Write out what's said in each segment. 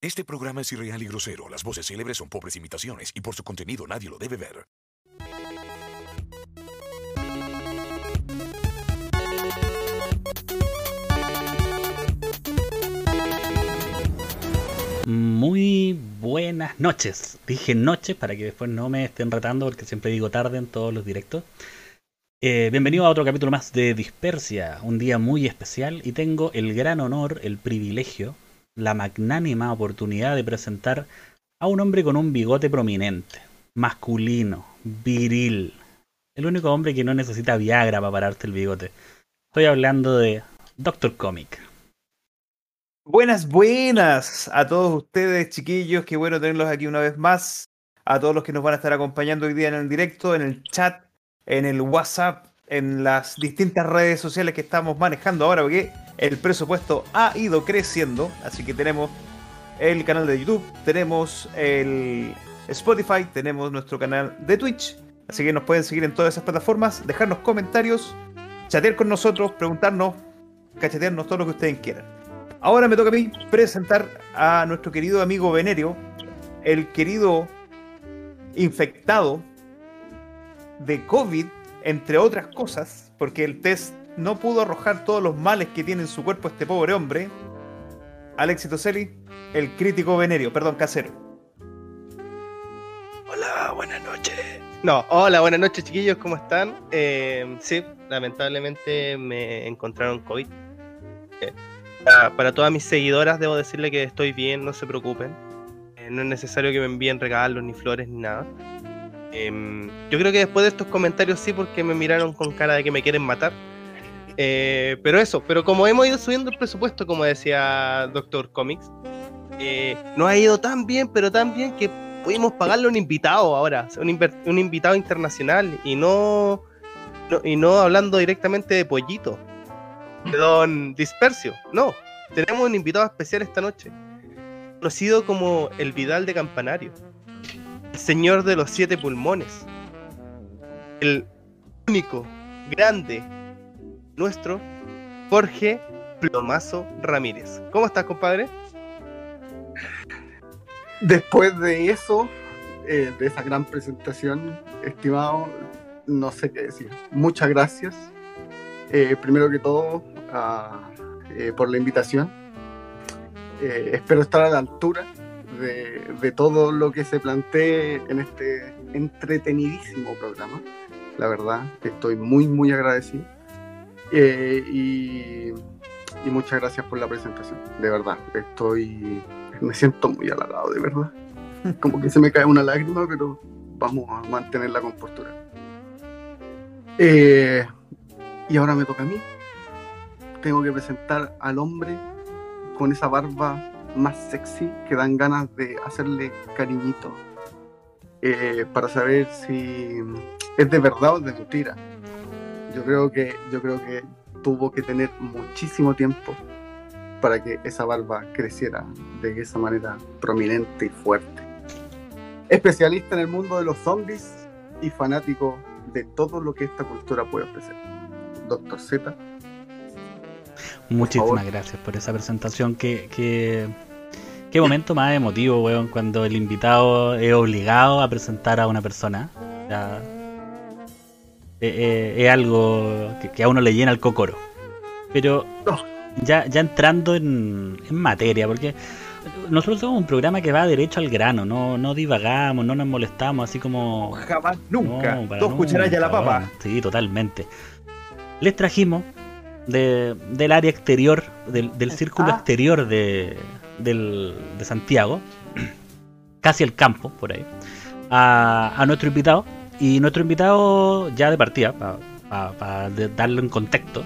Este programa es irreal y grosero. Las voces célebres son pobres imitaciones y por su contenido nadie lo debe ver. Muy buenas noches. Dije noches para que después no me estén retando porque siempre digo tarde en todos los directos. Eh, bienvenido a otro capítulo más de Dispersia, un día muy especial y tengo el gran honor, el privilegio, la magnánima oportunidad de presentar a un hombre con un bigote prominente, masculino, viril. El único hombre que no necesita Viagra para pararte el bigote. Estoy hablando de Doctor Comic. Buenas, buenas a todos ustedes, chiquillos. Qué bueno tenerlos aquí una vez más. A todos los que nos van a estar acompañando hoy día en el directo, en el chat, en el WhatsApp, en las distintas redes sociales que estamos manejando ahora, porque el presupuesto ha ido creciendo. Así que tenemos el canal de YouTube, tenemos el Spotify, tenemos nuestro canal de Twitch. Así que nos pueden seguir en todas esas plataformas, dejarnos comentarios, chatear con nosotros, preguntarnos, cachetearnos todo lo que ustedes quieran. Ahora me toca a mí presentar a nuestro querido amigo Venerio, el querido infectado de COVID, entre otras cosas, porque el test no pudo arrojar todos los males que tiene en su cuerpo este pobre hombre. Alexito Celi, el crítico Venerio, perdón, casero. Hola, buenas noches. No, hola, buenas noches chiquillos, ¿cómo están? Eh, sí, lamentablemente me encontraron COVID. Eh, para, para, todas mis seguidoras debo decirle que estoy bien, no se preocupen. Eh, no es necesario que me envíen regalos, ni flores, ni nada. Em, yo creo que después de estos comentarios sí, porque me miraron con cara de que me quieren matar. Eh, pero eso, pero como hemos ido subiendo el presupuesto, como decía Doctor Comics, eh, nos ha ido tan bien, pero tan bien que pudimos pagarle un invitado ahora, un, un invitado internacional y no, no, y no hablando directamente de Pollito, de Don Dispersio, no, tenemos un invitado especial esta noche, conocido como el Vidal de Campanario, señor de los siete pulmones, el único, grande, nuestro Jorge Plomazo Ramírez. ¿Cómo estás, compadre? Después de eso, eh, de esa gran presentación, estimado, no sé qué decir. Muchas gracias. Eh, primero que todo, uh, por la invitación. Eh, espero estar a la altura de, de todo lo que se plantee en este entretenidísimo programa. La verdad, estoy muy, muy agradecido. Eh, y, y, muchas gracias por la presentación, de verdad. Estoy, me siento muy halagado, de verdad. Como que se me cae una lágrima, pero vamos a mantener la compostura. Eh, y ahora me toca a mí. Tengo que presentar al hombre con esa barba más sexy que dan ganas de hacerle cariñito eh, para saber si es de verdad o de mentira yo creo que yo creo que tuvo que tener muchísimo tiempo para que esa barba creciera de esa manera prominente y fuerte. Especialista en el mundo de los zombies y fanático de todo lo que esta cultura puede ofrecer. Doctor Z. Muchísimas gracias por esa presentación. Qué, qué, qué momento más emotivo, weón, cuando el invitado es obligado a presentar a una persona. Ya, eh, eh, es algo que, que, a uno le llena el cocoro. Pero ya, ya entrando en, en, materia, porque nosotros somos un programa que va derecho al grano, no, no divagamos, no nos molestamos, así como... Jamás, nunca. No, Dos cucharadas a la papa. Sí, totalmente. Les trajimos de, del área exterior, del, del círculo ah. exterior de, del, de Santiago, casi el campo, por ahí, a, a nuestro invitado, y nuestro invitado, ya de partida, para pa, pa darle un contexto,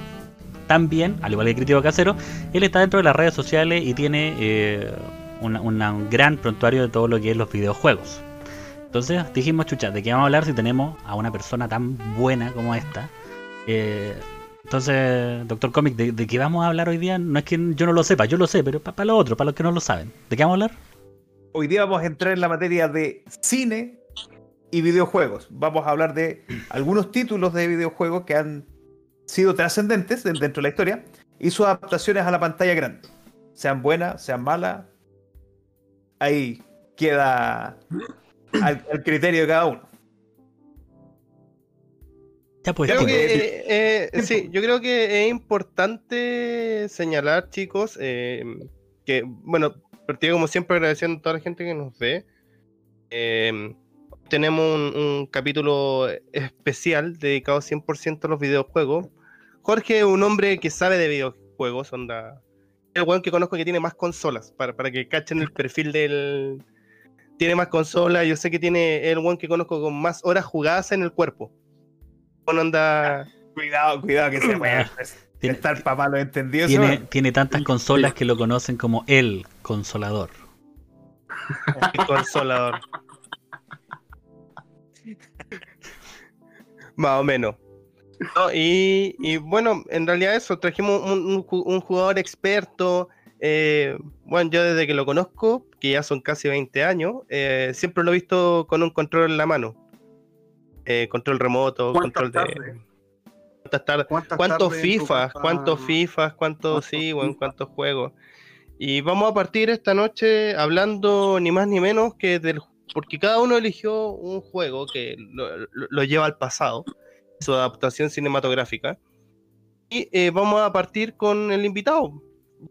también, al igual que crítico casero, él está dentro de las redes sociales y tiene eh, una, un gran prontuario de todo lo que es los videojuegos. Entonces dijimos, chucha, ¿de qué vamos a hablar si tenemos a una persona tan buena como esta? Eh, entonces, Doctor Comic, ¿de, ¿de, qué vamos a hablar hoy día? No es que yo no lo sepa, yo lo sé, pero para pa los otros, para los que no lo saben. ¿De qué vamos a hablar? Hoy día vamos a entrar en la materia de cine y videojuegos. Vamos a hablar de algunos títulos de videojuegos que han sido trascendentes dentro de la historia y sus adaptaciones a la pantalla grande. Sean buenas, sean malas, ahí queda al, al criterio de cada uno. Ya pues, Creo Timo. que, eh, eh, sí, yo creo que es importante señalar, chicos, eh, que, bueno, partido como siempre agradeciendo a toda la gente que nos ve. Eh, tenemos un, un capítulo especial dedicado 100% a los videojuegos. Jorge es un hombre que sabe de videojuegos, onda. El weón que conozco que tiene más consolas, para, para que cachen el perfil del... Tiene más consolas, yo sé que tiene el weón que conozco con más horas jugadas en el cuerpo. Anda... Cuidado, cuidado que se puede Tiene- estar papá lo entendió. Tiene, tiene tantas consolas que lo conocen como el consolador. El consolador. Más o menos. No, y, y bueno, en realidad eso, trajimos un, un ju- un jugador experto. eh, bueno, yo desde que lo conozco, que ya son casi 20 años, eh, siempre lo he visto con un control en la mano. Eh, control remoto, ¿Cuántas control de... ¿Cuántas tardes? ¿Cuántas ¿Cuántos FIFAs? ¿Cuántos FIFAs? ¿Cuántos ¿Cuántos sí? FIFA? ¿Cuántos juegos? Y vamos a partir esta noche hablando ni más ni menos que del. Porque cada uno eligió un juego que lo, lo- lo lleva al pasado, su adaptación cinematográfica. Y eh, vamos a partir con el invitado.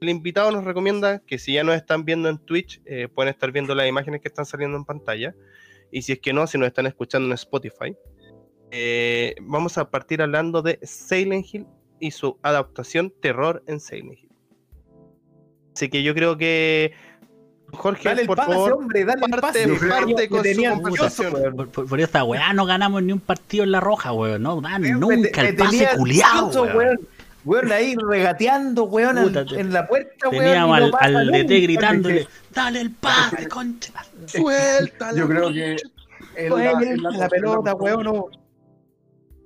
El invitado nos recomienda que si ya nos están viendo en Twitch, eh, pueden estar viendo las imágenes que están saliendo en pantalla. Y si es que no, si nos están escuchando en Spotify, eh, vamos a partir hablando de Silent Hill y su adaptación Terror en Silent Hill. Así que yo creo que Jorge, Dale el por pase, favor, hombre, dale el parte- pase. parte con su. Por, por- por esta weá no ganamos ni un partido en la roja, weón. No dan Weón, nunca me- el pase culiado, ansioso, weón. weón. Weón, ahí regateando, weón, al- en la puerta, weón. Teníamos al, pasa al DT gritándole, dale el pase, concha. suelta Yo creo que la, es la, la- pelota, weón, no.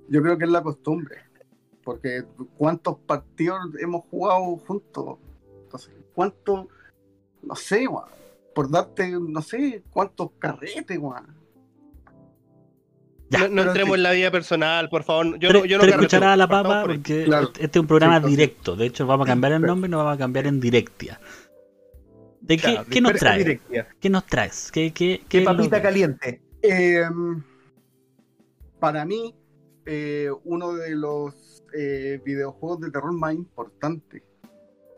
Yo creo que es la costumbre. Porque cuántos partidos hemos jugado juntos. Entonces, cuántos, no sé, weón. Por darte, no sé, cuántos carretes, weón. Ya, no, entremos sí. en la vida personal, por favor. Yo Pero, no, yo no pero a la papa porque Claro. este es un programa Sí, sí. directo. De hecho, vamos a cambiar el nombre y nos vamos a cambiar en directia. ¿De qué, Claro, qué nos traes? directa. ¿Qué nos traes? ¿Qué, qué, Qué qué papita caliente. Eh, para mí, eh, uno de los eh, videojuegos de terror más importantes,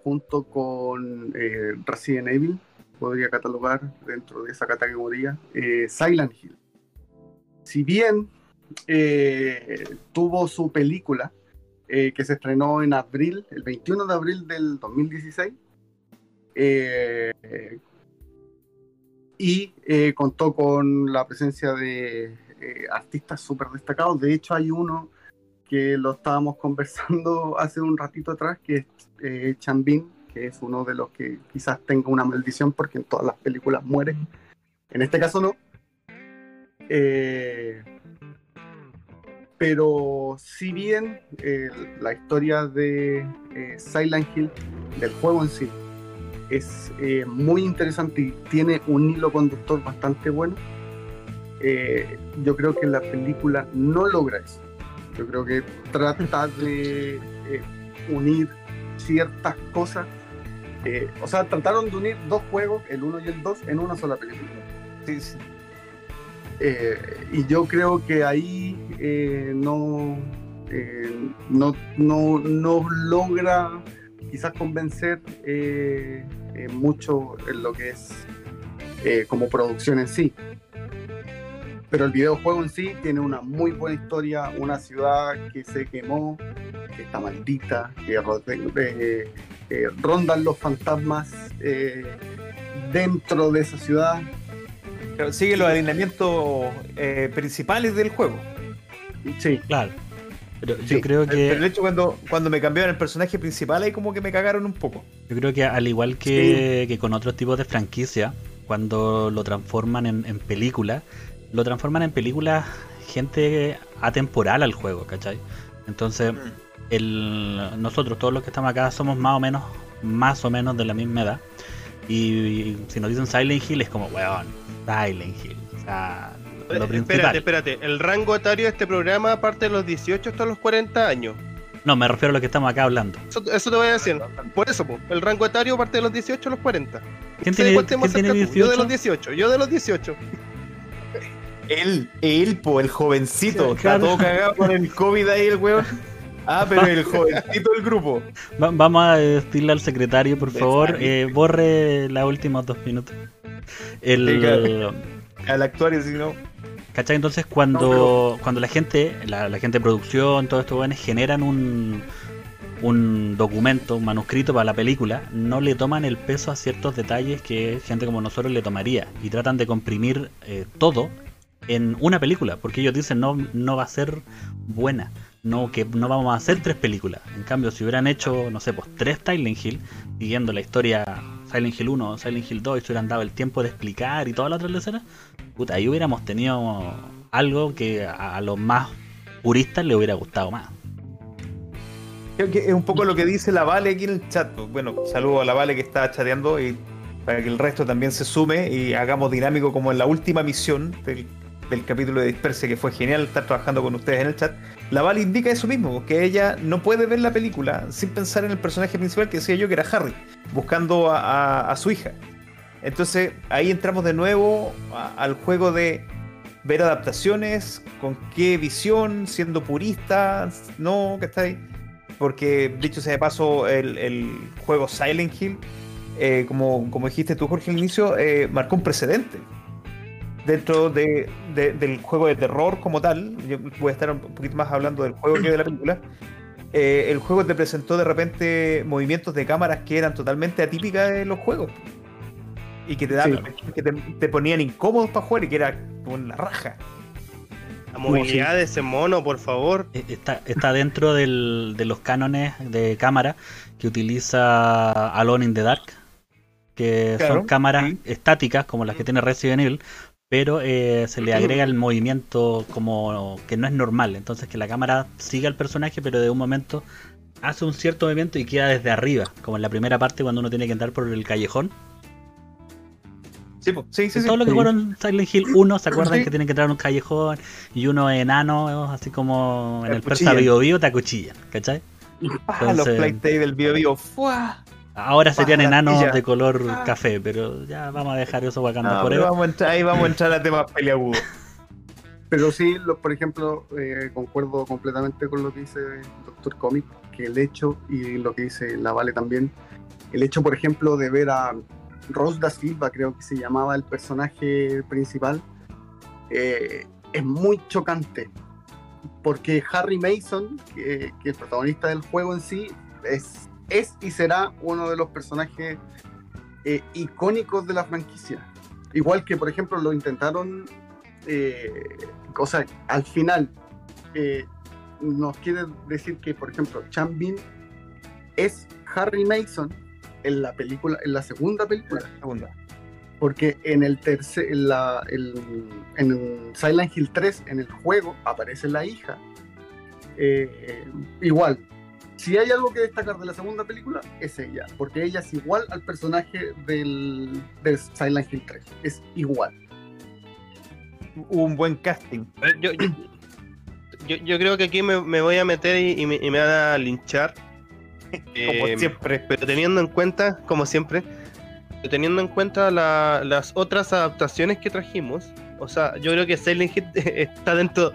junto con eh, Resident Evil, podría catalogar dentro de esa categoría, eh, Silent Hill. Si bien eh, tuvo su película, eh, que se estrenó en abril, el 21 de abril del 2016, eh, y eh, contó con la presencia de artistas súper destacados. De hecho, hay uno que lo estábamos conversando hace un ratito atrás, que es Chambin, que es uno de los que quizás tenga una maldición porque en todas las películas muere. En este caso no. Eh, pero si bien eh, la historia de eh, Silent Hill, del juego en sí, es muy interesante y tiene un hilo conductor bastante bueno. yo creo que la película no logra eso. Yo creo que trata de unir ciertas cosas. o sea, trataron de unir dos juegos, el 1 y el 2, en una sola película. Sí, sí. Eh, y yo creo que ahí eh, no, eh, no, no, no logra quizás convencer mucho en lo que es como producción en sí. Pero el videojuego en sí tiene una muy buena historia, una ciudad que se quemó, que está maldita, que ro- rondan los fantasmas dentro de esa ciudad. Pero sigue los alineamientos eh, principales del juego. Sí, Claro. Pero Sí, yo creo Pero el que hecho cuando, cuando me cambiaron el personaje principal ahí como que me cagaron un poco. yo creo que al igual que, que con otros tipos de franquicia, cuando lo transforman en, en película, lo transforman en película gente atemporal al juego, ¿cachai? Entonces, el, nosotros, todos los que estamos acá, somos más o menos, más o menos de la misma edad. Y, si nos dicen Silent Hill es como, weón, Silent Hill. O sea, lo Eh, principal. Espérate, espérate. El rango etario de este programa parte de los 18 hasta los 40 años. No, me refiero a lo que estamos acá hablando. Eso, eso te voy a decir. Por eso, po, el rango etario parte de los 18 a los 40. ¿Quién Sí, tiene, quién tiene. Yo de 18? los 18, yo de los 18. Él, él, po, el jovencito. Está Claro. todo cagado con el COVID ahí, el weón. Ah, pero el jovencito del grupo. Va- vamos a decirle al secretario, por favor, eh, borre los últimos dos minutos. El. Al actuario, si no. ¿Cachai? Entonces cuando, cuando la gente, la, la gente de producción, todos estos jóvenes generan un, un documento, un manuscrito para la película, no le toman el peso a ciertos detalles que gente como nosotros le tomaría y tratan de comprimir eh, todo en una película, porque ellos dicen no, no va a ser buena, no que no vamos a hacer tres películas. En cambio, si hubieran hecho, no sé, pues tres Silent Hill, siguiendo la historia Silent Hill 1, Silent Hill 2, y se hubieran dado el tiempo de explicar y todas las otras escenas, puta, ahí hubiéramos tenido algo que a, los más puristas le hubiera gustado más. Creo que es un poco lo que dice la Vale aquí en el chat. Bueno, saludo a la Vale que está chateando y para que el resto también se sume y hagamos dinámico como en la última misión del, del capítulo de Disperse, que fue genial estar trabajando con ustedes en el chat. La Vale indica eso mismo, que ella no puede ver la película sin pensar en el personaje principal que decía yo que era Harry, buscando a, su hija. Entonces ahí entramos de nuevo al juego de ver adaptaciones, con qué visión, siendo purista, no, que está ahí porque dicho sea de paso, el, el juego Silent Hill, eh, como, como dijiste tú, Jorge, al inicio, eh, marcó un precedente dentro de, de- del juego de terror como tal. Yo voy a estar un poquito más hablando del juego que de la película. Eh, el juego te presentó de repente movimientos de cámaras que eran totalmente atípicas de los juegos y que te, daban, que te, te ponían incómodos para jugar y que era con la raja. La movilidad de ese mono, por favor. Eh, Está, está dentro del- de los cánones de cámara que utiliza Alone in the Dark, que Claro, son cámaras sí. estáticas como las que tiene Resident Evil, pero eh, se le agrega el movimiento como que no es normal, entonces que la cámara sigue al personaje, pero de un momento hace un cierto movimiento y queda desde arriba, como en la primera parte cuando uno tiene que entrar por el callejón. Sí, sí, sí. sí. Todo lo que Sí. fueron Silent Hill 1, ¿se acuerdan Sí. que tienen que entrar en un callejón y uno enano, así como en Te el persa. Bio Bio te acuchillan, ¿cachai? Ah, los Playtay del Bio Bio. ¡fua! Ahora serían enanos de color Ah. café, pero ya vamos a dejar eso vacando No, por ahí. vamos a entrar, ahí vamos a entrar a temas peleagudos. Pero sí, lo- por ejemplo, eh, concuerdo completamente con lo que dice Doctor Comic, que el hecho, y lo que dice la Vale también, el hecho, por ejemplo, de ver a Rose da Silva, creo que se llamaba el personaje principal, eh, es muy chocante. Porque Harry Mason, que, que el protagonista del juego en sí, es, es y será uno de los personajes eh, icónicos de la franquicia. Igual que, por ejemplo, lo intentaron eh, o sea, al final eh, nos quiere decir que, por ejemplo, Chan Bin es Harry Mason en la película, en la segunda película, Segunda. porque en el tercer, en, la, el- en Silent Hill 3, en el juego, aparece la hija. Eh, igual, si hay algo que destacar de la segunda película, es ella, porque ella es igual al personaje del, del Silent Hill 3, es igual. Un buen casting. Yo, yo, yo, yo creo que aquí me, me voy a meter y, y me, y me van a linchar. Como Eh, siempre. Pero teniendo en cuenta, como siempre, teniendo en cuenta la- las otras adaptaciones que trajimos, o sea, yo creo que Silent Hill está dentro,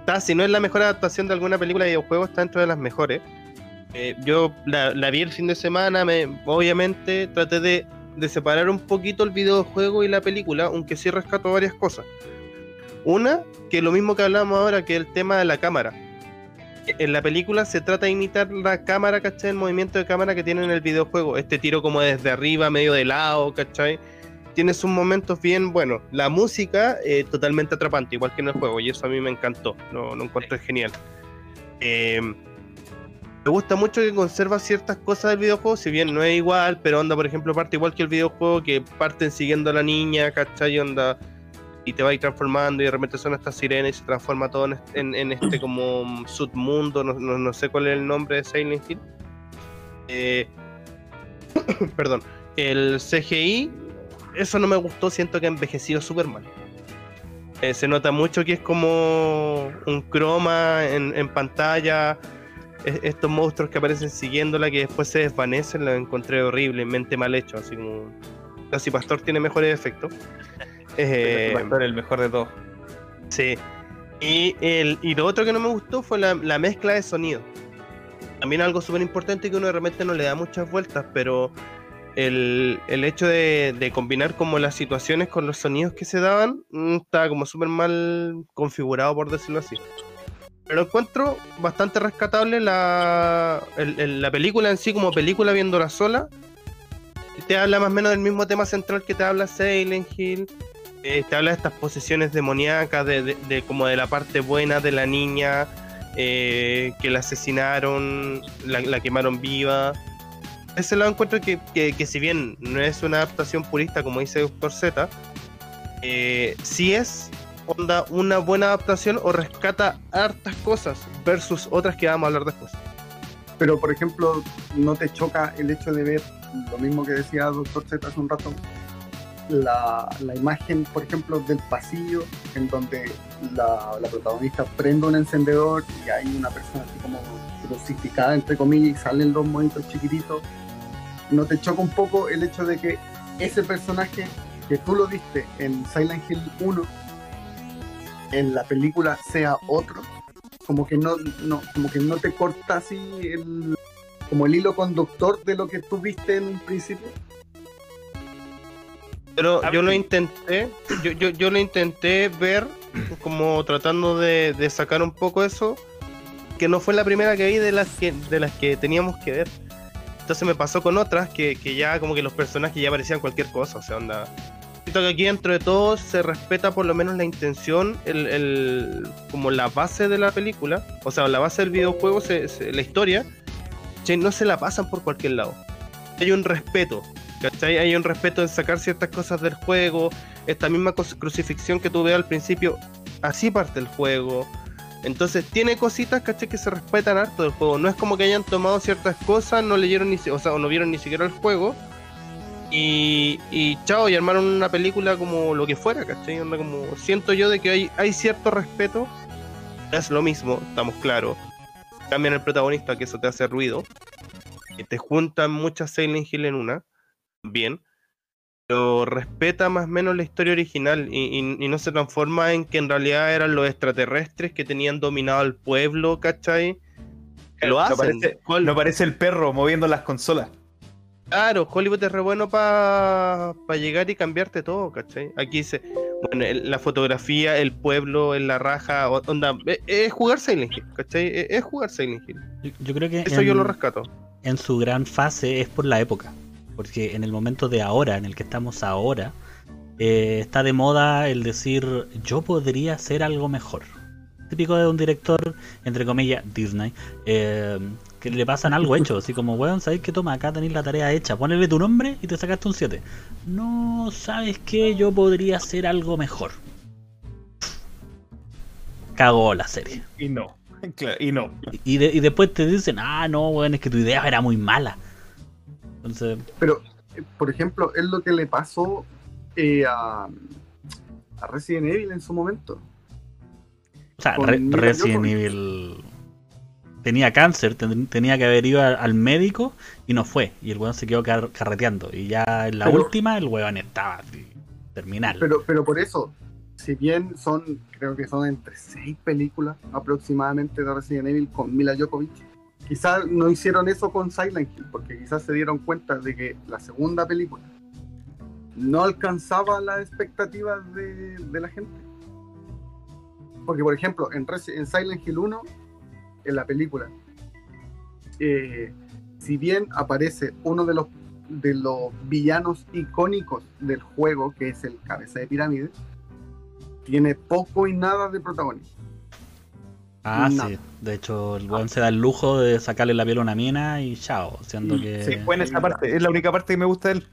está, si no es la mejor adaptación de alguna película de videojuego, está dentro de las mejores. Eh, yo la, vi el fin de semana, me, obviamente traté de, separar un poquito el videojuego y la película, aunque sí rescato varias cosas. Una, que lo mismo que hablamos ahora, que el tema de la cámara. En la película se trata de imitar la cámara, ¿cachai? El movimiento de cámara que tiene en el videojuego. Este tiro como desde arriba, medio de lado, ¿cachai? Tiene sus momentos bien buenos. La música, eh, totalmente atrapante, igual que en el juego, y eso a mí me encantó. Lo, lo encuentro genial. Eh, me gusta mucho que conserva ciertas cosas del videojuego, si bien no es igual, pero onda, por ejemplo, parte igual que el videojuego, que parten siguiendo a la niña, ¿cachai? Onda, y te va a ir transformando y de repente son estas sirenas y se transforma todo en este, en- en este como submundo, no sé cuál es el nombre de Silent Hill. Eh, perdón, el CGI, eso no me gustó, siento que ha envejecido súper mal. Eh, se nota mucho que es como un croma en, en pantalla. Es- estos monstruos que aparecen siguiéndola que después se desvanecen, lo encontré horriblemente mal hecho, así como casi Pastor tiene mejores efectos. Eh, Pastor, el mejor de todos. Sí. Y, el, y lo otro que no me gustó fue la, la mezcla de sonido. También algo súper importante que uno de repente no le da muchas vueltas, pero el, el hecho de, de combinar como las situaciones con los sonidos que se daban, mm, estaba como súper mal configurado, por decirlo así. Pero encuentro bastante rescatable la, la película en sí, como película viéndola sola. Te habla más o menos del mismo tema central que te habla Silent Hill. Eh, te habla de estas posesiones demoníacas, de, de- como de la parte buena de la niña, eh, que la asesinaron, la, quemaron viva. Ese lado encuentro que, que, que si bien no es una adaptación purista como dice Doctor Z, eh, sí es onda una buena adaptación o rescata hartas cosas versus otras que vamos a hablar después. Pero, por ejemplo, ¿no te choca el hecho de ver lo mismo que decía Doctor Z hace un rato? La, la imagen, por ejemplo, del pasillo en donde la, la protagonista prende un encendedor y hay una persona así como crucificada, entre comillas, y salen los monitos chiquititos. ¿No te choca un poco el hecho de que ese personaje que tú lo viste en Silent Hill 1 en la película sea otro? como que no, no, como que no te corta así el, como el hilo conductor de lo que tú viste en un principio. Pero yo lo intenté, yo, yo, yo lo intenté ver como tratando de, de sacar un poco eso, que no fue la primera que vi de las que, de las que teníamos que ver. Entonces me pasó con otras que, que ya como que los personajes ya parecían cualquier cosa, o sea, onda. Siento que aquí dentro de todo se respeta por lo menos la intención, el, el- como la base de la película, o sea, la base del videojuego, se- se- la historia, che, no se la pasan por cualquier lado. Hay un respeto, ¿cachai? Hay un respeto en sacar ciertas cosas del juego, esta misma crucifixión que tuve al principio, así parte el juego. Entonces tiene cositas, ¿cachai? Que se respetan harto del juego. No es como que hayan tomado ciertas cosas, no leyeron ni o sea, o no vieron ni siquiera el juego. Y, y chao, y armaron una película como lo que fuera, ¿cachai? Onda como, siento yo de que hay, hay cierto respeto. Es lo mismo, estamos claros. Cambian el protagonista, que eso te hace ruido. Y te juntan muchas Silent Hill en una. Bien. Pero respeta más o menos la historia original y, y- y no se transforma en que en realidad eran los extraterrestres que tenían dominado al pueblo, ¿cachai? Que lo No hacen. parece, Hol- no parece el perro moviendo las consolas. Claro, Hollywood es re bueno para llegar y cambiarte todo, ¿cachai? Aquí dice, bueno, el- la fotografía, el pueblo, en la raja, onda, e- es, jugar Silent Hill, ¿cachai? E- Es, jugar Silent Hill. Yo, yo creo que Eso yo en- lo rescato. en su gran fase es por la época. Porque en el momento de ahora, en el que estamos ahora, eh, está de moda el decir yo podría hacer algo mejor. Típico de un director, entre comillas, Disney, eh, que le pasan algo hecho, así como, weón, ¿sabes qué toma? Acá tenéis la tarea hecha, ponele tu nombre y te sacaste un 7. No, ¿sabes qué? Yo podría hacer algo mejor. Cagó la serie. Y no. Claro, y no. Y, de- y después te dicen, ah, no, weón, es que tu idea era muy mala. Entonces, Pero, por ejemplo, es lo que le pasó eh, a, a Resident Evil en su momento. O sea, Re- Resident. Evil tenía cáncer, ten- tenía que haber ido al médico y no fue. Y el weón se quedó car- carreteando. Y ya en la Pero- última, el weón estaba terminal. Pero, pero por eso, si bien son, creo que son entre seis películas aproximadamente de Resident Evil con Mila Djokovic, quizás no hicieron eso con Silent Hill, porque quizás se dieron cuenta de que la segunda película no alcanzaba las expectativas de, de la gente. Porque, por ejemplo, en, en Silent Hill 1, en la película, eh, si bien aparece uno de los, de los villanos icónicos del juego, que es el cabeza de pirámide, tiene poco y nada de protagonismo. ah, nada. sí. De hecho, el weón se da el lujo de sacarle la piel a una mina y chao. Siendo Y- que. Sí, fue en esa parte. Es la única parte que me gusta de él.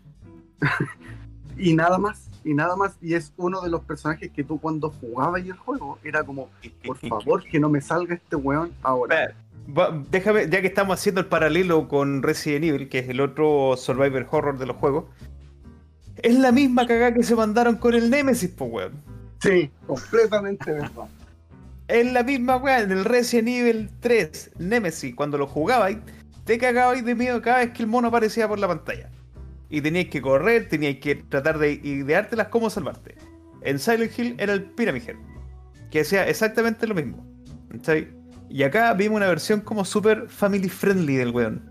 Y nada más, y nada más, y es uno de los personajes que tú cuando jugabas el juego, era como, por favor, que no me salga este weón ahora. Va- déjame, ya que estamos haciendo el paralelo con Resident Evil, que es el otro Survivor Horror de los juegos, es la misma cagada que se mandaron con el Nemesis, po weón. Sí, completamente verdad. Es la misma weá, en el Resident Evil 3, Nemesis, cuando lo jugabais, te cagabais de miedo cada vez que el mono aparecía por la pantalla. Y teníais que correr, teníais que tratar de ideártelas cómo salvarte. En Silent Hill era el Pyramid Head, que hacía exactamente lo mismo. ¿cachai? Y acá vimos una versión como super family friendly del weón.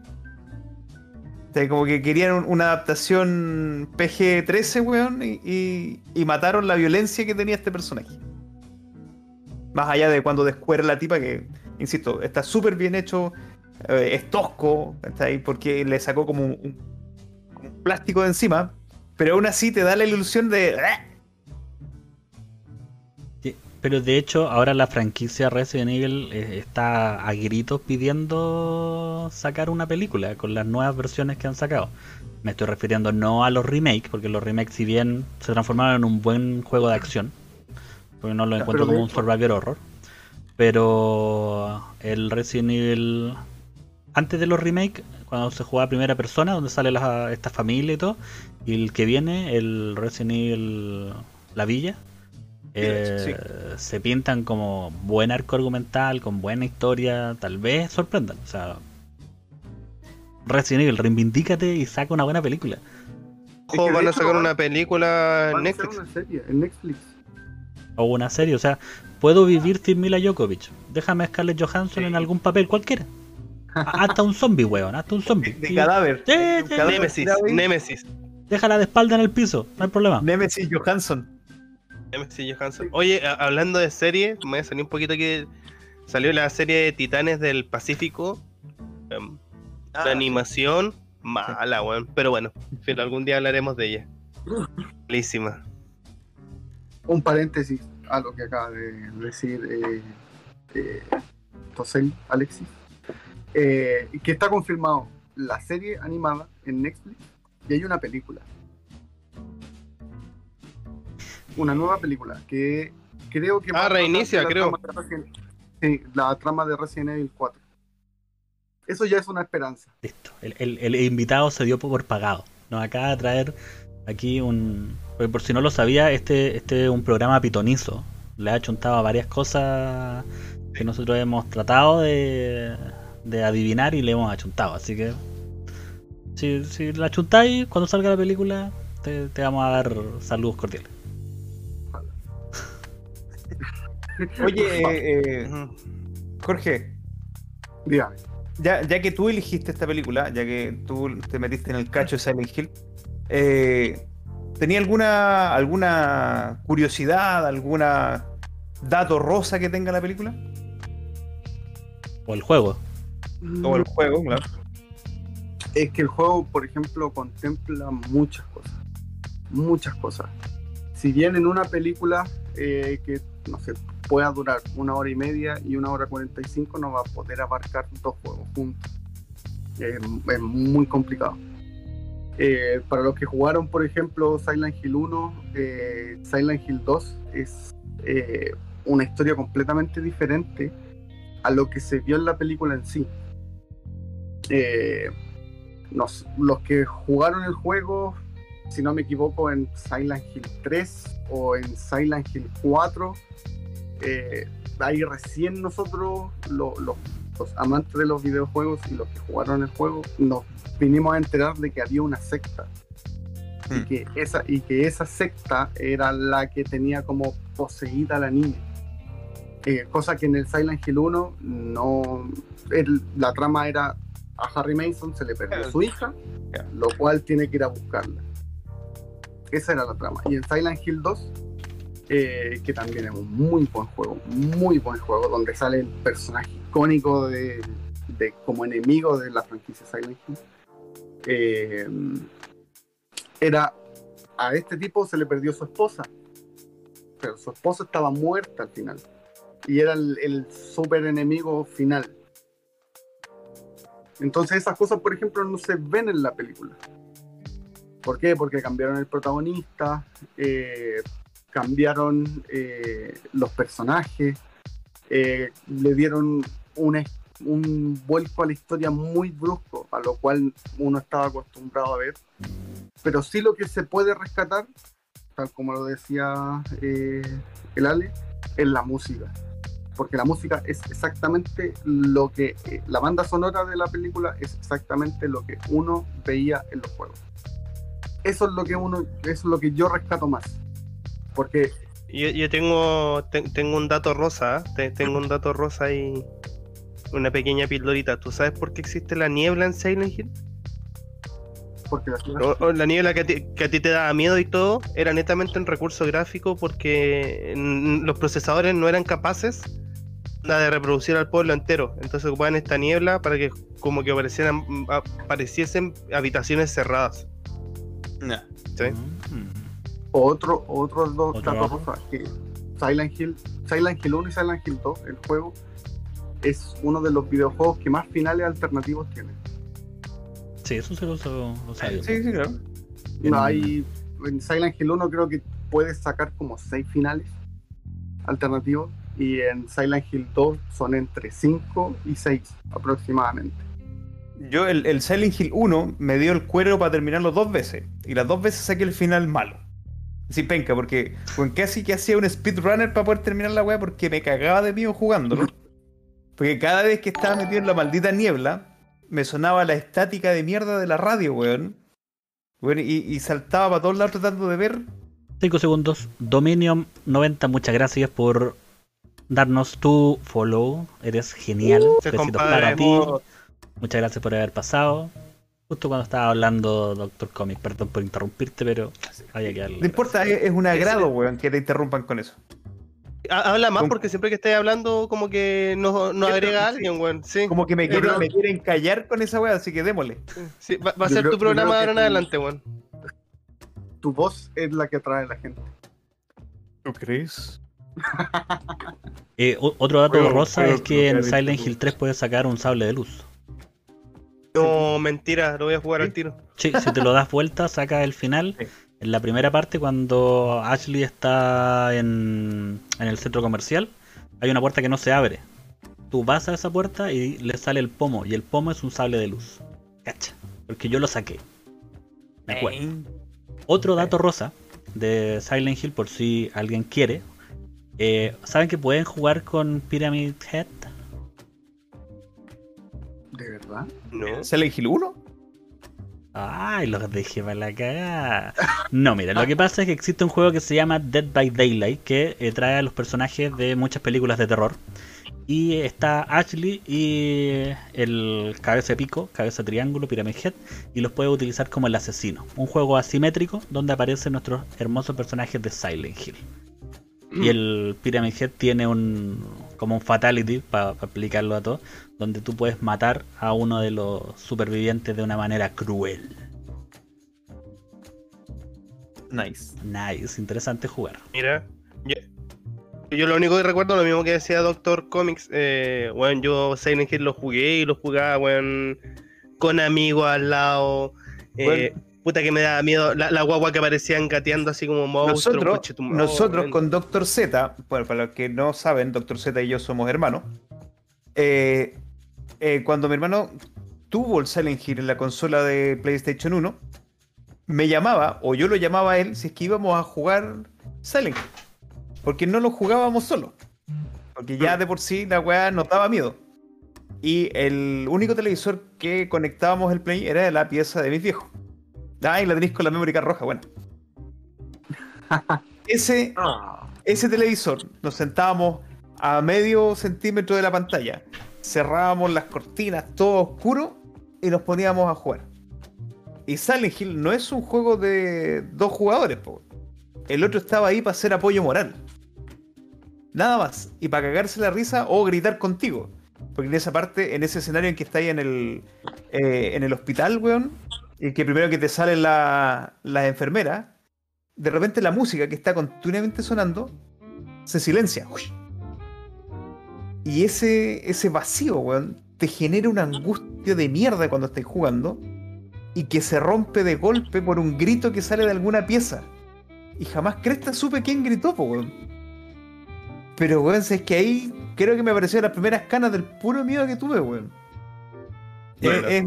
Como que querían un- una adaptación PG-13, weón, y, y- mataron la violencia que tenía este personaje. Más allá de cuando descuera la tipa, que, insisto, está súper bien hecho, eh, es tosco, ¿cachai? porque le sacó como un plástico de encima, pero aún así te da la ilusión de... "Ah". Pero de hecho, ahora la franquicia Resident Evil eh, está a gritos pidiendo sacar una película con las nuevas versiones que han sacado. Me estoy refiriendo no a los remakes, porque los remakes, si bien se transformaron en un buen juego de acción, porque no lo encuentro como un survival horror, pero el Resident Evil, antes de los remakes, cuando se juega a primera persona, donde sale la- esta familia y todo, y el que viene, el Resident Evil La Villa, eh, se pintan como buen arco argumental, con buena historia, tal vez sorprendan. O sea, Resident Evil, reivindícate y saca una buena película. Ojo, van a sacar una película en Netflix. una serie en Netflix. O una serie, o sea, puedo vivir sin Mila Jokovic. Déjame a Scarlett Johansson Sí. en algún papel cualquiera. Hasta un zombie, weón, hasta un zombie. De cadáver. Sí, cadáver ahí. Nemesis. Déjala de espalda en el piso, no hay problema. Nemesis Johansson. Nemesis Johansson. Oye, a- hablando de serie, me salió un poquito que salió la serie de Titanes del Pacífico. Em, Ah, la animación, mala, weón. Pero bueno, en fin, algún día hablaremos de ella. Malísima. Un paréntesis a lo que acaba de decir eh, eh, Tosel, Alexis. Eh, que está confirmado la serie animada en Netflix y hay una película. Una nueva película que creo que... Ah, reinicia, la creo. trama de Resident- sí, la trama de Resident Evil 4. Eso ya es una esperanza. Listo. El, el- el invitado se dio por pagado. Nos acaba de traer aquí un. porque Por si no lo sabía, este, este es un programa pitonizo. Le ha chuntado a varias cosas que nosotros hemos tratado de, de adivinar y le hemos achuntado. Así que. Si, si la achuntáis, cuando salga la película, te, te vamos a dar saludos cordiales. Oye, eh, eh. Jorge, Dígame. ya, ya que tú elegiste esta película, ya que tú te metiste en el cacho de Silent Hill, eh, ¿tenía alguna, alguna curiosidad, alguna dato rosa que tenga la película? O el juego. O el juego, claro. es que el juego, por ejemplo, contempla muchas cosas. Muchas cosas. Si bien en una película eh, que, no sé, pueda durar una hora y media y una hora cuarenta y cinco, no va a poder abarcar dos juegos juntos. Es muy complicado. Eh, para los que jugaron, por ejemplo, Silent Hill 1, eh, Silent Hill 2 es una historia completamente diferente a lo que se vio en la película en sí. Eh, nos- los que jugaron el juego, si no me equivoco, en Silent Hill 3 o en Silent Hill 4, eh, ahí recién nosotros, lo- lo- los amantes de los videojuegos y los que jugaron el juego, nos vinimos a enterar de que había una secta. Y Hmm. que, esa, y que esa secta era la que tenía como poseída a la niña. Eh, cosa que en el Silent Hill 1 no. el- la trama era a Harry Mason se le perdió su hija, lo cual tiene que ir a buscarla. Esa era la trama. Y en Silent Hill 2, eh, que también es un muy buen juego, muy buen juego, donde sale el personaje icónico de, de- como enemigo de la franquicia Silent Hill. eh, era a este tipo se le perdió su esposa, pero su esposa estaba muerta al final. Y era el, el super enemigo final. Entonces esas cosas, por ejemplo, no se ven en la película. ¿Por qué? Porque cambiaron el protagonista, eh, cambiaron eh, los personajes, eh, le dieron un, vuelco a la historia muy brusco, a lo cual uno estaba acostumbrado a ver. Pero sí lo que se puede rescatar, tal como lo decía eh, el Ale, es la música. Porque la música es exactamente lo que eh, la banda sonora de la película es exactamente lo que uno veía en los juegos. Eso es lo que uno, eso es lo que yo rescato más, porque Yo, yo tengo, te- tengo un dato rosa, ¿eh? Te- tengo un dato rosa y una pequeña pildorita. ¿Tú sabes por qué existe la niebla en Silent Hill? porque la O- o la niebla que a, ti, que a ti te daba miedo y todo era netamente un recurso gráfico porque los procesadores no eran capaces la de reproducir al pueblo entero. Entonces ocupaban esta niebla para que como que aparecieran, mm, apareciesen habitaciones cerradas. ¿sí? Mm. otro otros dos Otro que Silent Hill, Silent Hill 1 y Silent Hill 2, el juego es uno de los videojuegos que más finales alternativos tiene. Sí, eso se lo, lo- sabía. Sí, sí, claro. No En- hay en Silent Hill 1 creo que puedes sacar como seis finales alternativos y en Silent Hill 2 son entre 5 y 6 aproximadamente. Yo el, el Silent Hill 1 me dio el cuero para terminarlo dos veces. Y las dos veces saqué el final malo. Así penca, porque con casi que hacía un speedrunner para poder terminar la weá porque me cagaba de miedo jugándolo. Porque cada vez que estaba metido en la maldita niebla, me sonaba la estática de mierda de la radio, weón. Weón, y, y saltaba para todos lados tratando de ver. 5 segundos. Dominion 90, muchas gracias por darnos tu follow. Eres genial. Se Besitos para ti. Muchas gracias por haber pasado. Justo cuando estaba hablando Doctor Comic, perdón por interrumpirte, pero había que darle. No importa, es, es un agrado, weón, que te interrumpan con eso. Ha- Habla más porque siempre que estés hablando como que nos, nos Cierto, agrega a alguien, weón. Sí, Como que me quieren, verdad. me quieren callar con esa weá, así que démosle. sí, va, va a ser creo- tu programa de ahora en adelante, weón. Tu voz es la que atrae a la gente. ¿Tú crees? Eh, otro dato rosa es que en Silent. Hill 3 puedes sacar un sable de luz. No, mentira, lo voy a jugar Sí. al tiro. Sí, si te lo das vuelta, saca el final. Sí. En la primera parte, cuando Ashley está en, en el centro comercial, hay una puerta que no se abre. Tú vas a esa puerta y le sale el pomo, y el pomo es un sable de luz. Cacha, porque yo lo saqué. Me acuerdo. Otro dato rosa de Silent Hill, por si alguien quiere. Eh, ¿Saben que pueden jugar con Pyramid Head? ¿De verdad? No. ¿Silent Hill 1? Ay, los dejé para la cagada. No, mira, lo que pasa es que existe un juego que se llama Dead by Daylight que eh, trae a los personajes de muchas películas de terror. Y está Ashley y el cabeza de pico, cabeza de triángulo, Pyramid Head, y los puede utilizar como el asesino. Un juego asimétrico donde aparecen nuestros hermosos personajes de Silent Hill. Y el Pyramid Head tiene un como un fatality para aplicarlo a todo, donde tú puedes matar a uno de los supervivientes de una manera cruel. Nice. Nice, interesante jugar. Mira, yo, yo lo único que recuerdo, lo mismo que decía Doctor Comics, eh, bueno, yo Silent Hill lo jugué y lo jugaba, weón, con amigos al lado. eh, puta que me daba miedo, la, la guagua que aparecían gateando así como monstruos. Nosotros, coche oh, nosotros con Doctor Z, bueno, para los que no saben, Doctor Z y yo somos hermanos. eh, eh, cuando mi hermano tuvo el Silent Hill en la consola de PlayStation 1, me llamaba, o yo lo llamaba a él, si es que íbamos a jugar Silent Hill. Porque no lo jugábamos solo. Porque ya de por sí la weá nos daba miedo. Y el único televisor que conectábamos el Play era de la pieza de mis viejos. Ay, la tenéis con la memory card roja, bueno. Ese, ese televisor nos sentábamos a medio centímetro de la pantalla, cerrábamos las cortinas, todo oscuro, y nos poníamos a jugar. Y Silent Hill no es un juego de dos jugadores, po. el otro estaba ahí para hacer apoyo moral. Nada más, y para cagarse la risa o gritar contigo. Porque en esa parte, en ese escenario en que estáis en el, eh, en el hospital, weón, y que primero que te salen la- las enfermeras, de repente la música que está continuamente sonando se silencia. Uy. Y ese, ese vacío, weón, te genera una angustia de mierda cuando estáis jugando y que se rompe de golpe por un grito que sale de alguna pieza. Y jamás cresta supe quién gritó, po, weón. Pero, weón, es que ahí creo que me aparecieron las primeras canas del puro miedo que tuve, weón. Bueno, es,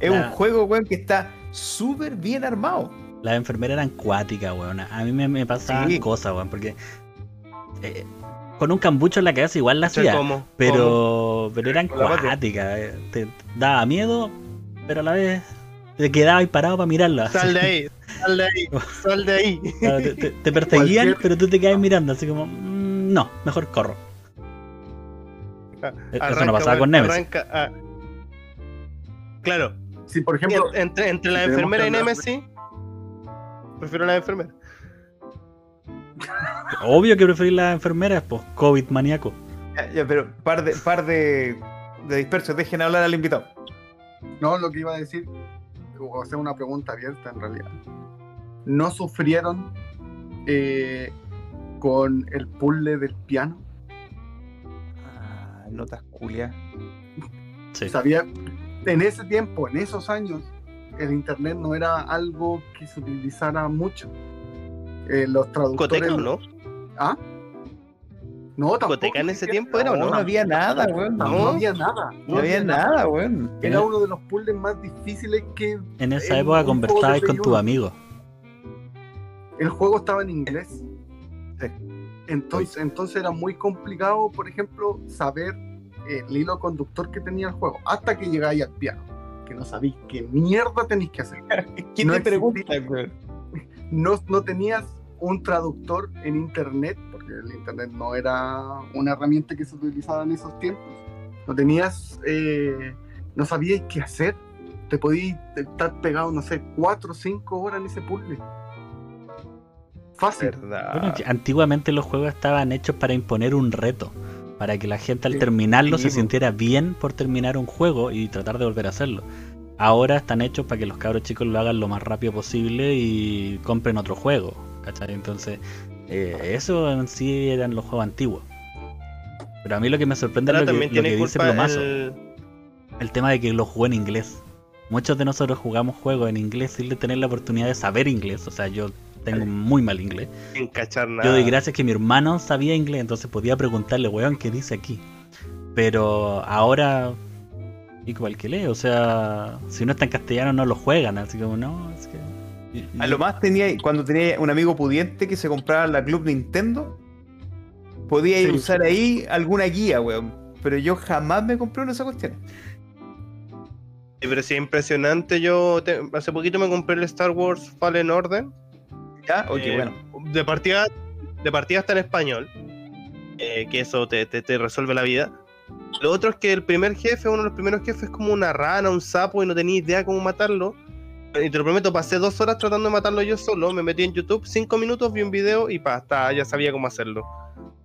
es un- juego, weón, que está súper bien armado. Las enfermeras eran cuáticas, weón. A mí me, me pasaban Sí. cosas, weón, porque eh, con un cambucho en la cabeza igual la hacía. ¿cómo? Pero, pero eran cuáticas. eh, Te daba miedo, pero a la vez te quedabas parado para mirarla. ¿Cómo? Sal de ahí, sal de ahí, sal de ahí. Claro, te, te- te perseguían, Cualquier- pero tú te quedas mirando, así como, "Mm, no, mejor corro. Eso no pasaba con Nemesis. arranca, ah. Claro, Si, por ejemplo, en- entre, entre la enfermera y Nemesis, prefiero la enfermera. Obvio que preferís las enfermeras, pues, COVID maníaco. Ya, ya, pero par de, par de, de dispersos, dejen hablar al invitado. no, lo que iba a decir, o sea, una pregunta abierta en realidad. ¿No sufrieron eh, con el puzzle del piano? Ah, notas culias. Sí. Sabía, en ese tiempo, en esos años, el internet no era algo que se utilizara mucho. Eh, los traductores. ¿Coteca no? ¿Ah? No, tampoco. ¿Coteca en ese tiempo era o No, había nada, weón. No, No, había nada. no había nada, weón. Era uno de los puzzles más difíciles que En esa época conversabas con tus amigos. el juego estaba en inglés. Sí. Entonces, entonces era muy complicado, por ejemplo, saber el hilo conductor que tenía el juego. Hasta que llegáis al piano. Que no sabéis qué mierda tenéis que hacer. ¿Quién No te pregunta, no, no tenías un traductor en internet, porque el internet no era una herramienta que se utilizaba en esos tiempos. No tenías, eh, no sabías qué hacer. Te podías estar pegado, no sé, cuatro o cinco horas en ese puzzle. Fácil. Antiguamente los juegos estaban hechos para imponer un reto, para que la gente al terminarlo sí, se sintiera bien por terminar un juego y tratar de volver a hacerlo. Ahora están hechos para que los cabros chicos lo hagan lo más rápido posible y compren otro juego, ¿cachai? Entonces, eh, eso en sí eran los juegos antiguos. Pero a mí lo que me sorprende es lo que, lo dice Plomazo, el... el tema de que lo jugó en inglés. Muchos de nosotros jugamos juegos en inglés sin tener la oportunidad de saber inglés. O sea, yo tengo muy mal inglés. sin cachar nada. Yo doy gracias que mi hermano sabía inglés, entonces podía preguntarle, weón, ¿qué dice aquí? Pero ahora, igual que lee, o sea, si no está en castellano no lo juegan, así como, no, es que... A lo más tenía, cuando tenía un amigo pudiente que se compraba la Club Nintendo, podía ir Sí. a usar ahí alguna guía, weón. Pero yo jamás me compré una de esas cuestiones. Sí, pero sí, impresionante. Yo te- hace poquito me compré el Star Wars Fallen Order. ¿Ya? Ok, Eh, bueno. De partida, de partida está en español. eh, que eso te, te- te resuelve la vida. Lo otro es que el primer jefe, uno de los primeros jefes, es como una rana, un sapo, y no tenía idea cómo matarlo. Y te lo prometo, pasé dos horas tratando de matarlo yo solo. Me metí en YouTube, cinco minutos, vi un video y pa, está, ya sabía cómo hacerlo.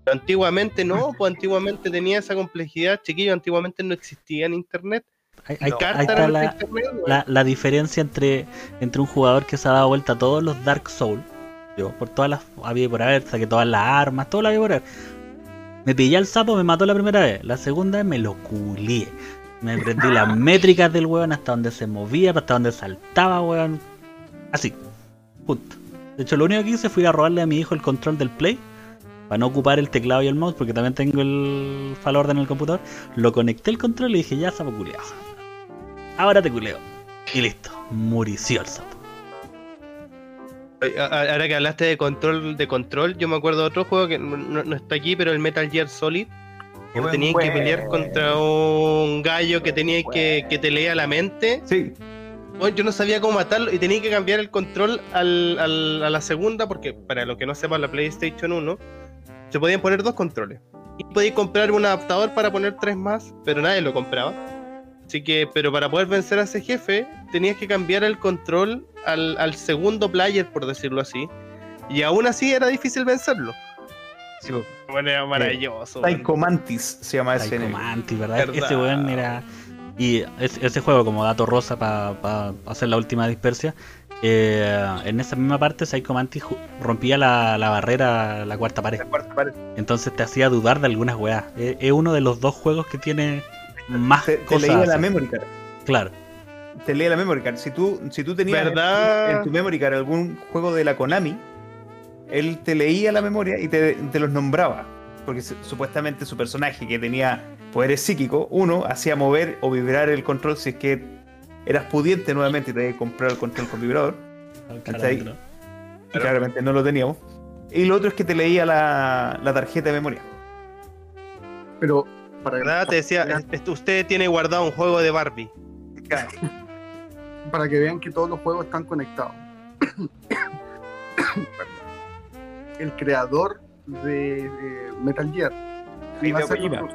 Pero antiguamente no, pues antiguamente tenía esa complejidad, chiquillo. Antiguamente no existía en internet. Ahí, ahí- no, ahí Carta está la, internet, la, la diferencia entre, entre un jugador que se ha dado vuelta a todos los Dark Souls, yo, por todas las había por haber, saqué todas las armas, todo lo había por haber. Me pillé al sapo, me mató la primera vez, la segunda vez me lo culié. Me aprendí las métricas del weón hasta donde se movía, hasta donde saltaba, weón. Así, punto. De hecho, lo único que hice fue ir a robarle a mi hijo el control del Play. Para no ocupar el teclado y el mouse, porque también tengo el Falorden en el computador. Lo conecté el control y dije, ya sapo culiado. Ahora te culeo. Y listo, murició el sapo. Ahora que hablaste de control, de control, yo me acuerdo de otro juego que no, está aquí, pero el Metal Gear Solid. Que juego. pelear contra un gallo que tenía que, que te leía la mente. Sí, Bueno, yo no sabía cómo matarlo y tenía que cambiar el control al, al- a la segunda, porque para los que no sepan, la PlayStation 1 se podían poner dos controles. Y podías comprar un adaptador para poner tres más, pero nadie lo compraba. Así que, pero para poder vencer a ese jefe, tenías que cambiar el control al, al segundo player, por decirlo así. Y aún así era difícil vencerlo. sí. Bueno, era maravilloso. weón. Psycho Mantis se llama ese Psycho enemigo. Mantis, ¿verdad? Verdad. Ese weón era. Y ese, ese juego, como dato rosa para hacer la última dispersia, eh, en esa misma parte Psycho Mantis rompía la, la barrera, la cuarta pared. La cuarta pared. Entonces te hacía dudar de algunas weas. Es, es uno de los dos juegos que tiene más Te, te leía la memory card. Claro. Te leía la memory card. Si tú, si tú tenías ¿Verdad? en tu memory card algún juego de la Konami, él te leía la memoria y te, te los nombraba. Porque su- supuestamente su personaje que tenía poderes psíquicos, uno hacía mover o vibrar el control si es que eras pudiente nuevamente y te habías comprado el control con vibrador. ¿Cachai? Claramente, ¿no? Y claramente no lo teníamos. Y lo otro es que te leía la, la tarjeta de memoria. pero para, ¿Verdad? Te decía, es- usted tiene guardado un juego de Barbie. para que vean que todos los juegos están conectados. El creador de, de Metal Gear iba a Hideo ser- Kojima.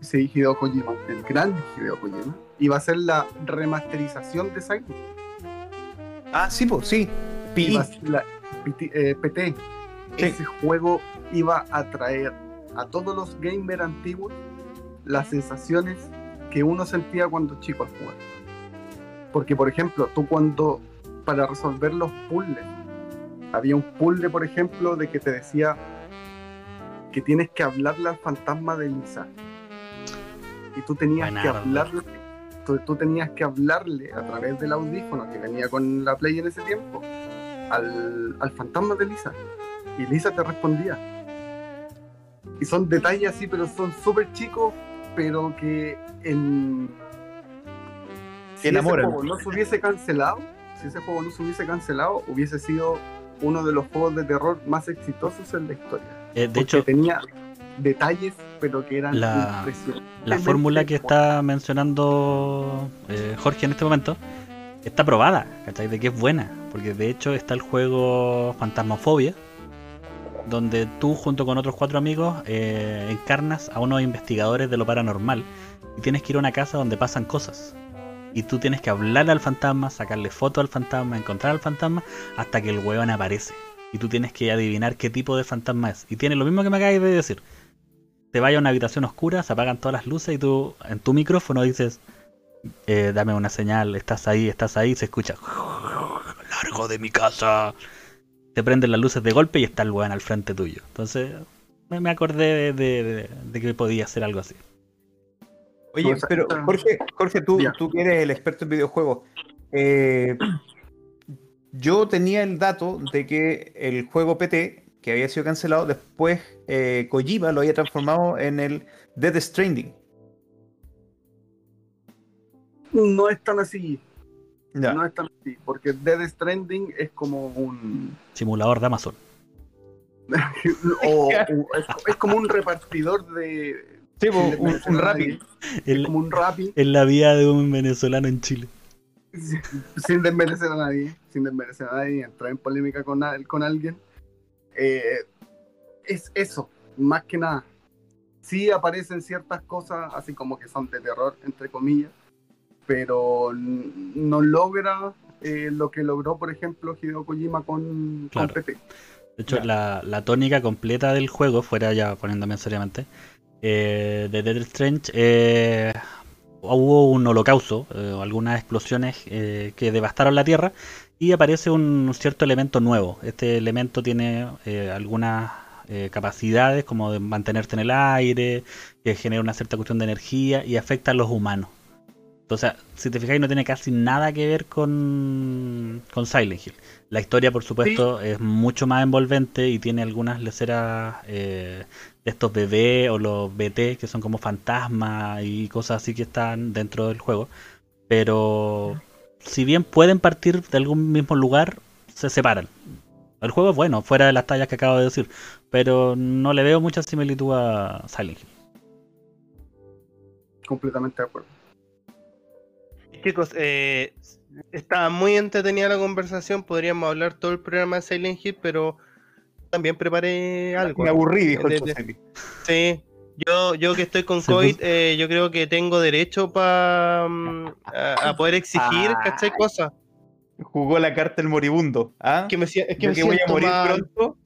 Sí, Hideo Kojima, el gran Hideo Kojima. Iba a ser la remasterización de Silent. Ah, sí, pues, sí. Iba ser la PT, eh, PT. Sí. Ese juego iba a traer a todos los gamers antiguos las sensaciones que uno sentía cuando chico al jugar. Porque, por ejemplo, tú cuando, para resolver los puzzles, había un puzzle, por ejemplo, de que te decía que tienes que hablarle al fantasma de Lisa. Y tú tenías que hablarle, tú, tú tenías que hablarle a través del audífono que venía con la Play en ese tiempo al, al fantasma de Lisa. Y Lisa te respondía. Y son detalles así, pero son súper chicos, pero que en... Si ese Enamoran. juego no se hubiese cancelado, si ese juego no se hubiese cancelado, hubiese sido uno de los juegos de terror más exitosos en la historia. Eh, de Porque hecho, tenía detalles, pero que eran La- impresionantes. la fórmula que está mencionando eh, Jorge en este momento está probada, ¿cachai? De que es buena. Porque de hecho está el juego Fantasmofobia, donde tú junto con otros cuatro amigos eh, encarnas a unos investigadores de lo paranormal y tienes que ir a una casa donde pasan cosas. Y tú tienes que hablarle al fantasma, sacarle foto al fantasma, encontrar al fantasma, hasta que el hueón aparece. Y tú tienes que adivinar qué tipo de fantasma es. Y tiene lo mismo que me acabas de decir te vayas a una habitación oscura, se apagan todas las luces y tú en tu micrófono dices, eh, dame una señal, estás ahí, estás ahí, se escucha, largo de mi casa. Te prenden las luces de golpe y está el weón al frente tuyo. Entonces me, me acordé de, de- de que podía hacer algo así. Oye, pero Jorge, Jorge tú, tú que eres el experto en videojuegos, eh, yo tenía el dato de que el juego PT, que había sido cancelado, después eh, Kojima lo había transformado en el Dead Stranding. No es tan así, Ya. no es tan así, porque Dead Stranding es como un... Simulador de Amazon. o- o- es, es como un repartidor de... Sí, un, un En, como un Rappi, en la vida de un venezolano en Chile. sin desmerecer a nadie, sin desmerecer a nadie, entrar en polémica con, con alguien. Eh, es eso, más que nada. Sí aparecen ciertas cosas, así como que son de terror, entre comillas, pero no logra eh, lo que logró, por ejemplo, Hideo Kojima con, con Claro. PT. De hecho, la, la tónica completa del juego, fuera ya poniéndome seriamente, eh, de Dead Strange, eh, hubo un holocausto, eh, algunas explosiones eh, que devastaron la Tierra y aparece un cierto elemento nuevo. Este elemento tiene eh, algunas eh, capacidades como de mantenerse en el aire, que genera una cierta cuestión de energía y afecta a los humanos. Entonces, si te fijáis, no tiene casi nada que ver con, con Silent Hill. La historia, por supuesto, es mucho más envolvente y tiene algunas leceras eh, de estos bebés o los BT que son como fantasmas y cosas así que están dentro del juego. Pero si bien pueden partir de algún mismo lugar, se separan. El juego es bueno, fuera de las tallas que acabo de decir, pero no le veo mucha similitud a Silent Hill. Completamente de acuerdo. Chicos, eh, está muy entretenida la conversación. Podríamos hablar todo el programa de Silent Hill, pero también preparé algo. Me aburrí, dijo De- el de-. Sí, yo, yo que estoy con COVID, eh, yo creo que tengo derecho pa, mm, a, a poder exigir, Ah. ¿cachai? Cosas. Jugó la carta el moribundo. ¿ah? Que me, sie- es que me que voy a siento morir mal. pronto.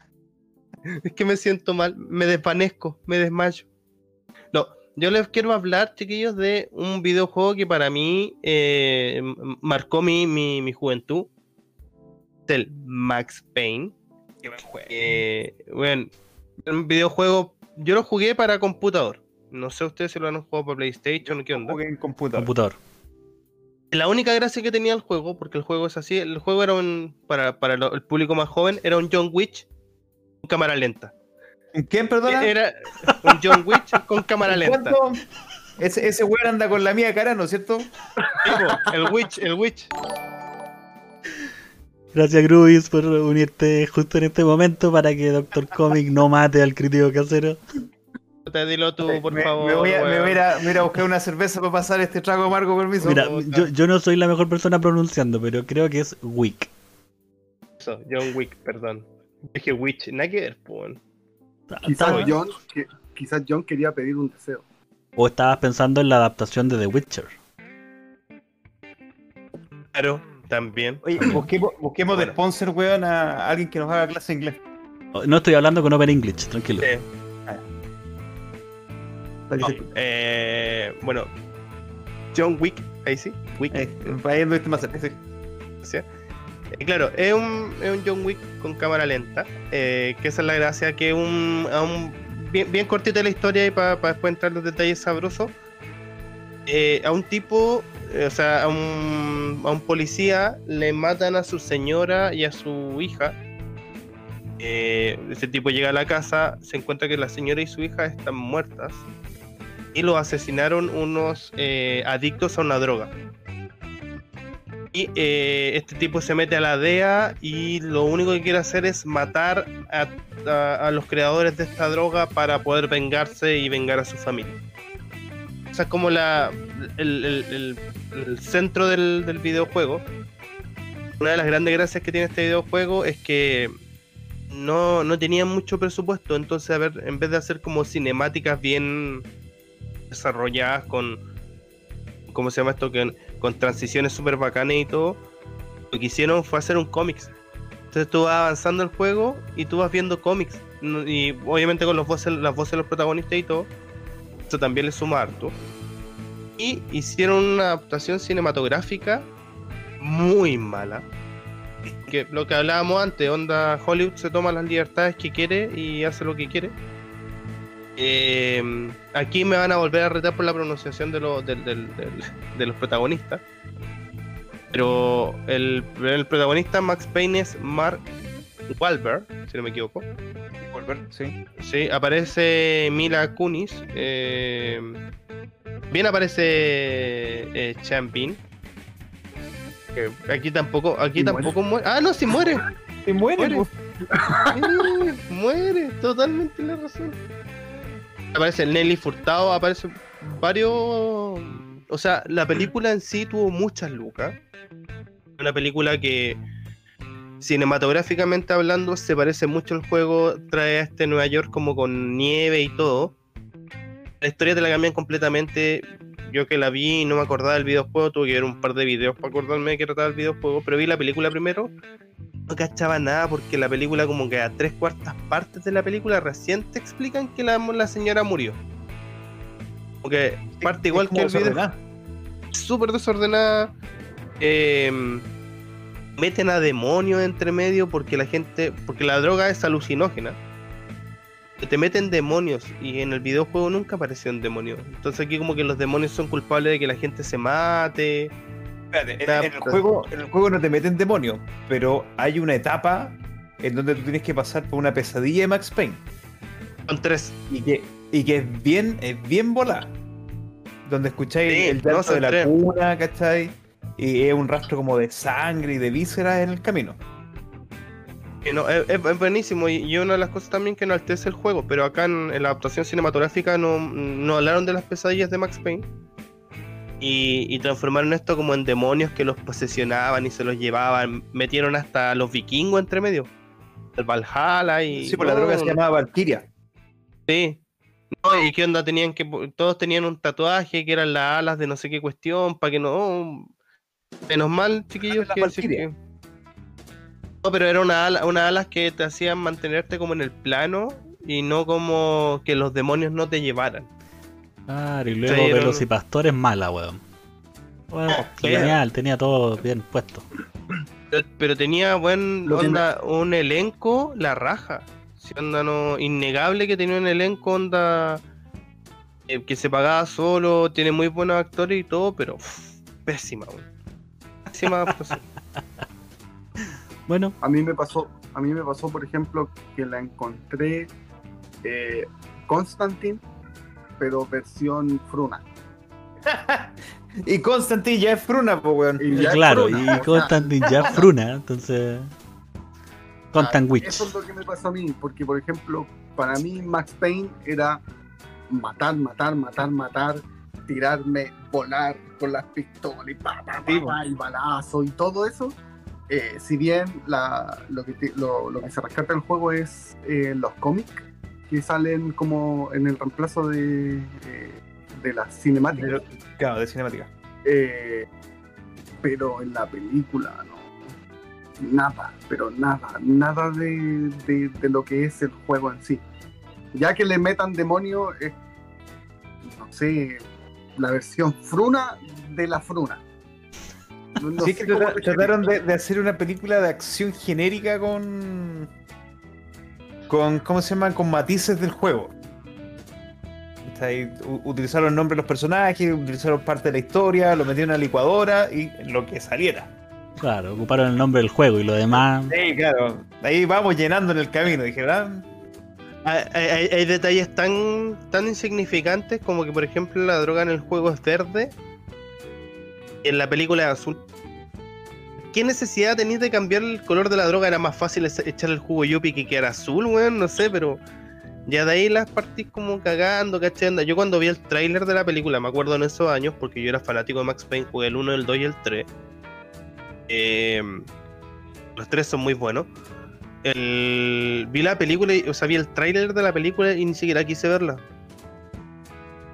Es que me siento mal, me desvanezco, me desmayo. Yo les quiero hablar, chiquillos, de un videojuego que para mí eh, marcó mi, mi, mi juventud. Es el Max Payne. Eh, bueno, un videojuego, yo lo jugué para computador. No sé ustedes si lo han jugado para PlayStation, ¿qué onda? Jugué en computador. Computador. La única gracia que tenía el juego, porque el juego es así, el juego era un, para, para lo- el público más joven, era un John Wick con cámara lenta. ¿Quién, perdona? Era un John Wick con cámara lenta. ¿Cuánto? Ese, ese weón anda con la mía cara, ¿no es cierto? El Witch, el Witch. Gracias, Grubis, por unirte justo en este momento para que Doctor Comic no mate al crítico casero. Puta, dilo tú, por me, favor. me voy a, me weón. voy a ir a- me voy a ir a buscar una cerveza para pasar este trago amargo, permiso. Mira, yo, yo no soy la mejor persona pronunciando, pero creo que es Wick. Eso, John Wick, perdón. Dije Witch, nada que ver. Quizás John, que- quizás John quería pedir un deseo. O estabas pensando en la adaptación de The Witcher. Claro, también. Oye, busquemos, busquemos de sponsor, weón, a alguien que nos haga clase de inglés. No estoy hablando con Open English, tranquilo. Sí. Dale, No, sí. eh, bueno, John Wick, ahí sí, Wick. Eh, para ir más cerca, sí. Eh, claro, es un, es un John Wick con cámara lenta, eh, que esa es la gracia, que un, un bien, bien cortita la historia y para después entrar en los detalles sabrosos. Eh, a un tipo, o sea, a un, a un policía le matan a su señora y a su hija. Ese tipo llega a la casa, se encuentra que la señora y su hija están muertas y lo asesinaron unos adictos a una droga. Y eh, este tipo se mete a la DEA y lo único que quiere hacer es matar a, los creadores de esta droga para poder vengarse y vengar a su familia. O sea, es como la, el, el- el- centro del, del videojuego. Una de las grandes gracias que tiene este videojuego es que no, no tenía mucho presupuesto, entonces a ver, en vez de hacer como cinemáticas bien desarrolladas con, ¿cómo se llama esto? Que, con transiciones súper bacanas y todo, lo que hicieron fue hacer un cómics. Entonces tú vas avanzando el juego y tú vas viendo cómics. Y obviamente con las voces de los protagonistas y todo. Eso también le suma harto. Y hicieron una adaptación cinematográfica muy mala. Que lo que hablábamos antes, onda Hollywood se toma las libertades que quiere y hace lo que quiere. Eh, aquí me van a volver a retar por la pronunciación de, del- del- de los protagonistas. Pero el, el protagonista Max Payne es Mark Wahlberg, si no me equivoco. Volver, sí. Sí, aparece Mila Kunis. Eh, bien aparece eh, Champin. Que Aquí tampoco, aquí ¿Y tampoco muere. Ah, no, sí muere. Y muere, Muere. muere, totalmente la razón. Aparece Nelly Furtado, aparece varios. O sea, la película en sí tuvo muchas lucas. Una película que, cinematográficamente hablando, se parece mucho al juego. Trae a este Nueva York como con nieve y todo. La historia te la cambian completamente. Yo que la vi y no me acordaba del videojuego, tuve que ver un par de videos para acordarme de que trataba el videojuego, pero vi la película primero no cachaba nada porque la película como que a tres cuartas partes de la película recién te explican que la, la señora murió. Como que parte igual que el video, súper desordenada. eh, meten a demonios entre medio porque la gente, porque la droga es alucinógena. Te meten demonios y en el videojuego nunca apareció un demonio. Entonces aquí como que los demonios son culpables de que la gente se mate. Espérate, en, el juego, en el juego no te meten demonios, pero hay una etapa en donde tú tienes que pasar por una pesadilla de Max Payne. Son tres. Y que, y que es bien, es bien volada. Donde escucháis Sí, el llanto de la tres. cuna, ¿cachai? Y es un rastro como de sangre y de vísceras en el camino. Que no, es, buenísimo y, y una de las cosas también que enaltece el juego, pero acá en, en la adaptación cinematográfica no, no hablaron de las pesadillas de Max Payne. Y, y transformaron esto como en demonios que los posesionaban y se los llevaban, metieron hasta los vikingos entre medio, el Valhalla y... Sí, por la no, droga se llamaba Valkyria. Sí. No, y qué onda, tenían que, todos tenían un tatuaje que eran las alas de no sé qué cuestión, para que no... Menos mal, chiquillos, que, No, pero era una ala, alas que te hacían mantenerte como en el plano y no como que los demonios no te llevaran. Claro, y luego Sí, Velocipastor es mala, weón. Bueno, Sí. genial, tenía todo bien puesto. Pero, pero tenía buen onda, un elenco, la raja. Si onda no, innegable que tenía un elenco onda eh, que se pagaba solo, tiene muy buenos actores y todo, pero uf, pésima, weón. Pésima. Bueno, A mí me pasó, a mí me pasó, por ejemplo, que la encontré eh, Constantine, pero versión fruna. Y Constantine ya es fruna, pues, weón. Y claro, fruna, y Constantine ya es fruna, entonces. Constant Witch. Eso es lo que me pasó a mí, porque por ejemplo, para mí Max Payne era matar, matar, matar, matar, tirarme, volar con las pistolas y pa, pa, pa, el balazo y todo eso. Eh, si bien la, lo, que te- lo, lo que se rescata del juego es eh, los cómics que salen como en el reemplazo de, eh, de las cinemáticas. De- Claro, de cinemática. Eh, pero en la película no. Nada, pero nada, nada de, de- de lo que es el juego en sí. Ya que le metan demonio, es, no sé, la versión fruna de la fruna. No, no sí, sé que trata- trataron de, de hacer una película de acción genérica con. con. ¿cómo se llama? con matices del juego. Está ahí, utilizaron el nombre de los personajes, utilizaron parte de la historia, lo metieron en la licuadora y lo que saliera. Claro, ocuparon el nombre del juego y lo demás. Sí, claro. Ahí vamos llenando en el camino. Dije, ¿verdad? Hay, hay- hay detalles tan, tan insignificantes como que, por ejemplo, la droga en el juego es verde en la película azul. ¿Qué necesidad tenéis de cambiar el color de la droga? Era más fácil echarle el jugo Yuppie que quedara azul, weón, no sé, pero ya de ahí las partís como cagando, ¿cachai? Yo cuando vi el tráiler de la película, me acuerdo en esos años, porque yo era fanático de Max Payne, jugué el 1, el 2 y el 3. Eh, los tres son muy buenos. El, vi la película, y- o sea, vi el tráiler de la película y ni siquiera quise verla.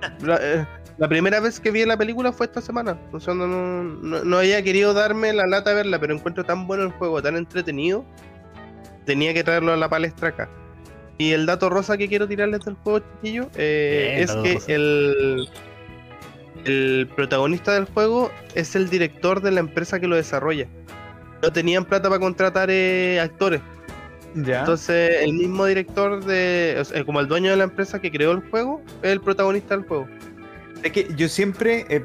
La, eh, la primera vez que vi la película fue esta semana. O sea, no, no, no- no había querido darme la lata a verla, pero encuentro tan bueno el juego, tan entretenido. Tenía que traerlo a la palestra acá. Y el dato rosa que quiero tirarles del juego, chiquillo, eh, Bien, es que rosa. el, el protagonista del juego es el director de la empresa que lo desarrolla. No tenían plata para contratar eh, actores. Ya. Entonces, el mismo director de. o sea, como el dueño de la empresa que creó el juego, es el protagonista del juego. Es que yo siempre. eh,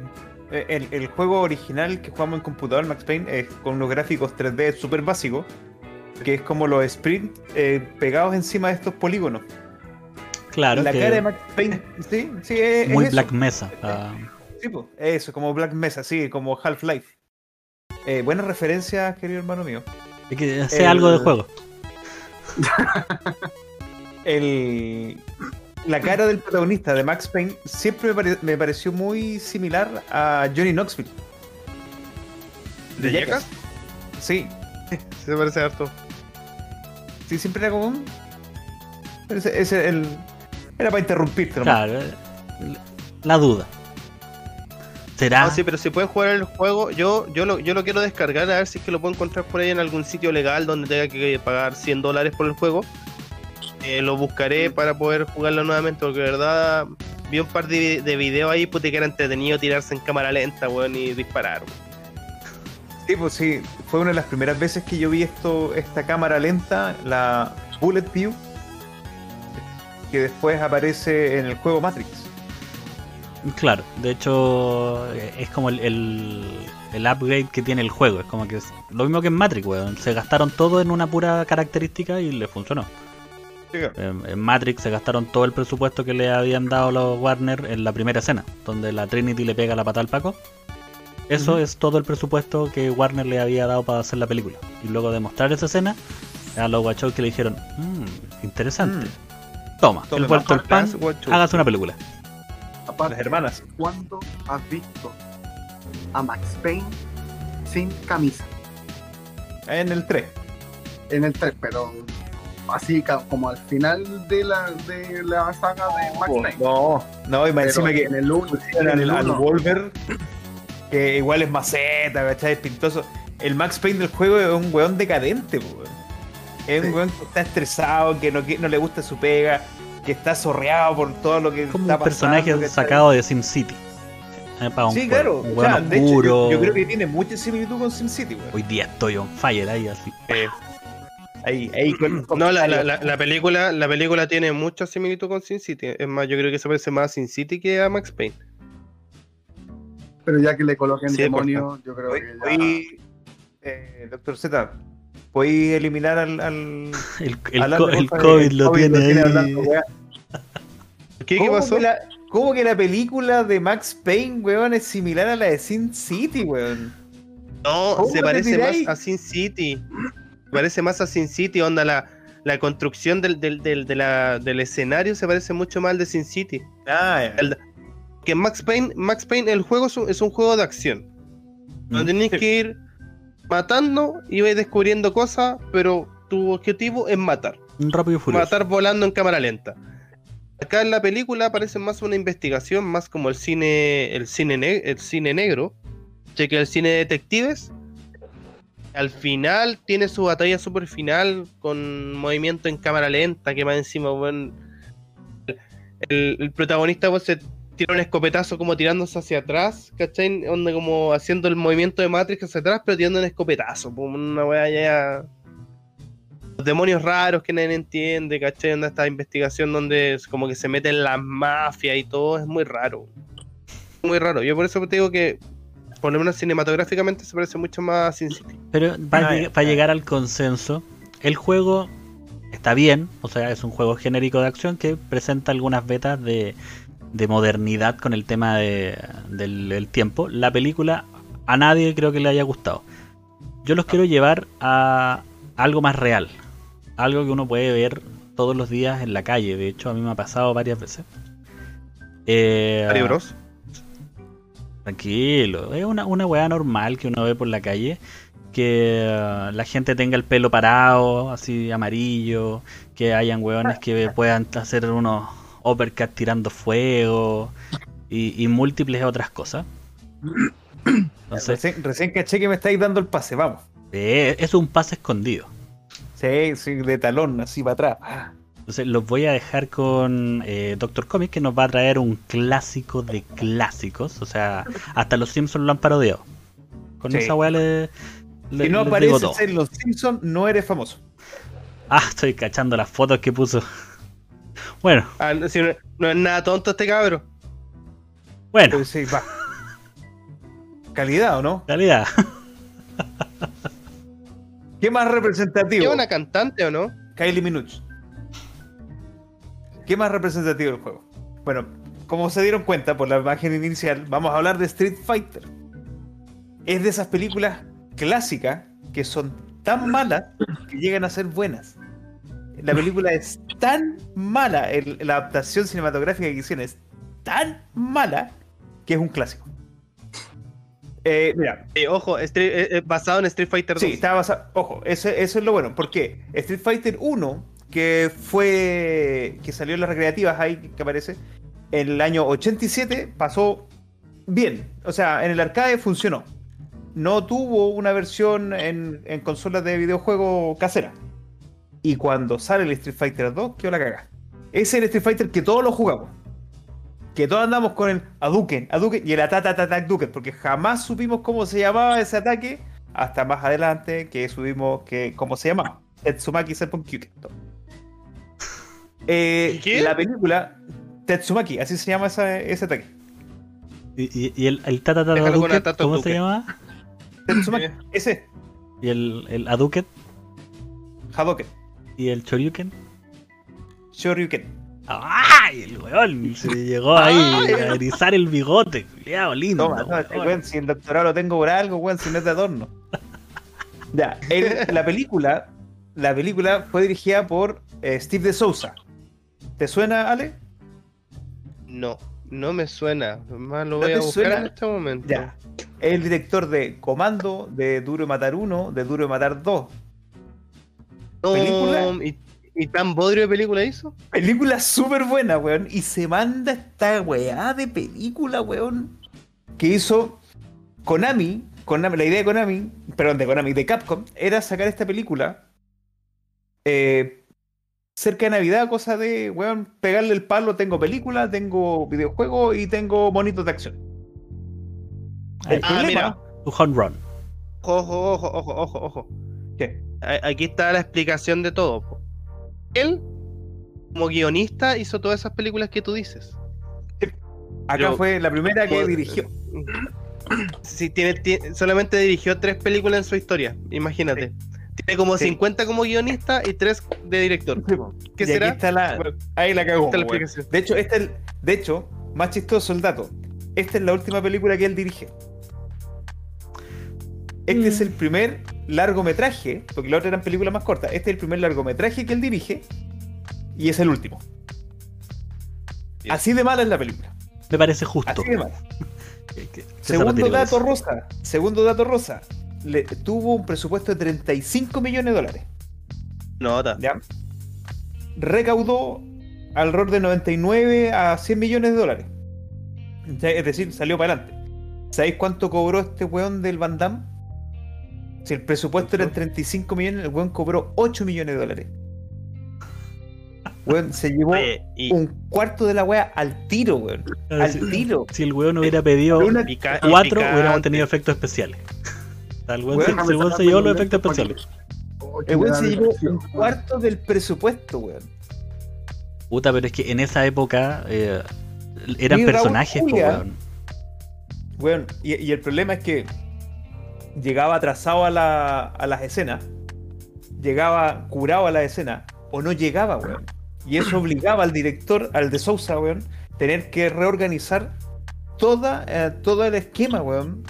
eh, el, el juego original que jugamos en computador, Max Payne, es con unos gráficos 3D súper básicos. Que es como los sprints eh, pegados encima de estos polígonos. Claro, la que cara de Max Payne, sí, sí, es, muy es eso. Black Mesa. Sí, po, eso, como Black Mesa, sí, como Half-Life. Eh, buenas referencias, querido hermano mío. es que sé El- algo del juego. El, la cara del protagonista de Max Payne siempre me, pare- me pareció muy similar a Johnny Knoxville. ¿De Jackass? Sí, Se parece harto. sí, siempre era como un. Ese, ese el, era para interrumpirte, nomás. Claro, la duda. ¿Será? Ah, sí, pero si pueden jugar el juego, yo, yo, lo, yo lo quiero descargar a ver si es que lo puedo encontrar por ahí en algún sitio legal donde tenga que pagar 100 dólares por el juego. Eh, lo buscaré para poder jugarlo nuevamente, porque de verdad vi un par de, de videos ahí, puta que era entretenido tirarse en cámara lenta, weón, y disparar. weón. Sí, pues sí, fue una de las primeras veces que yo vi esto, esta cámara lenta, la Bullet View, que después aparece en el juego Matrix. Claro, de hecho es como el, el, el upgrade que tiene el juego. Es como que es lo mismo que en Matrix, weón. Se gastaron todo en una pura característica y le funcionó. En, en Matrix se gastaron todo el presupuesto que le habían dado los Warner en la primera escena, donde la Trinity le pega la pata al Paco. Eso es todo el presupuesto que Warner le había dado para hacer la película. Y luego de mostrar esa escena, a los guachos que le dijeron, "Mm, interesante. Toma, Tome el vuelto el pan, hágase una película. Aparte, Las hermanas. ¿cuándo has visto a Max Payne sin camisa? En el 3. En el 3, pero así como al final de la, de la saga de Max Payne. No, no, y más encima que en el 1, pusieron al, al Wolver, que igual es maceta, ¿cachai? Es pintoso. El Max Payne del juego es un weón decadente, weón. Es un Sí. weón que está estresado, que no, que no le gusta su pega, que está sorreado por todo lo que Como está un personaje pasando, ¿cachai? sacado de Sin City. Eh, para un Sí, claro. Un o weón sea, de hecho, yo, yo creo que tiene mucha similitud con SimCity, weón. Hoy día estoy on fire ahí así. Ahí, ahí con, con- No, la, la, la, la película, la película tiene mucha similitud con Sin City. Es más, yo creo que se parece más a Sin City que a Max Payne. Pero ya que le coloquen Sí, demonio, yo creo Hoy, que ya... hoy, eh, Doctor Z, ¿podéis eliminar al. al El, el, co- el COVID el lo tiene ahí. hablando. ¿Qué, qué ¿Cómo pasó? Que la, ¿Cómo que la película de Max Payne, weón, es similar a la de Sin City, weón? No, ¿Cómo se parece más a Sin City. Se parece más a Sin City, onda la, la construcción del, del, del, de la- del escenario se parece mucho más al de Sin City. Ah, ya. El- que Max Payne, Max Payne, el juego es un, es un juego de acción. Donde Mm. tenéis Sí. que ir matando y vais descubriendo cosas, pero tu objetivo es matar. Un rápido y furioso. Matar volando en cámara lenta. Acá en la película parece más una investigación, más como el cine, el cine, ne- el cine negro, que el cine de detectives. Al final tiene su batalla super final con movimiento en cámara lenta, que más encima, el, protagonista se tira un escopetazo como tirándose hacia atrás, ¿cachai? Onda como haciendo el movimiento de Matrix hacia atrás, pero tirando un escopetazo, como una weá ya los demonios raros que nadie entiende, ¿cachai? Onda esta investigación donde como que se meten las mafias y todo, es muy raro. Muy raro. Yo por eso te digo que, por lo menos cinematográficamente, se parece mucho más a Sin City. Pero para, Ah, lleg- ya. para llegar al consenso, el juego está bien, o sea, es un juego genérico de acción que presenta algunas vetas de, de modernidad con el tema de- del, del tiempo. La película a nadie creo que le haya gustado. Yo los quiero llevar a algo más real, algo que uno puede ver todos los días en la calle. De hecho, a mí me ha pasado varias veces. Eh, Mario Bros. Tranquilo, es una, una weá normal que uno ve por la calle. Que uh, la gente tenga el pelo parado, así amarillo. Que hayan weones que puedan hacer unos uppercut tirando fuego. Y, y múltiples otras cosas. Entonces, Recién, recién caché que me estáis dando el pase, vamos. eh, es un pase escondido. Sí, sí, de talón, así para atrás. Entonces los voy a dejar con eh, Doctor Comics que nos va a traer un clásico de clásicos. O sea, hasta los Simpsons lo han parodiado. Con Sí. esa weá le, le- Si no apareces en Los Simpsons, no eres famoso. Ah, estoy cachando las fotos que puso. Bueno, Ah, no, si no, no es nada tonto este cabro. bueno, Pues sí, va. Calidad, ¿o no? calidad. ¿Qué más ¿Es representativo? una cantante o no? Kylie Minogue. ¿Qué más representativo del juego? Bueno, como se dieron cuenta por la imagen inicial, vamos a hablar de Street Fighter. Es de esas películas clásicas que son tan malas que llegan a ser buenas. La película es tan mala, el- la adaptación cinematográfica que hicieron es tan mala que es un clásico. Eh, mira, Eh, ojo, Street- eh, eh, basado en Street Fighter 2. Sí, estaba basado. Ojo, eso, eso es lo bueno. ¿Por qué? Street Fighter 1, que fue. que salió en las recreativas ahí, que aparece, en el año 87, pasó bien. O sea, en el arcade funcionó. No tuvo una versión en, consolas de videojuego casera. Y cuando sale el Street Fighter 2, quedó la caga. Ese es el Street Fighter que todos lo jugamos. Que todos andamos con el Hadouken, Hadouken y el Attack Duken, porque jamás supimos cómo se llamaba ese ataque hasta más adelante que subimos que cómo se llamaba. Tetsumaki Serpent Kyuken. Eh, ¿Qué? La película Tetsumaki, así se llama esa- ese ataque. Y, y- y el, el Tata Tata Duket, Tata ¿cómo se llama? Tetsumaki, Eh. ese, Y el, el Aduket Hadouken, y el Choryuken. Shoryuken. ¡Ay! El weón se le llegó ahí a erizar el bigote. Culeado lindo. Toma, este weón, si el doctorado lo tengo por algo, weón, si no es de adorno. Ya, el- la película, la película fue dirigida por eh, Steve de Souza. ¿Te suena, Ale? No, no me suena. Más lo ¿No voy a buscar suena? en este momento. Ya. Es el director de Comando, de Duro de Matar 1, de Duro de Matar 2. No, ¿Película? ¿Y, y tan bodrio de película hizo? Película súper buena, weón. Y se manda esta weá de película, weón. Que hizo Konami. Konami la idea de Konami, perdón, de Konami, de Capcom, era sacar esta película eh, cerca de Navidad, cosa de, weón, pegarle el palo. Tengo película, tengo videojuego y tengo monitos de acción. El Ah, problema- mira. tu home run. Ojo, ojo, ojo, ojo, ojo. ¿Qué? Aquí está la explicación de todo. po. Él, como guionista, hizo todas esas películas que tú dices. Acá Yo- fue la primera que dirigió. Sí, tiene, tiene- solamente dirigió tres películas en su historia, imagínate. Tiene como Sí. 50 como guionista y tres de director. ¿Qué Y será? Aquí está la, ahí la cagó. De hecho, este el- de hecho, más chistoso el dato. Esta es la última película que él dirige. Este Mm. es el primer largometraje, porque la otra eran películas más cortas. Este es el primer largometraje que él dirige y es el último. Bien. Así de mala es la película. Me parece justo. Así de mala. Segundo dato rosa. Segundo dato rosa. Le, tuvo un presupuesto de 35 millones de dólares. Nota. ¿ya? Recaudó alrededor de 99 a 100 millones de dólares. Ya, Es decir, salió para adelante. ¿Sabéis cuánto cobró este weón del Van Damme? Si el presupuesto era 35 millones, el weón cobró 8 millones de dólares. Weón, se llevó Oye, y, un cuarto de la wea al tiro, weón. Al si, tiro. si el weón hubiera pedido Una- pica- y cuatro, picante. hubiéramos tenido efectos especiales. El weón, se, llevó los efectos especiales. Oh, El weón me se llevó un cuarto del presupuesto, weón. Puta, pero es que en esa época eh, eran Y personajes, po, weón. Weón, y, y el problema es que llegaba atrasado a, la- a las escenas, llegaba curado a la escena, o no llegaba, weón. Y eso obligaba al director, al de Sousa, weón, tener que reorganizar toda, eh, todo el esquema, weón,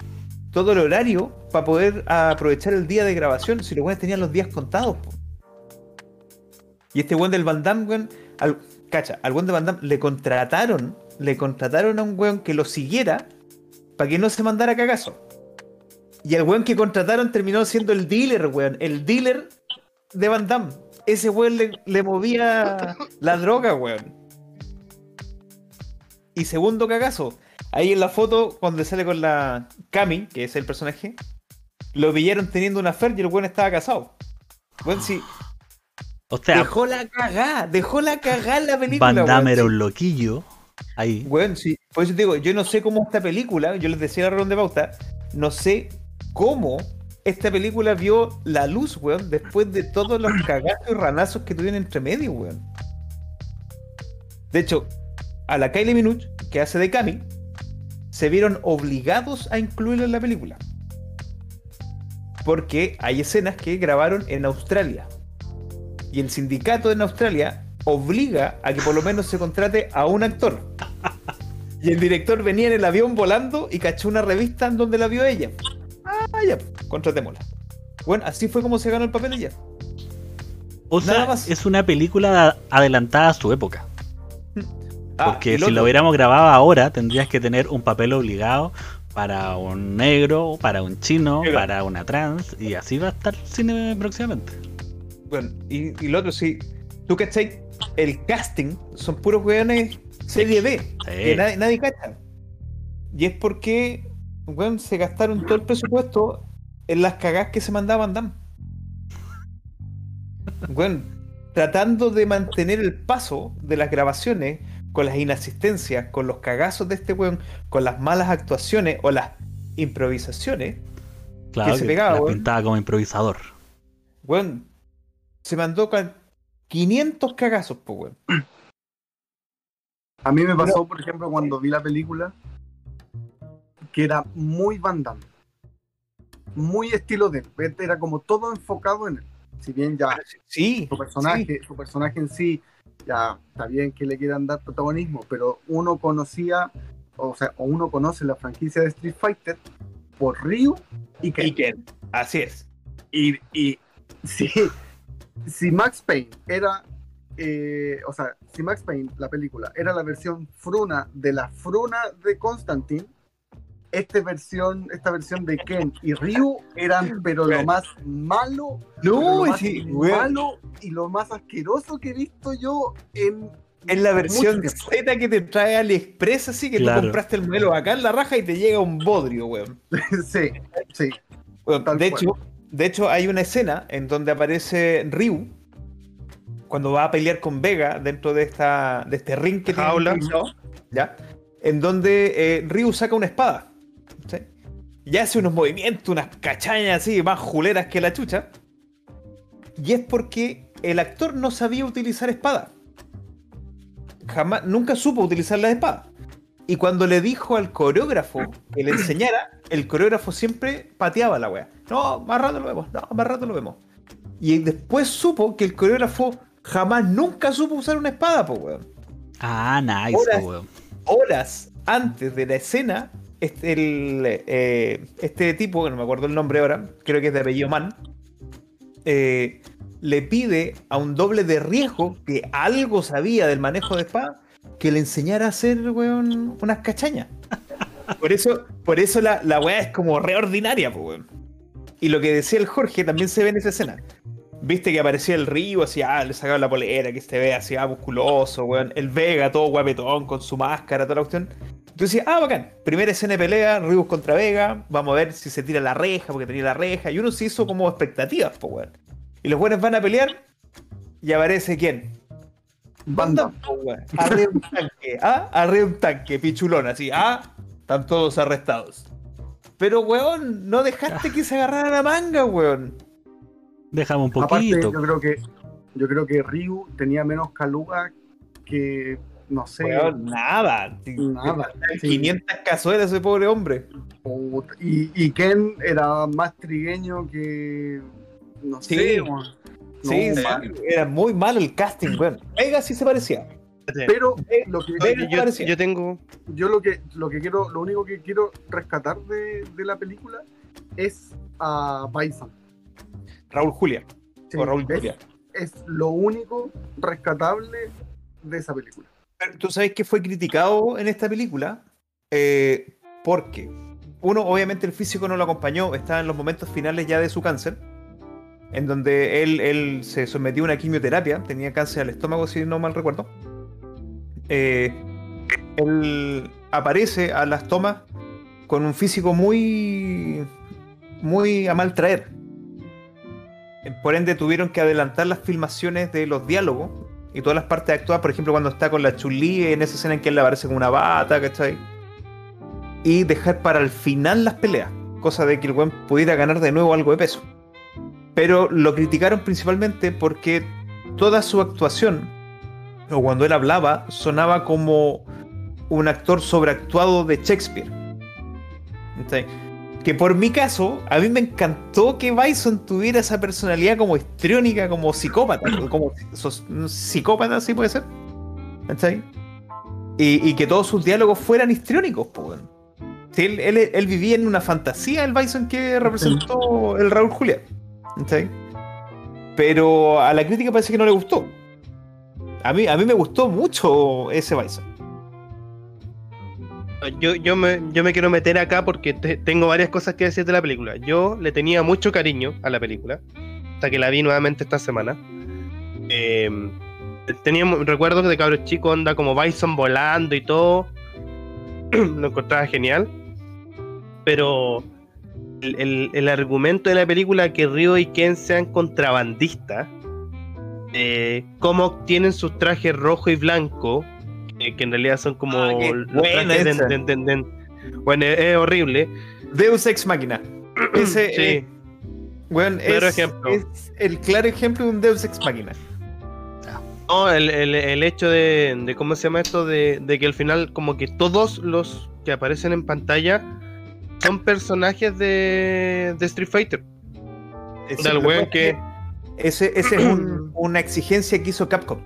todo el horario para poder aprovechar el día de grabación, si los weones tenían los días contados. Y este weón del Van Damme, weón, al, cacha, al weón de Van Damme le contrataron, le contrataron a un weón que lo siguiera para que no se mandara cagazo. Y el weón que contrataron terminó siendo el dealer, weón. El dealer de Van Damme. Ese weón le, le movía la droga, weón. Y segundo cagazo. Ahí en la foto, cuando sale con la Cami, que es el personaje, lo pillaron teniendo una fer y el weón estaba casado. Weón, sí. O sea, Dejó la cagá, dejó la cagá en la película. Van Damme era un loquillo. Ahí. Weón, sí. Por eso te digo, yo no sé cómo esta película, yo les decía en la ronda de pauta, no sé cómo esta película vio la luz, weón, después de todos los cagazos y ranazos que tuvieron entre medio, weón. De hecho, a la Kylie Minogue, que hace de Cami, se vieron obligados a incluirla en la película. Porque hay escenas que grabaron en Australia. Y el sindicato en Australia obliga a que por lo menos se contrate a un actor. Y el director venía en el avión volando y cachó una revista en donde la vio ella. Ah, ya, contratémosla. Bueno, así fue como se ganó el papel ella. O nada sea, más. es una película adelantada a su época. Ah, Porque si lo hubiéramos grabado ahora, tendrías que tener un papel obligado para un negro, para un chino, para una trans, y así va a estar el cine próximamente. Bueno, y, y lo otro, sí. Tú cachai, el casting son puros weones serie B. Que nadie, nadie cacha. Y es porque, weón, se gastaron todo el presupuesto en las cagadas que se mandaban Dan. Weón, tratando de mantener el paso de las grabaciones con las inasistencias, con los cagazos de este weón, con las malas actuaciones o las improvisaciones, Claro, se que pegaba, la weón. pintaba como improvisador. weón, se mandó con 500 cagazos, pues, weón. A mí me pasó, por ejemplo, cuando vi la película, que era muy Van Damme. Muy estilo de él. Era como todo enfocado en él. Si bien ya Sí, su personaje, su personaje en sí, ya está bien que le quieran dar protagonismo, pero uno conocía, o sea, o uno conoce la franquicia de Street Fighter por Ryu y. Ken, así es. Y, y si, si Max Payne era, eh, o sea, si Max Payne, la película, era la versión fruna de la fruna de Constantine, esta versión, esta versión de Ken y Ryu eran, pero lo más malo, pero No, lo más sí, weón. malo y lo más asqueroso que he visto yo en Es la versión. Z que te trae AliExpress, así que Claro. tú compraste el modelo acá en la raja y te llega un bodrio, weón. sí, sí. De, cual. hecho, de hecho, hay una escena en donde aparece Ryu cuando va a pelear con Vega dentro de esta de este ring que tiene Jaula. improvisado, ¿ya? En donde eh, Ryu saca una espada. ¿Sí? Y hace unos movimientos, unas cachañas así, más juleras que la chucha. Y es porque el actor no sabía utilizar espada. Jamás, nunca supo utilizar la espada. Y cuando le dijo al coreógrafo que le enseñara, el coreógrafo siempre pateaba la wea. No, más rato lo vemos, no, más rato lo vemos. Y después supo que el coreógrafo jamás nunca supo usar una espada, po weón. Ah, nice, Ahora- po, weón. Horas antes de la escena, este, el, eh, este tipo, que no me acuerdo el nombre ahora, creo que es de apellido Man, eh, le pide a un doble de riesgo que algo sabía del manejo de espada que le enseñara a hacer, weón, unas cachañas. Por eso, por eso la, la weá es como reordinaria, pues, weón. Y lo que decía el Jorge también se ve en esa escena. Viste que aparecía el Río, así, ah, le sacaba la polera, que se ve así, ah, musculoso, weón. El Vega, todo guapetón, con su máscara, toda la cuestión. Entonces, ah, bacán. Primera escena de pelea, Ribus contra Vega. Vamos a ver si se tira la reja, porque tenía la reja. Y uno se hizo como expectativas, pues, weón. Y los buenos van a pelear. Y aparece quién? Van Damme. po, weón. Arriba un tanque, ¿ah? Arriba un tanque, pichulón, así, ah. Están todos arrestados. Pero, weón, no dejaste que se agarrara la manga, weón. Déjame un Aparte, poquito. yo creo que yo creo que Ryu tenía menos caluga que no sé. Weón, nada. Nada, sí. 500 cazuelas ese pobre hombre. puta. Y, y Ken era más trigueño que no Sí. sé. weón. No, Sí, sí, era muy malo el casting, weón. Vega sí se parecía. Pero Eh, lo que yo, parecía. yo tengo. yo lo que lo que quiero, lo único que quiero rescatar de, de la película es a Bison. Raúl Julia. Sí, o Raúl es, Julia. es lo único rescatable de esa película. Tú sabes que fue criticado en esta película eh, porque, uno, obviamente el físico no lo acompañó, estaba en los momentos finales ya de su cáncer, en donde él, él se sometió a una quimioterapia, tenía cáncer al estómago, si no mal recuerdo. Eh, él aparece a las tomas con un físico muy, muy a mal traer. Por ende, tuvieron que adelantar las filmaciones de los diálogos y todas las partes actuadas, por ejemplo, cuando está con la Chun-Li en esa escena en que él le aparece con una bata, ¿cachai? Y dejar para el final las peleas, cosa de que el buen pudiera ganar de nuevo algo de peso. Pero lo criticaron principalmente porque toda su actuación, o cuando él hablaba, sonaba como un actor sobreactuado de Shakespeare. ¿Cachai? Que por mi caso, a mí me encantó que Bison tuviera esa personalidad como histriónica, como psicópata, como sos- psicópata, así puede ser. ¿Cachai? Y, y que todos sus diálogos fueran histriónicos, pues. Sí, él, él- él vivía en una fantasía, el Bison que representó el Raúl Julián. ¿Cachai? Pero a la crítica parece que no le gustó. A mí, a mí me gustó mucho ese Bison. Yo, yo, me, yo me quiero meter acá porque te- tengo varias cosas que decir de la película. Yo le tenía mucho cariño a la película, hasta que la vi nuevamente esta semana. Eh, tenía recuerdos de cabros chicos, onda como Bison volando y todo. Lo encontraba genial. Pero el, el- el argumento de la película que Ryo y Ken sean contrabandistas, eh, cómo obtienen sus trajes rojo y blanco, que, que en realidad son como Ah, buena bueno, es, es horrible. Deus Ex Machina. Ese, Sí. eh, Claro es, ejemplo. es el claro ejemplo de un Deus Ex Machina. No, el, el- el hecho de, de cómo se llama esto, de, de que al final como que todos los que aparecen en pantalla son personajes de, de Street Fighter. Ese, Del weón que... ese, ese es un- una exigencia que hizo Capcom.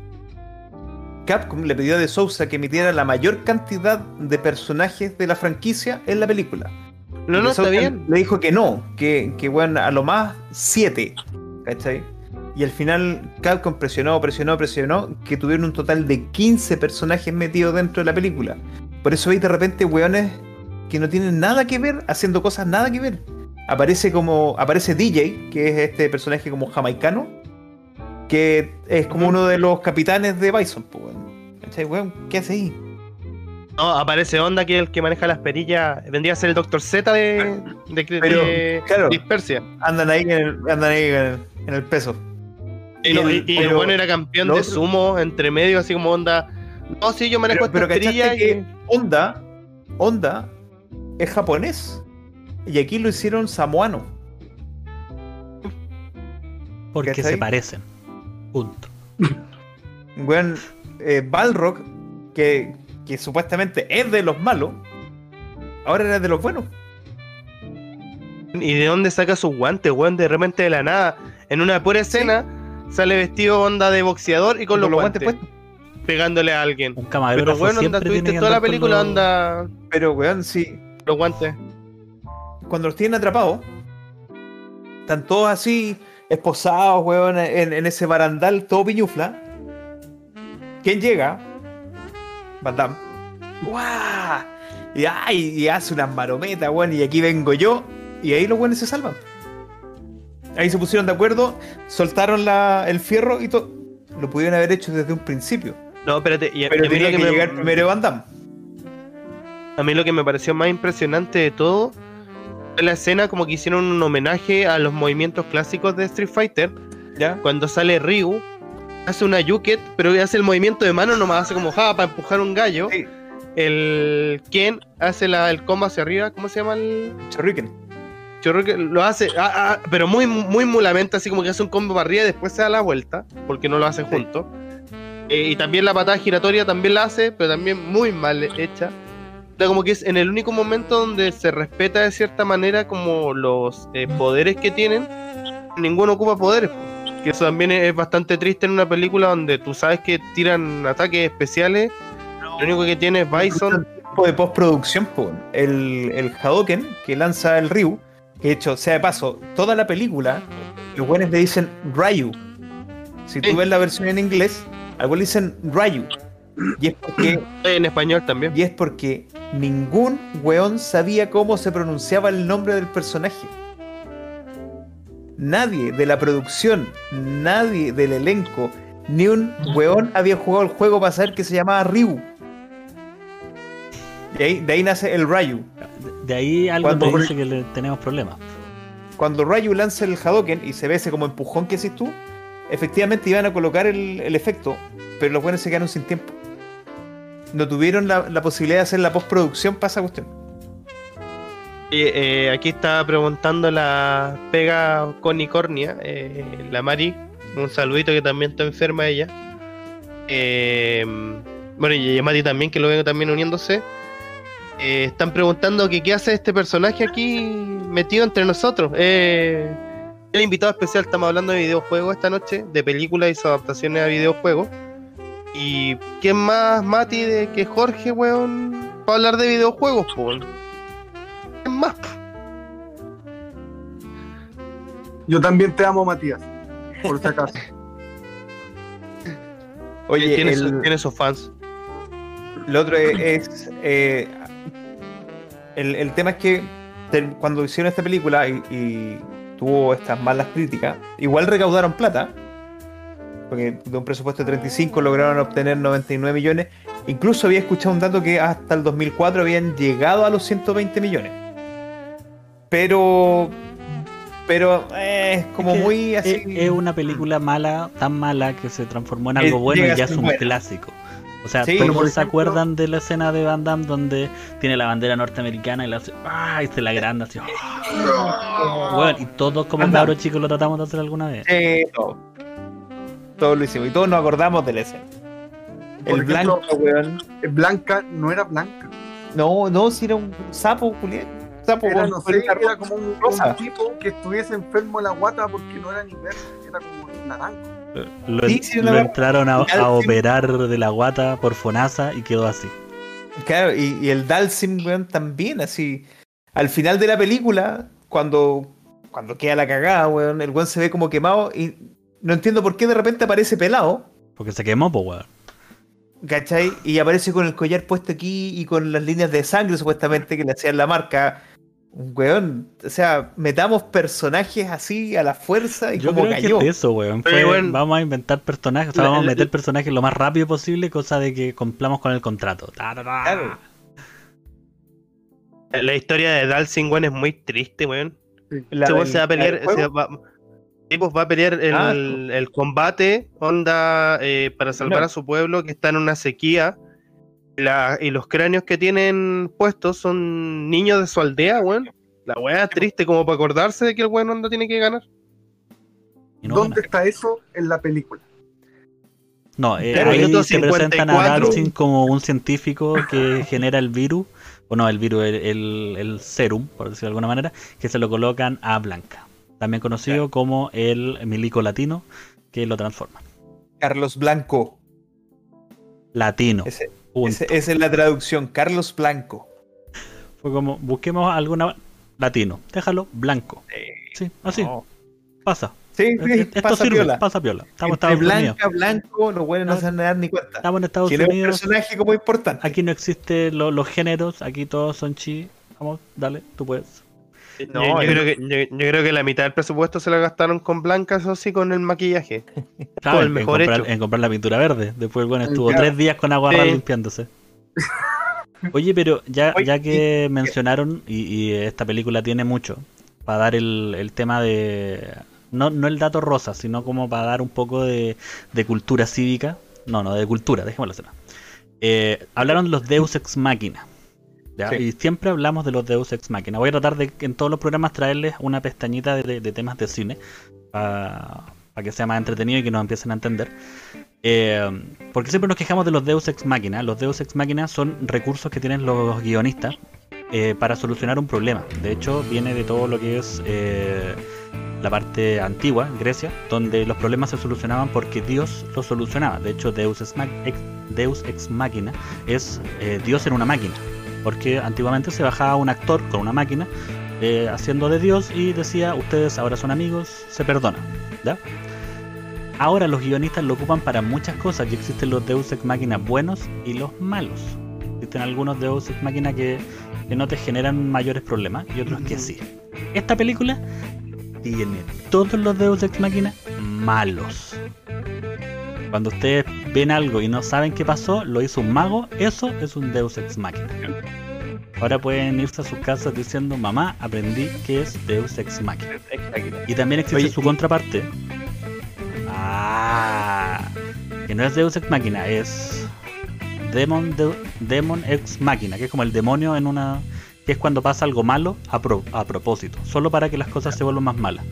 Capcom le pidió a De Sousa que emitiera la mayor cantidad de personajes de la franquicia en la película. No, no, está bien. Le dijo que no, que, que bueno, a lo más siete. ¿Cachai? Y al final Capcom presionó, presionó, presionó, que tuvieron un total de 15 personajes metidos dentro de la película. Por eso veis de repente weones que no tienen nada que ver, haciendo cosas nada que ver. Aparece como. Aparece DJ, que es este personaje como jamaicano, que es como uno de los capitanes de Bison, pues weón. ¿Cachai, weón? ¿Qué hace ahí? No, aparece Onda, que es el que maneja las perillas. Vendría a ser el Dr. Z de, de, de- Pero, de claro. Dispersia. Andan ahí en el, andan ahí en el, en el peso. Y, el- y el pero bueno era campeón de sumo entre medio, así como Onda. No, sí, yo manejo Pero, pero estas. ¿cachaste y- que Honda, Honda es japonés? Y aquí lo hicieron samoano. Porque se parecen. Punto. Weón, eh, Balrog, que, que supuestamente es de los malos, ahora era de los buenos. ¿Y de dónde saca sus guantes, weón? De repente de la nada. En una pura escena sale vestido onda de boxeador y con, los, guantes, puestos. pegándole a alguien. Un Pero bueno, onda, siempre tiene tuviste toda la película, los- onda. Pero weón, sí. Los guantes. cuando los tienen atrapados, están todos así, esposados, weón, en, en ese barandal, todo piñufla. ¿Quién llega? Van Damme. ¡Guau! Y, ay, y hace unas marometas, weón, y aquí vengo yo. Y ahí los buenos se salvan. Ahí se pusieron de acuerdo, soltaron la- el fierro y todo. Lo pudieron haber hecho desde un principio. No, espérate. Y, a Pero tenía que que me- llegar primero Van Damme. A mí lo que me pareció más impresionante de todo fue la escena como que hicieron un homenaje a los movimientos clásicos de Street Fighter. ¿Ya? Cuando sale Ryu, hace una yuket, pero hace el movimiento de mano nomás, hace como ja, para empujar un gallo. Sí. El Ken hace la, el combo hacia arriba, ¿cómo se llama el que Lo hace, ah, ah, pero muy, muy mulamente, así como que hace un combo para arriba y después se da la vuelta, porque no lo hacen Sí. juntos. Eh, y también la patada giratoria también la hace, pero también muy mal hecha. Como que es en el único momento donde se respeta de cierta manera como los eh, poderes que tienen, ninguno ocupa poderes. po. Que eso también es, es bastante triste en una película donde tú sabes que tiran ataques especiales, lo único que tiene es Bison. de postproducción, po, el, el Hadoken que lanza el Ryu, que de hecho, sea de paso, toda la película, los buenos le dicen Ryu. Si tú Sí. ves la versión en inglés, algo le dicen Ryu. Y es porque, En español también. y es porque ningún weón sabía cómo se pronunciaba el nombre del personaje. Nadie de la producción, nadie del elenco, ni un weón había jugado el juego para saber que se llamaba Ryu. De ahí, de ahí nace el Ryu. De ahí algo Cuando- te dice que le- tenemos problemas. Cuando Ryu lanza el Hadoken y se ve ese como empujón que haces tú, efectivamente iban a colocar el, el efecto, pero los buenos se quedaron sin tiempo. No tuvieron la, posibilidad de hacer la postproducción para esa cuestión. Eh, aquí está preguntando la pega conicornia, eh, la Mari. Un saludito que también está enferma ella. Eh, bueno, y Mati también, que lo vengo también uniéndose. Eh, están preguntando que qué hace este personaje aquí metido entre nosotros. El invitado especial, estamos hablando de videojuegos esta noche, de películas y sus adaptaciones a videojuegos. ¿Y quién más, Mati, de que Jorge, weón, para hablar de videojuegos, po? ¿Quién más? Yo también te amo, Matías. Por si acaso. Oye, tiene, el, su- tiene sus fans. lo otro es, es, eh, el, el tema es que cuando hicieron esta película y, y tuvo estas malas críticas, igual recaudaron plata. Porque de un presupuesto de 35 lograron obtener 99 millones. Incluso había escuchado un dato que hasta el 2004 habían llegado a los 120 millones. Pero. Pero eh, es como Es que muy así. Es, una película mala, tan mala que se transformó en Eh, algo bueno y ya es un buena. clásico. O sea, Sí, todos se acuerdan de la escena de Van Damme donde tiene la bandera norteamericana y la hace, ¡ah! y se la agranda así. ¡ah! Bueno, y todos como cabros chicos lo tratamos de hacer alguna vez. Sí, todo. Todos lo hicimos. Y todos nos acordamos de la escena. El ejemplo, blanco, weón. eh, Blanca no era blanca. No, no, si era un sapo, Julián. Sapo Era, no sé, era como un, un tipo que estuviese enfermo en la guata porque no era ni verde, era como naranja. Lo, Sí, sí, lo entraron a, operar de la guata por Fonasa y quedó así. Claro, y, y el Dalsim, weón, también, así. Al final de la película, cuando, cuando queda la cagada, weón, el weón se ve como quemado y no entiendo por qué de repente aparece pelado, Porque se quemó, pues, weón. ¿cachai? Y aparece con el collar puesto aquí y con las líneas de sangre, supuestamente, que le hacían la marca. Weón, o sea, metamos personajes así a la fuerza y Yo como creo cayó. que es eso, weón. Fue, weón, vamos a inventar personajes, o sea, la- vamos a la- meter personajes lo más rápido posible, cosa de que cumplamos con el contrato. Claro. La historia de Dalsing, weón, es muy triste, weón. La del- se va a pelear, se va, sí, pues, va a pelear el, Ah, el combate, onda, eh, para salvar No. a su pueblo que está en una sequía. La- y los cráneos que tienen puestos son niños de su aldea, weón. La weá triste, como para acordarse de que el weón onda tiene que ganar. No ¿Dónde gana. está eso en la película? No, eh, ahí te presentan a 54. Dalsin como un científico que genera el virus, o no, el virus, el, el- el serum, por decirlo de alguna manera, que se lo colocan a Blanca, también conocido como el milico latino, que lo transforma. Carlos Blanco. Latino. Ese- punto. ese- esa es la traducción. Carlos Blanco. Fue como, busquemos alguna latino, déjalo blanco. Sí, así, No. pasa. Sí, sí, Esto pasa sirve, piola. pasa piola. Estamos en Entre Estados Unidos. blanca, blanco, los buenos no se van a dar ni cuenta. Estamos en Estados Tiene un Unidos. personaje como importante. Aquí no existen lo- los géneros, aquí todos son chi. Vamos, dale, tú puedes. No, yo, creo que, yo, yo creo que la mitad del presupuesto se lo gastaron con blancas o sí con el maquillaje. Claro, el en, mejor comprar, hecho. en comprar la pintura verde. Después bueno estuvo Claro. tres días con agua Sí. limpiándose. Oye, pero ya, ya que mencionaron, y, y esta película tiene mucho, para dar el, el tema de... No, no el dato rosa, sino como para dar un poco de, de cultura cívica. No, no, de cultura, dejémoslo así. Eh, hablaron de los Deus Ex Machina. ¿Ya? Sí. Y siempre hablamos de los Deus Ex Machina. Voy a tratar de en todos los programas traerles una pestañita de, de- temas de cine para que sea más entretenido y que nos empiecen a entender. Eh, porque siempre nos quejamos de los Deus Ex Machina. Los Deus Ex Machina son recursos que tienen los guionistas eh, para solucionar un problema. De hecho, viene de todo lo que es eh, la parte antigua, Grecia, donde los problemas se solucionaban porque Dios los solucionaba. De hecho, Deus Ex- Deus Ex Machina es eh, Dios en una máquina. Porque antiguamente se bajaba un actor con una máquina eh, haciendo de Dios y decía, ustedes ahora son amigos, se perdonan. ¿ya? Ahora los guionistas lo ocupan para muchas cosas y existen los Deus Ex Machina buenos y los malos. Existen algunos Deus Ex Machina que, que no te generan mayores problemas y otros que sí. Esta película tiene todos los Deus Ex Machina malos. Cuando ustedes ven algo y no saben qué pasó, lo hizo un mago, eso es un Deus Ex Machina. Ahora pueden irse a sus casas diciendo, mamá, aprendí que es Deus Ex Machina. Y también existe Oye, su y- contraparte. Ah, que no es Deus Ex Machina, es Demon, de- Demon Ex Machina, que es como el demonio en una. que es cuando pasa algo malo a, pro- a propósito, solo para que las cosas se vuelvan más malas.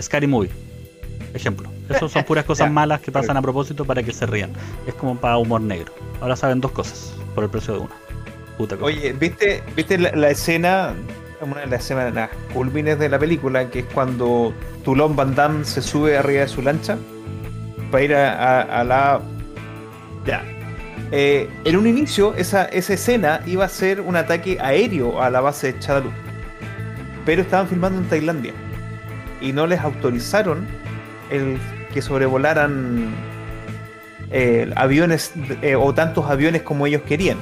Scary Movie, ejemplo. Eso son puras cosas malas que pasan a propósito para que se rían. Es como para humor negro. Ahora saben dos cosas por el precio de una. Puta cosa. Oye, ¿viste, viste la, la escena, una de las escenas culmines de la película, que es cuando Toulon Van Damme se sube arriba de su lancha para ir a, a- a la... Ya. Eh, en un inicio, esa, esa escena iba a ser un ataque aéreo a la base de Chadalu. Pero estaban filmando en Tailandia. Y no les autorizaron el que sobrevolaran eh, aviones eh, o tantos aviones como ellos querían.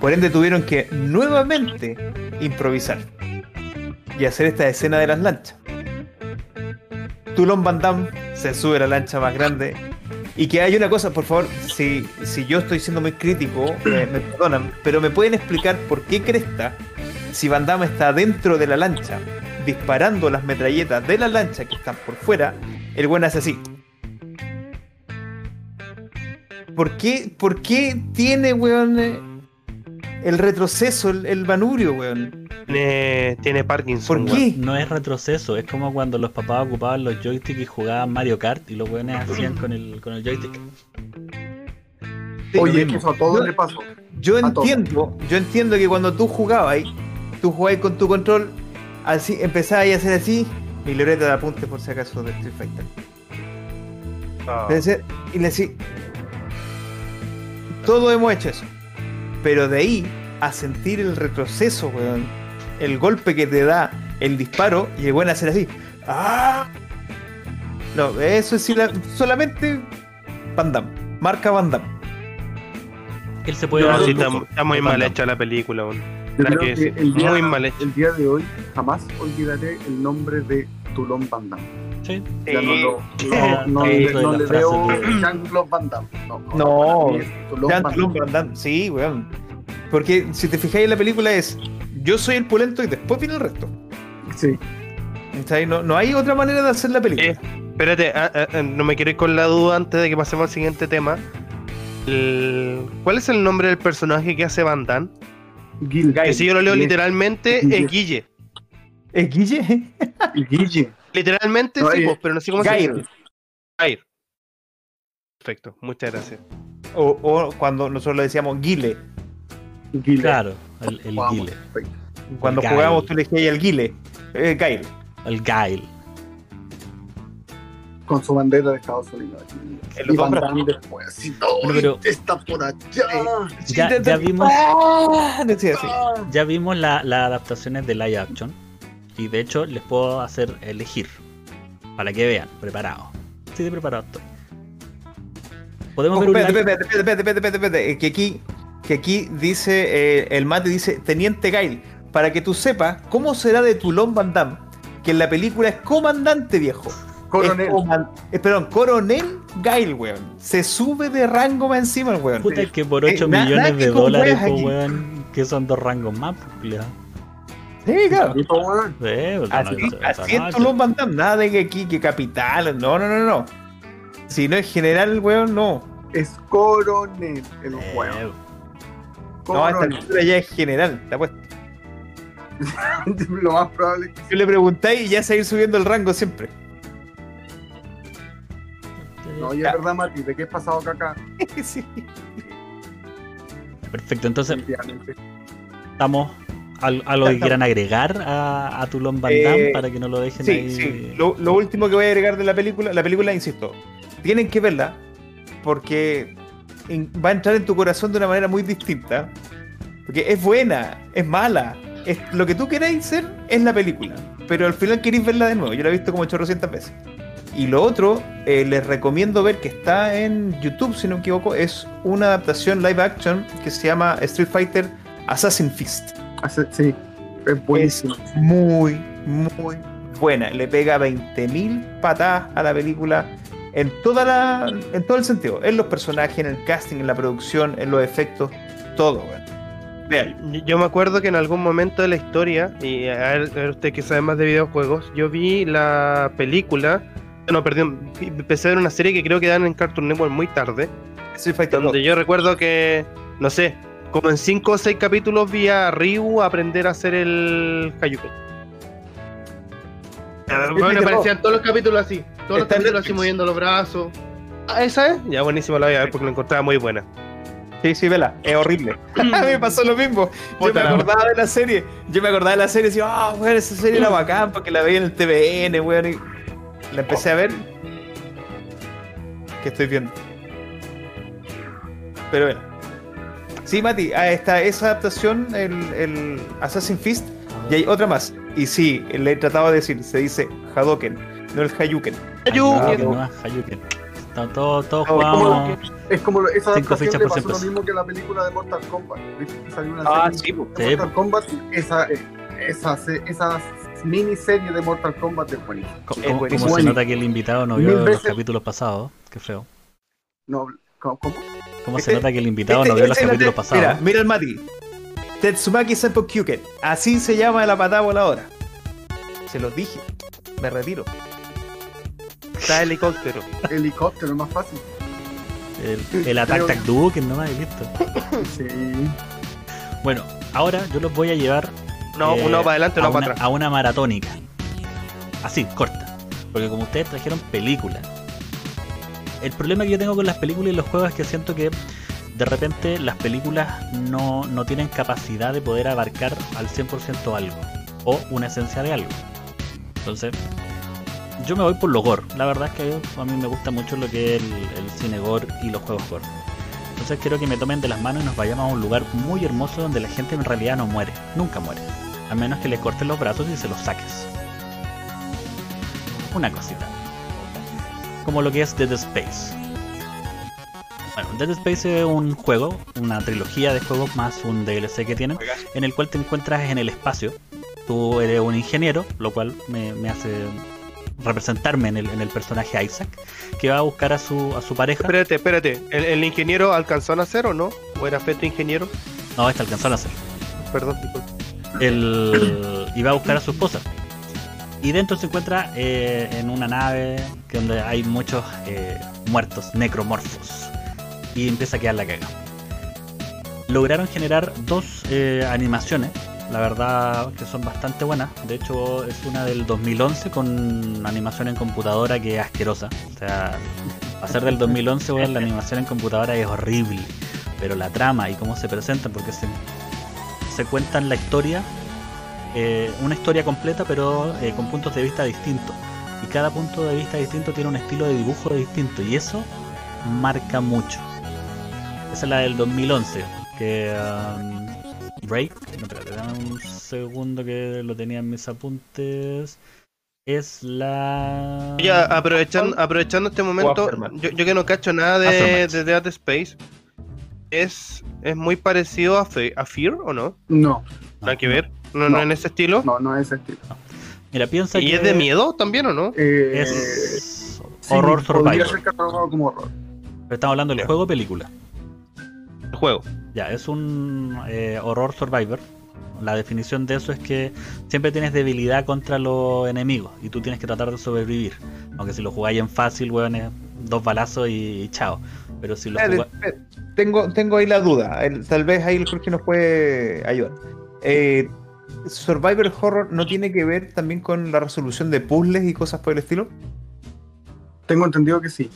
Por ende tuvieron que nuevamente improvisar y hacer esta escena de las lanchas. Toulon Van Damme se sube a la lancha más grande. Y que hay una cosa, por favor, si, si yo estoy siendo muy crítico, me, me perdonan, pero me pueden explicar por qué Cresta, si Van Damme está dentro de la lancha, disparando las metralletas de la lancha que están por fuera, el buen hace así. ¿Por qué, por qué tiene, weón, eh, el retroceso, el, el manurio, weón? Tiene, tiene Parkinson. ¿Por weón. qué? No es retroceso, es como cuando los papás ocupaban los joysticks y jugaban Mario Kart y los weones hacían con el, con el joystick. Sí, Oye, mismo. eso a todos Yo- le pasó. Yo A todos. entiendo, yo entiendo que cuando tú jugabas tú jugabas con tu control, así, empezabas a hacer así, mi libreta de apuntes por si acaso de Street Fighter. Ah. Y le decía, todos hemos hecho eso. Pero de ahí a sentir el retroceso, weón, el golpe que te da el disparo, y el buen hacer así. ¡Ah! No, eso es solamente Van Damme, marca Van Damme. Él se puede No, dar sí, está, muy mal hecha la película. weón. Yo Hay creo que que decir, el día, muy mal hecha. el día de hoy jamás olvidaré el nombre de Toulon Van Damme. Sí. Ya no, lo- Ah, no, no, sí, le- no veo Jean-Claude Van Damme. No, No. para mí es Toulon Jean Van Damme. Sí, weón. Porque si te fijáis en la película es yo soy el pulento y después viene el resto. Sí. No, no hay otra manera de hacer la película. Eh, espérate, ah, ah, no me quiero ir con la duda antes de que pasemos al siguiente tema. El- ¿Cuál es el nombre del personaje que hace Van Damme? Gil, Que si yo lo leo literalmente, es Guille. ¿Es Guille? Guille. Literalmente No, sí, pues, pero no sé cómo se Gail. dice. Gail. Perfecto, muchas gracias. O, o cuando nosotros le decíamos Guile. Guille. Claro, el, el Vamos, Guile. perfecto. Cuando El jugábamos tú le decías el Guile. Eh, Gail. El Gail. con su bandera de Estados Unidos. Y Van. Damme después, no, Bueno, pero- está por allá. Ya, ya vimos, Ah, decía así. ya vimos la- las adaptaciones de live action. Y de hecho les puedo hacer elegir. Para que vean, preparados. Sí, de preparado estoy. Podemos Ojo, ver un espérate, espérate, espérate, espérate, espérate, espérate, eh, Que aquí, que aquí dice, eh, el mate dice, Teniente Gail, para que tú sepas cómo será de Tulón Van Damme, que en la película es comandante viejo. Coronel. Es coman- eh, perdón, coronel Gail, weón. Se sube de rango más encima el weón. Puta, es que por Eh, 8 na- millones de dólares, weón, que son dos rangos más, pues. Sí, claro. Y, pues, Sí, pues, Así, no, no, así no, es Tulón Van Damme, nada de que aquí, que capital, no, no, no, no. Si no es general, weón, no. Es coronel el Eh, weón. No, a esta Coronel. altura ya es general, te apuesto. Lo más probable es que Yo le preguntáis y ya se va a ir subiendo el rango siempre. No, y es verdad, Mati, ¿de qué es pasado caca? Sí. Perfecto, entonces estamos al- a, lo que quieran agregar a, a Tulón Van Eh, Damme para que no lo dejen Sí, ahí. sí. Lo, lo último que voy a agregar de la película, la película, insisto, tienen que verla porque va a entrar en tu corazón de una manera muy distinta. Porque es buena, es mala, es lo que tú queráis ser es la película. Pero al final queréis verla de nuevo. Yo la he visto como 800 veces. Y lo otro, eh, les recomiendo ver que está en YouTube, si no me equivoco, es una adaptación live action que se llama Street Fighter Assassin Fist. Hace- sí, es buenísimo. Es muy, muy buena. Le pega 20.000 patadas a la película en, toda la, en todo el sentido. En los personajes, en el casting, en la producción, en los efectos, todo. Vean. Yo- me acuerdo que en algún momento de la historia, y a ver, a ver usted que sabe más de videojuegos, yo vi la película, no, perdón, empecé a ver una serie que creo que dan en Cartoon Network muy tarde, Fighter donde 2. yo recuerdo que, no sé, como en 5 o 6 capítulos vi a Ryu aprender a hacer el Hayuken. Bueno, Fighter aparecían todos los capítulos así, todos los capítulos así moviendo los brazos. Ah, ¿esa es? Ya, buenísimo la voy a ver porque la encontraba muy buena. Sí, sí, vela. Es horrible. a mí me pasó lo mismo. Yo me acordaba de la serie. Yo me acordaba de la serie y decía, ah, weón, esa serie era bacán porque la veía en el TVN, weón. Y la empecé a ver. ¿Qué estoy viendo? Pero bueno. Sí, Mati, ah, está esa adaptación, el, el Assassin's Fist, y hay otra más. Y sí, le he tratado de decir, se dice Hadoken, no el Hayuken. Hayuken. Hayuken, no, Hayuken. Todos, No, jugamos. Es como esa adaptación le pasó lo mismo que la película de Mortal Kombat. ¿Viste que salió una Ah, serie sí, de Sí, Mortal Kombat? Esa, eh, esa, se- esa miniserie de Mortal Kombat es buenísima. ¿Cómo, Es cómo buenísimo. se nota que el invitado no vio los capítulos pasados? Qué feo. No, ¿cómo? Cómo? ¿Cómo Este- se nota que el invitado Este- no vio los este es la capítulos te- pasados? Mira, mira el Mati. Tetsumaki Senpo Kyuken. Así se llama la patada voladora. Se los dije. Me retiro. Está helicóptero. Helicóptero, es más fácil. El, el Attack Creo- Tag Duke, no más listo. Sí. Bueno, ahora yo los voy a llevar No, eh, uno para adelante, a, uno para una, atrás. a una maratónica. Así, corta. Porque como ustedes trajeron películas, el problema que yo tengo con las películas y los juegos es que siento que de repente las películas no, no tienen capacidad de poder abarcar al 100% algo o una esencia de algo. Entonces, yo me voy por lo gore. La verdad es que a mí me gusta mucho lo que es el, cine gore y los juegos gore. Entonces quiero que me tomen de las manos y nos vayamos a un lugar muy hermoso donde la gente en realidad no muere, nunca muere. A menos que le corten los brazos y se los saques. Una cosita. Como lo que es Dead Space. Bueno, Dead Space es un juego, una trilogía de juegos más un DLC que tienen, en el cual te encuentras en el espacio. Tú eres un ingeniero, lo cual me, me hace representarme en el, en el personaje Isaac, que va a buscar a su, a su pareja. Espérate, espérate. ¿El, el ingeniero alcanzó a nacer o no? ¿O era feto ingeniero? No, este alcanzó a nacer. Perdón, disculpe. el, y va a buscar a su esposa. Y dentro se encuentra eh, en una nave que donde hay muchos eh, muertos, necromorfos. Y empieza a quedar la caga. Lograron generar dos eh, animaciones, la verdad que son bastante buenas. De hecho, es una del 2011 con animación en computadora que es asquerosa. O sea, a ser del 2011, weón, la animación en computadora es horrible. Pero la trama y cómo se presentan, porque se, se cuentan la historia, eh, una historia completa, pero eh, con puntos de vista distintos. y cada punto de vista distinto tiene un estilo de dibujo distinto y eso marca mucho. Esa es la del 2011, que um, Break, no, espérate, dame un segundo que lo tenía en mis apuntes. Es la... Ya, aprovechando, aprovechando este momento, yo, yo que no cacho nada de, de Dead Space, ¿es, ¿es muy parecido a, Fe- a Fear o no? No, Nada que ver, no, no, No. en ese estilo. no, no es ese estilo. Mira, piensa ¿Y que es de miedo también o no? Eh, es sí, horror Podría survival. ser catalogado como horror. Pero estamos hablando del juego o película. El juego. Ya, es un eh, horror survivor. La definición de eso es que siempre tienes debilidad contra los enemigos y tú tienes que tratar de sobrevivir. Aunque si lo jugáis en fácil, weón, es dos balazos y, y chao. Pero si lo Eh, jugáis... eh, Tengo, tengo ahí la duda. el- tal vez ahí el Jorge nos puede ayudar. Eh, Survivor Horror no tiene que ver también con la resolución de puzzles y cosas por el estilo. Tengo entendido que sí.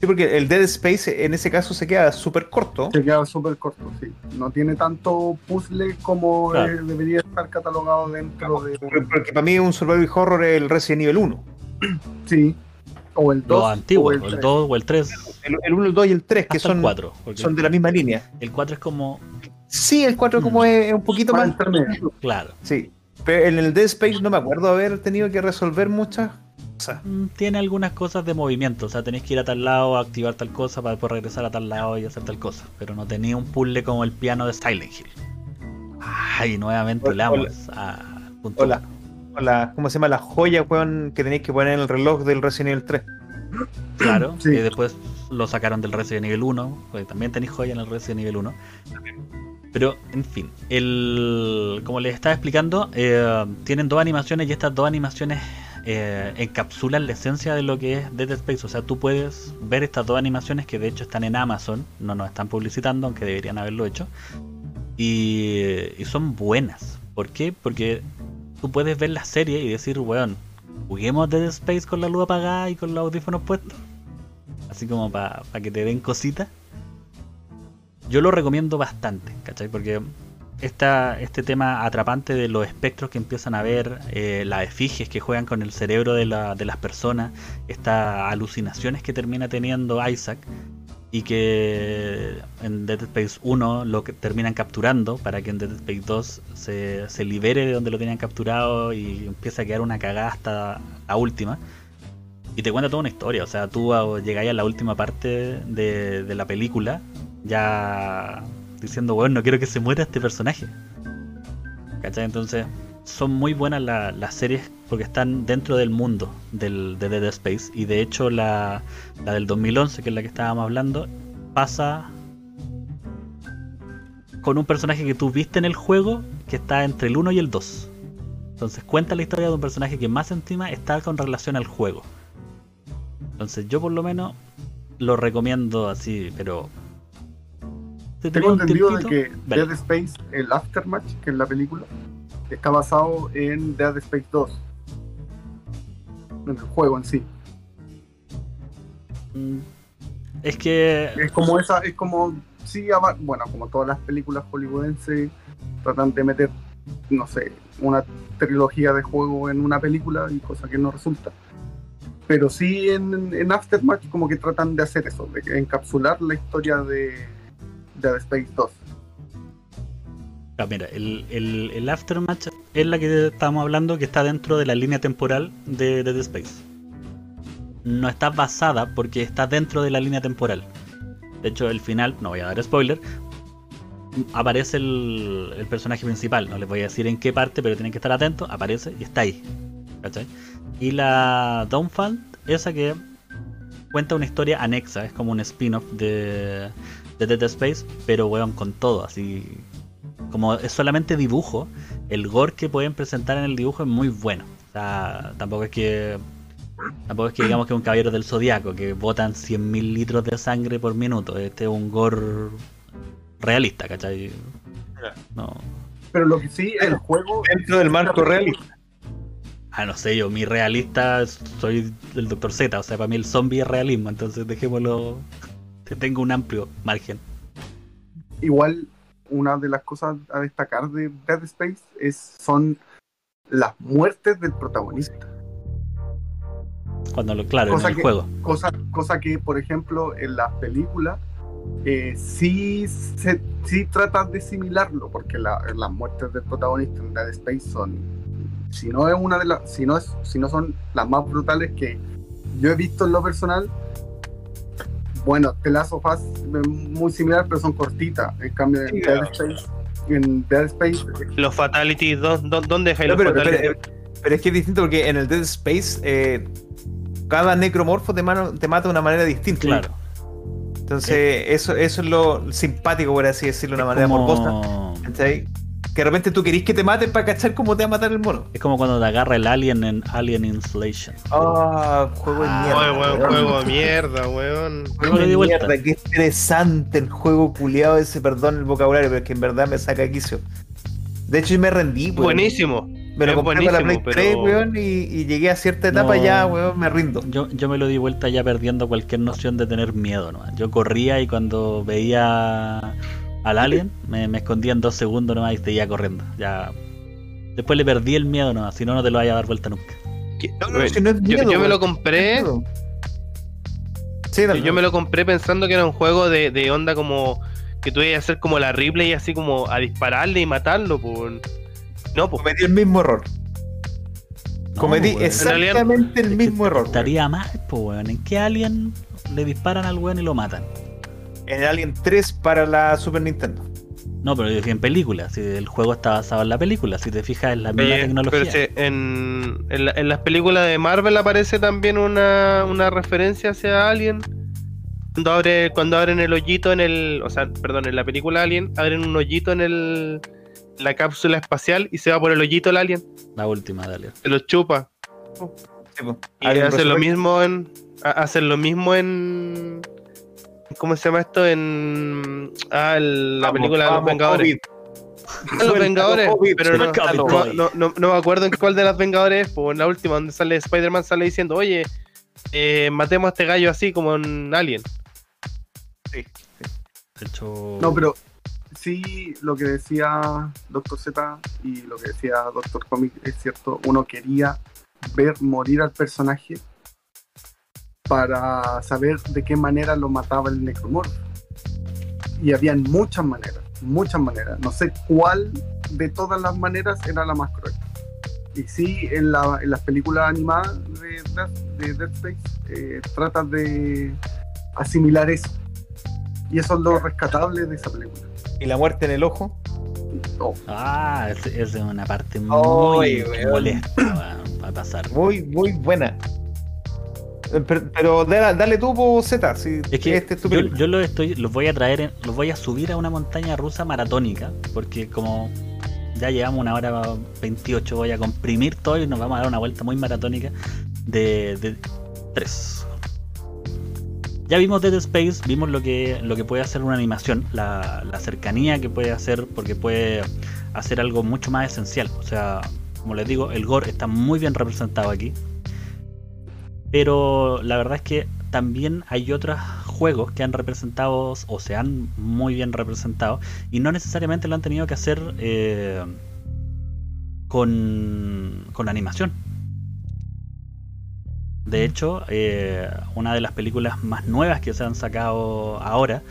Sí, porque el Dead Space en ese caso se queda súper corto. Se queda súper corto, sí. No tiene tanto puzzle como Claro. eh, debería estar catalogado dentro de. Porque para mí un Survivor Horror es el Resident Evil 1. Sí. O el 2. Los antiguos, o el, el 2 o el 3, El, el 1, el 2 y el 3, que hasta el son, 4. porque son de la misma línea. El 4 es como, Sí, el 4 como Mm. es, un poquito Más claro, Sí. Pero en el Dead Space no me acuerdo haber tenido que resolver muchas cosas. mm, tiene algunas cosas de movimiento. O sea, tenéis que ir a tal lado, activar tal cosa para después regresar a tal lado y hacer tal cosa. Pero no tenía un puzzle como el piano de Silent Hill. Ay, nuevamente Hola, a punto Hola. uno. O la- ¿Cómo se llama? La joya, weón, que tenéis que poner en el reloj del Resident Evil 3. Claro, Sí. y después lo sacaron del Resident Evil 1, porque también tenéis joya en el Resident Evil 1. Pero, en fin, el, como les estaba explicando, eh, tienen dos animaciones y estas dos animaciones eh, encapsulan la esencia de lo que es Dead Space. O sea, tú puedes ver estas dos animaciones que de hecho están en Amazon, no nos están publicitando, aunque deberían haberlo hecho. Y, y son buenas. ¿Por qué? Porque tú puedes ver la serie y decir, weón, juguemos Dead Space con la luz apagada y con los audífonos puestos. Así como para que te den cositas. Yo lo recomiendo bastante, ¿cachai? Porque este tema atrapante de los espectros que empiezan a ver, eh, las efigies que juegan con el cerebro de las personas, estas alucinaciones que termina teniendo Isaac y que en Dead Space 1 lo que terminan capturando para que en Dead Space 2 se, se libere de donde lo tenían capturado y empieza a quedar una cagada hasta la última. Y te cuenta toda una historia, o sea, tú a- llegáis a la última parte de, de la película ya diciendo, bueno, no quiero que se muera este personaje. ¿Cachai? Entonces, son muy buenas la- las series porque están dentro del mundo del, de Dead Space. Y de hecho, la, la del 2011, que es la que estábamos hablando, pasa con un personaje que tú viste en el juego que está entre el 1 y el 2. Entonces, cuenta la historia de un personaje que más encima está con relación al juego. Entonces, yo por lo menos lo recomiendo así, pero. si Tengo entendido de que vale. Dead Space, el Aftermatch, que es la película, está basado en Dead Space 2. En el juego en sí. Mm, Es que. Es como esa, es como, sí, bueno, como todas las películas hollywoodenses tratan de meter, no sé, una trilogía de juego en una película y cosa que no resulta. Pero sí en, en Aftermatch como que tratan de hacer eso, de encapsular la historia de Dead Space 2. Ah, mira, el, el, Aftermatch es la que estábamos hablando que está dentro de la línea temporal de Dead Space. No está basada porque está dentro de la línea temporal. De hecho, el final, no voy a dar spoiler, aparece el, el personaje principal. No les voy a decir en qué parte, pero tienen que estar atentos. Aparece y está ahí. ¿Cachai? Y la Downfall, esa que cuenta una historia anexa, es como un spin-off de, de Dead Space, pero weón, con todo, así como es solamente dibujo, el gore que pueden presentar en el dibujo es muy bueno. O sea, tampoco es que tampoco es que digamos que es un caballero del zodiaco que botan 100.000 litros de sangre por minuto. Este es un gore realista, ¿cachai? No. Pero lo que sí, el juego, Dentro del marco realista. Ah, no sé, yo, mi realista soy el Dr. Z, o sea, para mí el zombie es realismo, entonces dejémoslo. Tengo un amplio margen. igual una de las cosas a destacar de Dead Space es, son las muertes del protagonista. Cuando lo, claro, Cosa en el que- juego. Cosa, cosa que, por ejemplo, en las películas eh, sí, se, sí tratan de similarlo, porque la- las muertes del protagonista en Dead Space son, si no es una de las, si no es, si no son las más brutales que yo he visto en lo personal. Bueno, The Last of Us es muy similar, pero son cortitas. En cambio, en Dead. Space, en Dead Space, Los fatalities, ¿dó- dó- ¿dónde dejáis No, los pero, fatalities? pero- pero es que es distinto porque en el Dead Space eh, cada necromorfo te, mano- te mata de una manera distinta. Claro. Entonces, eso, eso es lo simpático, por así decirlo, de una manera como, morbosa. Que de repente tú querís que te maten para cachar cómo te va a matar el mono. es como cuando te agarra el alien en Alien Installation. Ah, juego de Ah, mierda. Oye, weón, weón. juego de mierda, weón. Juego de di vuelta. mierda, qué estresante el juego culiado ese, perdón el vocabulario, pero es que en verdad me saca quicio. De hecho, yo me rendí, weón. Buenísimo. Me lo es compré para la Play buenísimo, 3, pero- weón, y, y llegué a cierta etapa No. ya, weón, me rindo. Yo, yo me lo di vuelta ya perdiendo cualquier noción de tener miedo. ¿no? Yo corría y cuando veía al alien me, me escondía en dos segundos nomás y seguía corriendo. Ya. Después le perdí el miedo, no, si no, no te lo vaya a dar vuelta nunca. No, no, si no es yo, miedo, yo me lo compré. Sí, Yo me lo compré pensando que era un juego de, de onda como que tú ibas a hacer como la Ripley y así como a dispararle y matarlo, pues. No, pues. Cometí el mismo error. No, Cometí exactamente el Es que mismo error. Estaría mal, pues, weón. ¿En qué alien le disparan al weón y lo matan? En Alien 3 para la Super Nintendo. No, pero yo dije en película. Si el juego está basado en la película, si te fijas, es la misma Eh, tecnología. pero sí, en, en, la- en las películas de Marvel aparece también una, una referencia hacia Alien. Cuando, abre, cuando abren el hoyito en el. O sea, perdón, en la película Alien, abren un hoyito en el en la cápsula espacial y se va por el hoyito el Alien. La última de Alien. Se lo chupa. Sí. Y hacen lo mismo en. ha- Hacen lo mismo en. ¿Cómo se llama esto? En. Ah, el- la Vamos, película de los Vengadores. COVID. Los Vengadores, COVID, pero no, no, no, no- no me acuerdo en cuál de las Vengadores es, pues en la última donde sale Spider-Man sale diciendo, oye, eh, matemos a este gallo así como en Alien. De hecho. No, pero sí, lo que decía Doctor Z y lo que decía Doctor Comic es cierto. Uno quería ver morir al personaje para saber de qué manera lo mataba el necromorfo. Y habían muchas maneras, muchas maneras. No sé cuál de todas las maneras era la más cruel. Y sí, en, la- en las películas animadas de, Death- de Dead Space eh, tratan de asimilar eso. Y eso es lo rescatable de esa película. Y la muerte en el ojo. Oh, Ah, esa es una parte muy weón. molesta para pasar. Muy, muy buena. Eh, Pero, pero dale, dale tú, po, Z. Si Es que este es tu yo, los estoy, los voy a traer, en- los voy a subir a una montaña rusa maratónica, porque como ya llevamos una hora 28, voy a comprimir todo y nos vamos a dar una vuelta muy maratónica de, de tres. Ya vimos Dead Space, vimos lo que, lo que puede hacer una animación, la, la cercanía que puede hacer, porque puede hacer algo mucho más esencial. O sea, como les digo, el gore está muy bien representado aquí. Pero la verdad es que también hay otros juegos que han representado o se han muy bien representado y no necesariamente lo han tenido que hacer eh, con, con animación. De hecho, eh, una de las películas más nuevas que se han sacado ahora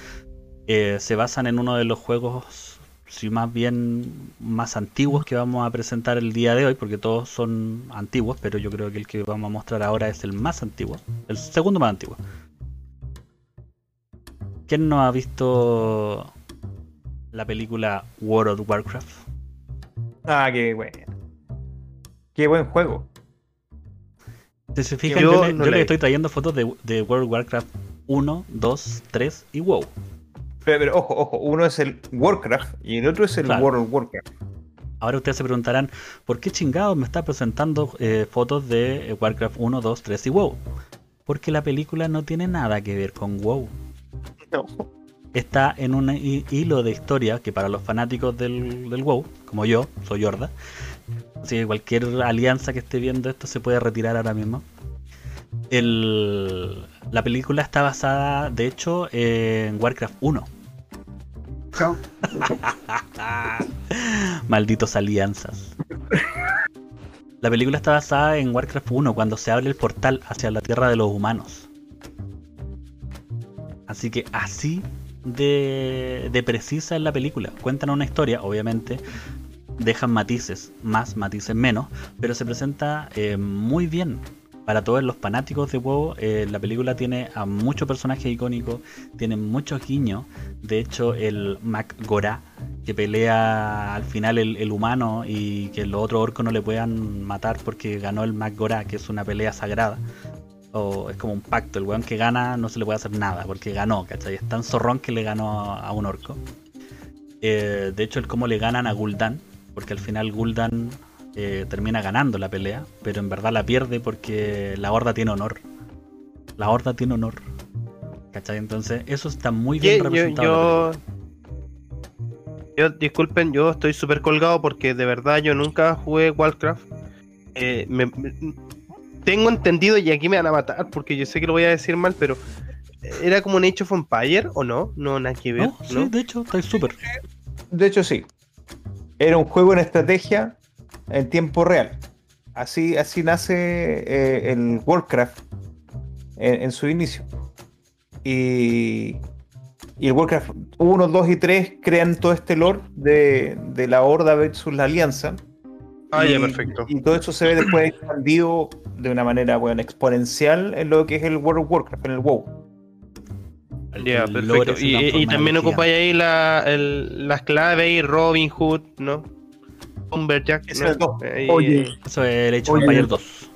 eh, se basan en uno de los juegos, si más bien más antiguos que vamos a presentar el día de hoy, porque todos son antiguos, pero yo creo que el que vamos a mostrar ahora es el más antiguo, el segundo más antiguo. ¿Quién no ha visto la película World of Warcraft? Ah, qué bueno. Qué buen juego. Si se fijan, Yo yo, le, no yo la le he estoy trayendo fotos de, de World of Warcraft 1, 2, 3 y WoW. Pero, pero ojo, ojo. Uno es el Warcraft y el otro es el Claro. World of Warcraft. Ahora ustedes se preguntarán, ¿por qué chingados me está presentando eh, fotos de eh, Warcraft 1, 2, 3 y WoW? Porque la película no tiene nada que ver con WoW. No. Está en un hi- hilo de historia que para los fanáticos del, del WoW, como yo, soy Horda, así que cualquier alianza que esté viendo esto se puede retirar ahora mismo. El- la película está basada, de hecho, en Warcraft 1. chao. Malditos alianzas. La película está basada en Warcraft 1, cuando se abre el portal hacia la tierra de los humanos. Así que así de, de precisa es la película. Cuentan una historia, obviamente, dejan matices, más matices menos, pero se presenta eh, muy bien. Para todos los fanáticos de WoW, eh, la película tiene a muchos personajes icónicos, tiene muchos guiños. De hecho, el Mac Gora, que pelea al final el, humano y que los otros orcos no le puedan matar porque ganó el Mac Gora, que es una pelea sagrada. O es como un pacto, el weón que gana no se le puede hacer nada porque ganó, ¿cachai? Es tan zorrón que le ganó a un orco. Eh, de hecho, el cómo le ganan a Gul'dan, porque al final Gul'dan eh, termina ganando la pelea, pero en verdad la pierde porque la horda tiene honor. La horda tiene honor. ¿Cachai? Entonces, eso está muy bien Yo, representado. yo, yo- disculpen, yo estoy súper colgado porque de verdad yo nunca jugué Warcraft. Eh, me- me- tengo entendido, y aquí me van a matar porque yo sé que lo voy a decir mal, pero ¿era como un Age of Empire o no? No, nada que ver. No, sí, de hecho, está súper. De hecho, sí. Era un juego en estrategia en tiempo real. Así, así nace eh, el Warcraft en, en su inicio. Y, y el Warcraft 1, 2 y 3 crean todo este lore de, de la Horda versus la Alianza. Ah, y, ya, perfecto. Y todo eso se ve después expandido de una manera bueno, exponencial en lo que es el World of Warcraft, en el WoW. Lore perfecto. Y, también ocupáis ahí la, el- las claves y Robin Hood, ¿no? Lumberjack. Ese ¿no? es el. Ahí- Oye, Eso es el Age of Oye, Empire 2.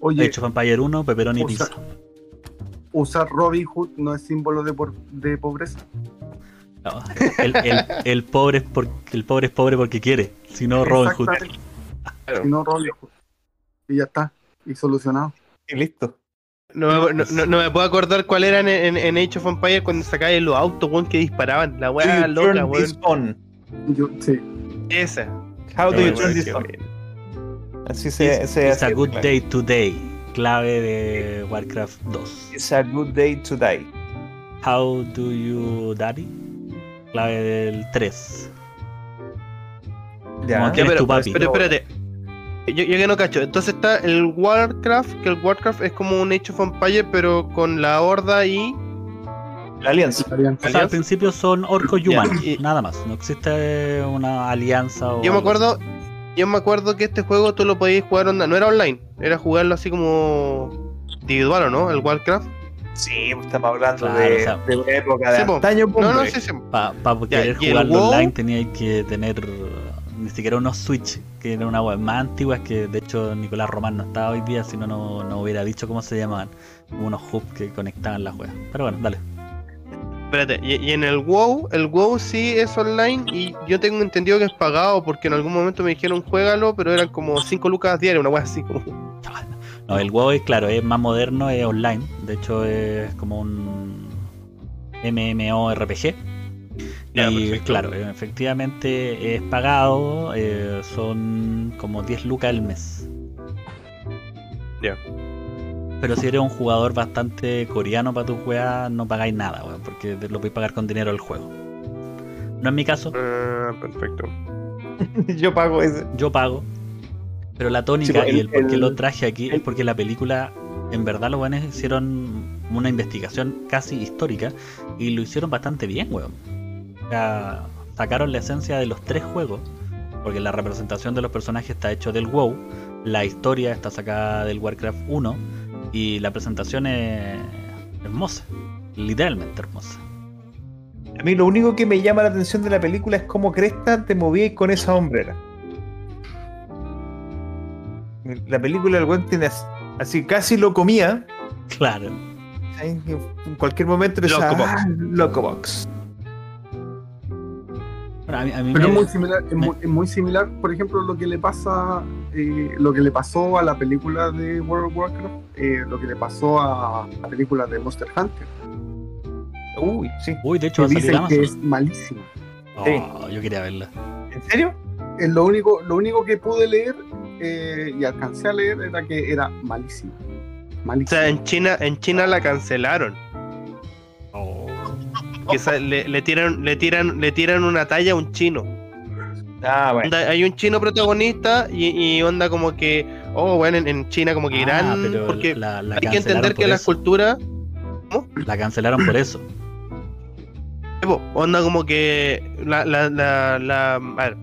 oye, Age of Empire 1, Pepperoni sea, Pizza. usar Robin Hood no es símbolo de, por- de pobreza. No, el, el- el pobre es porque, el pobre es pobre porque quiere, si no Robin Hood. Claro. Si no Robin Hood. Y ya está. Y solucionado. Y listo. No, me- no, no- no me puedo acordar cuál era en, en, en Age of Empires cuando sacáis los autos, weón, que disparaban. La weá you loca, weón. Yo, sí. Esa. How do you turn this on? Así se, se It's a hace, good claro. day today. Clave de Warcraft 2. It's a good day to die. How do you daddy? Clave del 3. Ya. Como ¿Quién Ya, es pero, tu papi? pero espérate. Yo, yo que no cacho. Entonces está el Warcraft, que el Warcraft es como un Age of Empires, pero con la horda y. La alianza. O sea, al principio son orcos y humanos, nada más. No existe una alianza o. Yo me así. acuerdo. Yo me acuerdo que este juego tú lo podías jugar onda. No era online, era jugarlo así como. individual, ¿o no? El Warcraft. Sí, pues, estamos hablando Claro, de, o sea, de una época de Sí, antaño, No, no, sí, sí. Para y el jugarlo WoW- online tenía que tener uh, ni siquiera unos Switch, que eran una web más antiguas que de hecho Nicolás Román no estaba hoy día, si no, no no hubiera dicho cómo se llamaban. Unos hubs que conectaban las weas. Pero bueno, dale. Espérate, y, y en el WoW, el WoW sí es online y yo tengo entendido que es pagado porque en algún momento me dijeron juégalo, pero eran como 5 lucas diarias, una wea así como. No, el WoW es claro, es más moderno, es online. De hecho es como un MMORPG. Ya, y perfecto. claro, efectivamente es pagado, eh, son como 10 lucas al mes. Ya. Pero si eres un jugador bastante coreano para tu juega, no pagáis nada, weón, porque lo podéis pagar con dinero del juego. No es mi caso, Ah, perfecto. Yo pago ese. yo pago. Pero la tónica Sí, pues, y el- por qué lo traje aquí es porque la película, en verdad, los buenos hicieron una investigación casi histórica y lo hicieron bastante bien, weón. O sea, sacaron la esencia de los tres juegos, porque la representación de los personajes está hecho del WoW, la historia está sacada del Warcraft 1 y la presentación es hermosa, literalmente hermosa. A mí lo único que me llama la atención de la película es cómo Cresta te movías con esa hombrera. La película el weón tiene as- así, casi lo comía. Claro. En cualquier momento Locobox. "Ah, Locobox. Bueno, a mí, a mí Pero es muy similar, es me- muy, es muy similar, por ejemplo, lo que le pasa, eh, lo que le pasó a la película de World of Warcraft, eh, lo que le pasó a la película de Monster Hunter. Uy, sí. Uy, de hecho Que va a salir dicen que es malísima. Oh, yo quería verla. ¿En serio? Es lo único, lo único que pude leer eh, y alcancé a leer era que era malísima. O Malísima. sea, en China, en China la cancelaron. Que le, le tiran, le tiran, le tiran una talla a un chino. Ah, bueno. Onda, hay un chino protagonista y, y onda como que oh, bueno, en, en China como que Ah, gran... pero Porque la, la hay que entender que la eso. cultura... La cancelaron por eso. Onda como que la, la, la, la- a ver,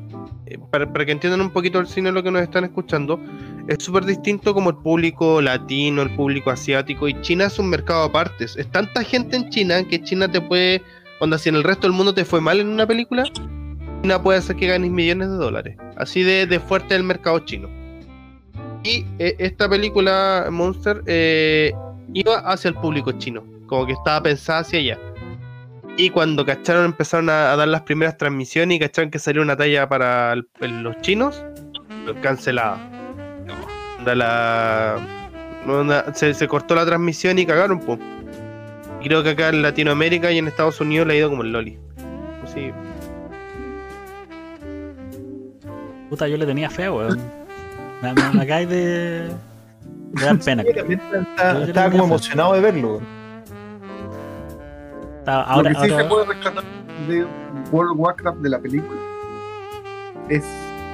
eh, para, para que entiendan un poquito el cine lo que nos están escuchando, es súper distinto como el público latino, el público asiático, y China es un mercado aparte. Es tanta gente en China que China te puede, onda, si en el resto del mundo te fue mal en una película, China puede hacer que ganes millones de dólares. Así de, de fuerte el mercado chino. Y eh, esta película, Monster, eh, iba hacia el público chino, como que estaba pensada hacia allá. Y cuando cacharon, empezaron a, dar las primeras transmisiones y cacharon que salió una talla para los chinos, cancelada. Onda, la, onda, se, se cortó la transmisión y cagaron, po. Y creo que acá en Latinoamérica y en Estados Unidos le ha ido como el Loli. Sí, Puta, yo le tenía fe, weón. Me, me, me acabáis de, de dar pena. Sí, está- estaba como fe. emocionado de verlo. weón. Ahora, Lo que sí ahora- se puede rescatar de World of Warcraft de la película es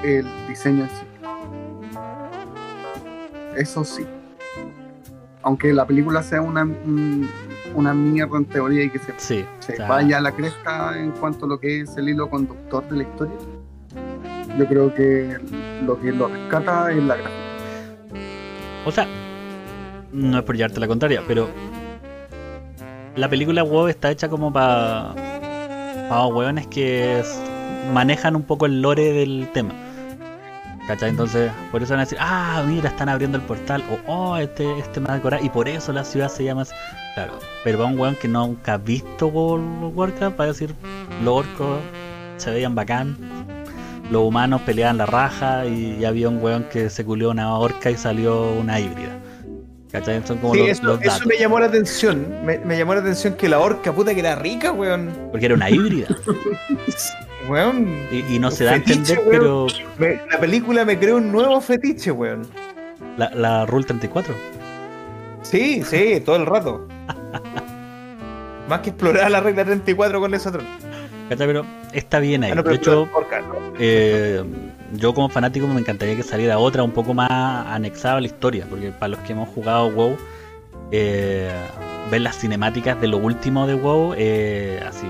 el diseño en sí. Eso sí. Aunque la película sea una, un- una mierda en teoría y que se, sí, se o sea, vaya a la cresta en cuanto a lo que es el hilo conductor de la historia, yo creo que lo que lo rescata es la gráfica. O sea, no es por llevarte la contraria, pero la película WoW está hecha como para para hueones que manejan un poco el lore del tema. ¿Cachai? Entonces, por eso van a decir, ah, mira, están abriendo el portal, o oh, este, este más decorado, y por eso la ciudad se llama así. Claro, pero para un weón que nunca ha visto World Warcraft, va a decir, los orcos se veían bacán, los humanos peleaban la raja, y había un weón que se culió una orca y salió una híbrida. ¿Cachai? Son como Sí, los, eso, los eso datos. me llamó la atención. Me, me llamó la atención que la orca, puta, que era rica, weón. Porque era una híbrida. Weón. Y, y no se da a entender, pero me- la película me creó un nuevo fetiche, weón. la, la Rule 34. Sí, sí, todo el rato. Más que explorar la regla 34 con ¿Cachai? Pero está bien ahí. Ah, no, De hecho, no. eh, yo como fanático me encantaría que saliera otra un poco más anexada a la historia. Porque para los que hemos jugado WoW, eh, ver las cinemáticas de lo último de WoW, eh, así.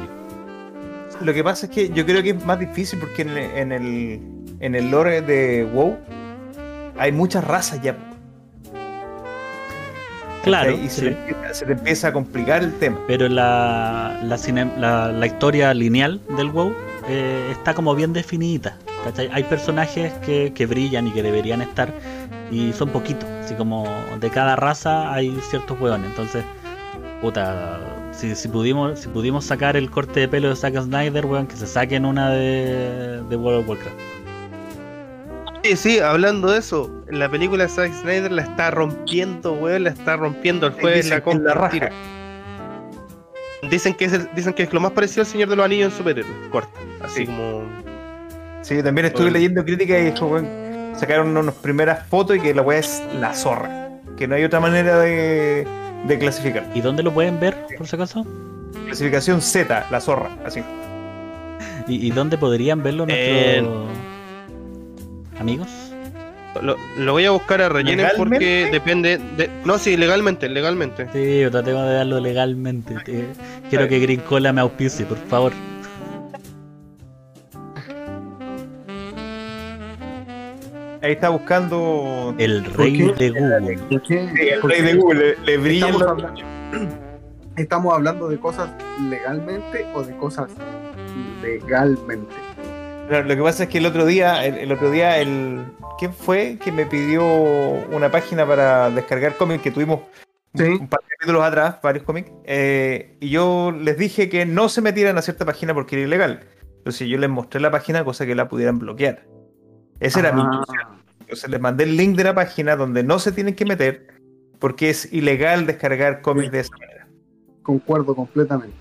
Lo que pasa es que yo creo que es más difícil porque en el, en el, en el lore de WoW hay muchas razas ya. Claro, Y se, sí. te empieza, se te empieza a complicar el tema. Pero la, la, cine- la, la historia lineal del WoW eh, está como bien definida. ¿cachai? Hay personajes que, que brillan y que deberían estar y son poquitos. Así como de cada raza hay ciertos hueones. Entonces, puta, si, si pudimos si pudimos sacar el corte de pelo de Zack Snyder, weón, que se saquen una de, de World of Warcraft. Sí, sí, hablando de eso, la película Zack Snyder la está rompiendo, weón, la está rompiendo. El jueves Dicen la compra la raja. Dicen que es el- dicen que es lo más parecido al Señor de los Anillos en superhéroes, corta. Así Sí. como. Sí, yo también estuve Bueno. leyendo críticas y dijo, weón, sacaron unas primeras fotos y que la weá es la zorra. Que no hay otra manera de, de clasificar. ¿Y dónde lo pueden ver, por si acaso? Clasificación Z, la zorra, así. ¿Y, y dónde podrían verlo nuestros amigos? Lo, lo voy a buscar a relleno porque depende. De, no, sí, legalmente, legalmente. Sí, tratemos de darlo legalmente. Te- Quiero que Green Cola me auspicie, por favor. Ahí está buscando El rey de Google. ¿Por qué? Sí, el rey de Google, le, le brillan estamos, los- hablando, estamos hablando de cosas legalmente o de cosas legalmente. Claro, Lo que pasa es que el otro día, el, el otro día, el ¿quién fue que me pidió una página para descargar cómics que tuvimos Sí. un par de capítulos atrás, varios cómics, eh, y yo les dije que no se metieran a cierta página porque era ilegal. Entonces yo les mostré la página, cosa que la pudieran bloquear. Esa era mi Ah, intención. Entonces les mandé el link de la página donde no se tienen que meter porque es ilegal descargar cómics de esa manera. Concuerdo completamente.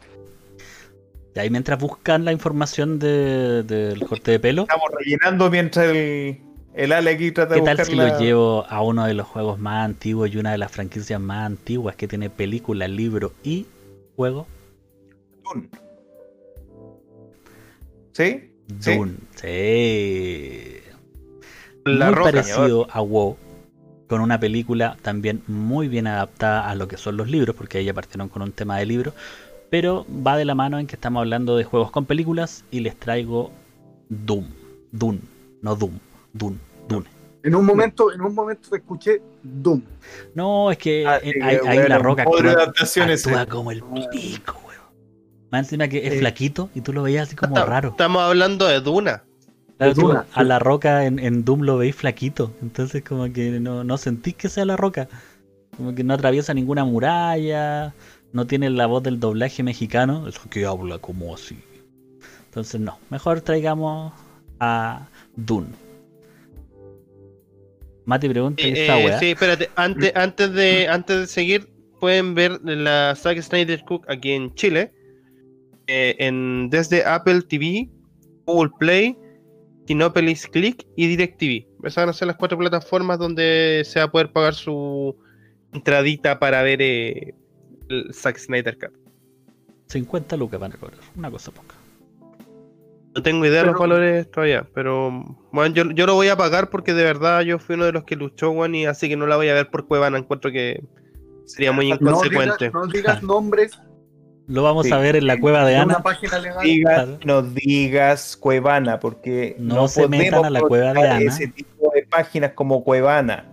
Y ahí mientras buscan la información de- del corte de pelo, Estamos rellenando mientras el, el Ale aquí trata ¿qué de tal buscar si la- lo llevo a uno de los juegos más antiguos y una de las franquicias más antiguas que tiene película, libro y juego? Dune. ¿Sí? Sí. Dune. Sí. La Muy roca. parecido a WoW. con una película también muy bien adaptada a lo que son los libros, porque ahí ya partieron con un tema de libro, pero va de la mano en que estamos hablando de juegos con películas y les traigo Doom, Doom, no Doom, Doom, Dune. En un momento, en un momento te escuché Doom. No, es que Ah, eh, que, ahí bueno, la roca podre actúa, eh. como el pico, weón. Más encima que es flaquito y tú lo veías así como raro. Estamos hablando de Duna. Claro, tú Duna, a sí. la roca en, en Doom lo veis flaquito, entonces como que no, no sentís que sea la roca. Como que no atraviesa ninguna muralla, no tiene la voz del doblaje mexicano, eso que habla como así. Entonces no, mejor traigamos a Dune. Mati pregunta Eh, esta eh, weá. sí, espérate, antes, antes, de, antes de seguir, pueden ver la Zack Snyder Cook aquí en Chile, eh, en, desde Apple TV, Google Play, Kinopolis Click y DirecTV. Esas van a ser las cuatro plataformas donde se va a poder pagar su entradita para ver eh, el Zack Snyder Cut. 50 lucas van a cobrar, una cosa poca. No tengo idea de los valores todavía, pero bueno, yo, yo lo voy a pagar porque de verdad yo fui uno de los que luchó, weón, y así que no la voy a ver por Cuevana. Encuentro que sería muy No inconsecuente. digas, no digas nombres Lo vamos Sí. a ver en la cueva de una Ana. página legal. Digas, no digas Cuevana, porque No se metan a la cueva de Ana. ese tipo de páginas como Cuevana,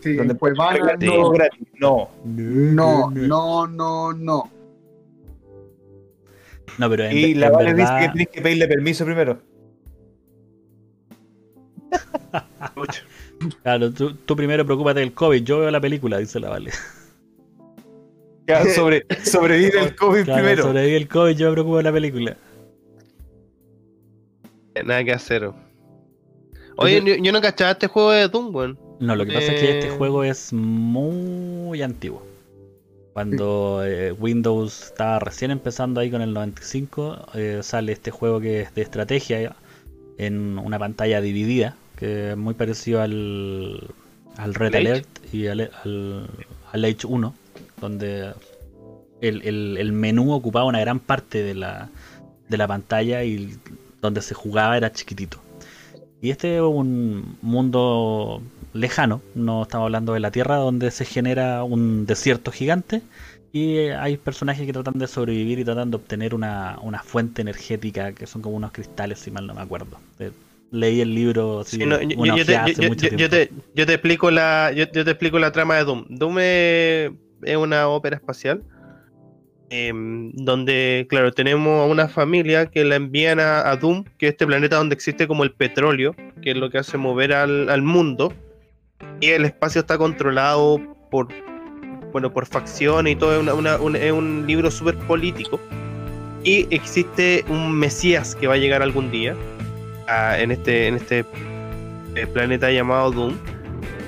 Sí, donde pues van a- pagar sí. todo gratis. No, No, no, no, no. No, pero en, y la en Vale dice que tienes que pedirle permiso primero. Claro, tú, tú primero preocúpate del COVID, yo veo la película, dice la Vale. Ya, sobre, sobrevive el COVID Claro, primero. sobrevive el COVID, yo me preocupo de la película. Nada que hacer. Oye, yo, yo no cachaba este juego de Doom, weón. No, lo que pasa es que este Eh. juego es muy antiguo. Cuando eh, Windows estaba recién empezando ahí con el 95, eh, sale este juego que es de estrategia en una pantalla dividida, que es muy parecido al, al Red. Alert y al, al, al Age 1, donde el, el- el menú ocupaba una gran parte de la, de la pantalla y donde se jugaba era chiquitito. Y este es un mundo lejano, no estamos hablando de la Tierra, donde se genera un desierto gigante y hay personajes que tratan de sobrevivir y tratan de obtener una, una fuente energética que son como unos cristales, si mal no me acuerdo. Eh, Leí el libro, así, Sí, no, yo, te, yo- yo- explico la, yo, yo te explico la trama de Doom. Doom es, es una ópera espacial em, donde, claro, tenemos a una familia que la envían a, Doom, que es este planeta donde existe como el petróleo, que es lo que hace mover al, al mundo, y el espacio está controlado por, bueno, por facciones y todo, es, un, es un libro súper político. Y existe un Mesías que va a llegar algún día en este, en este eh, planeta llamado Doom,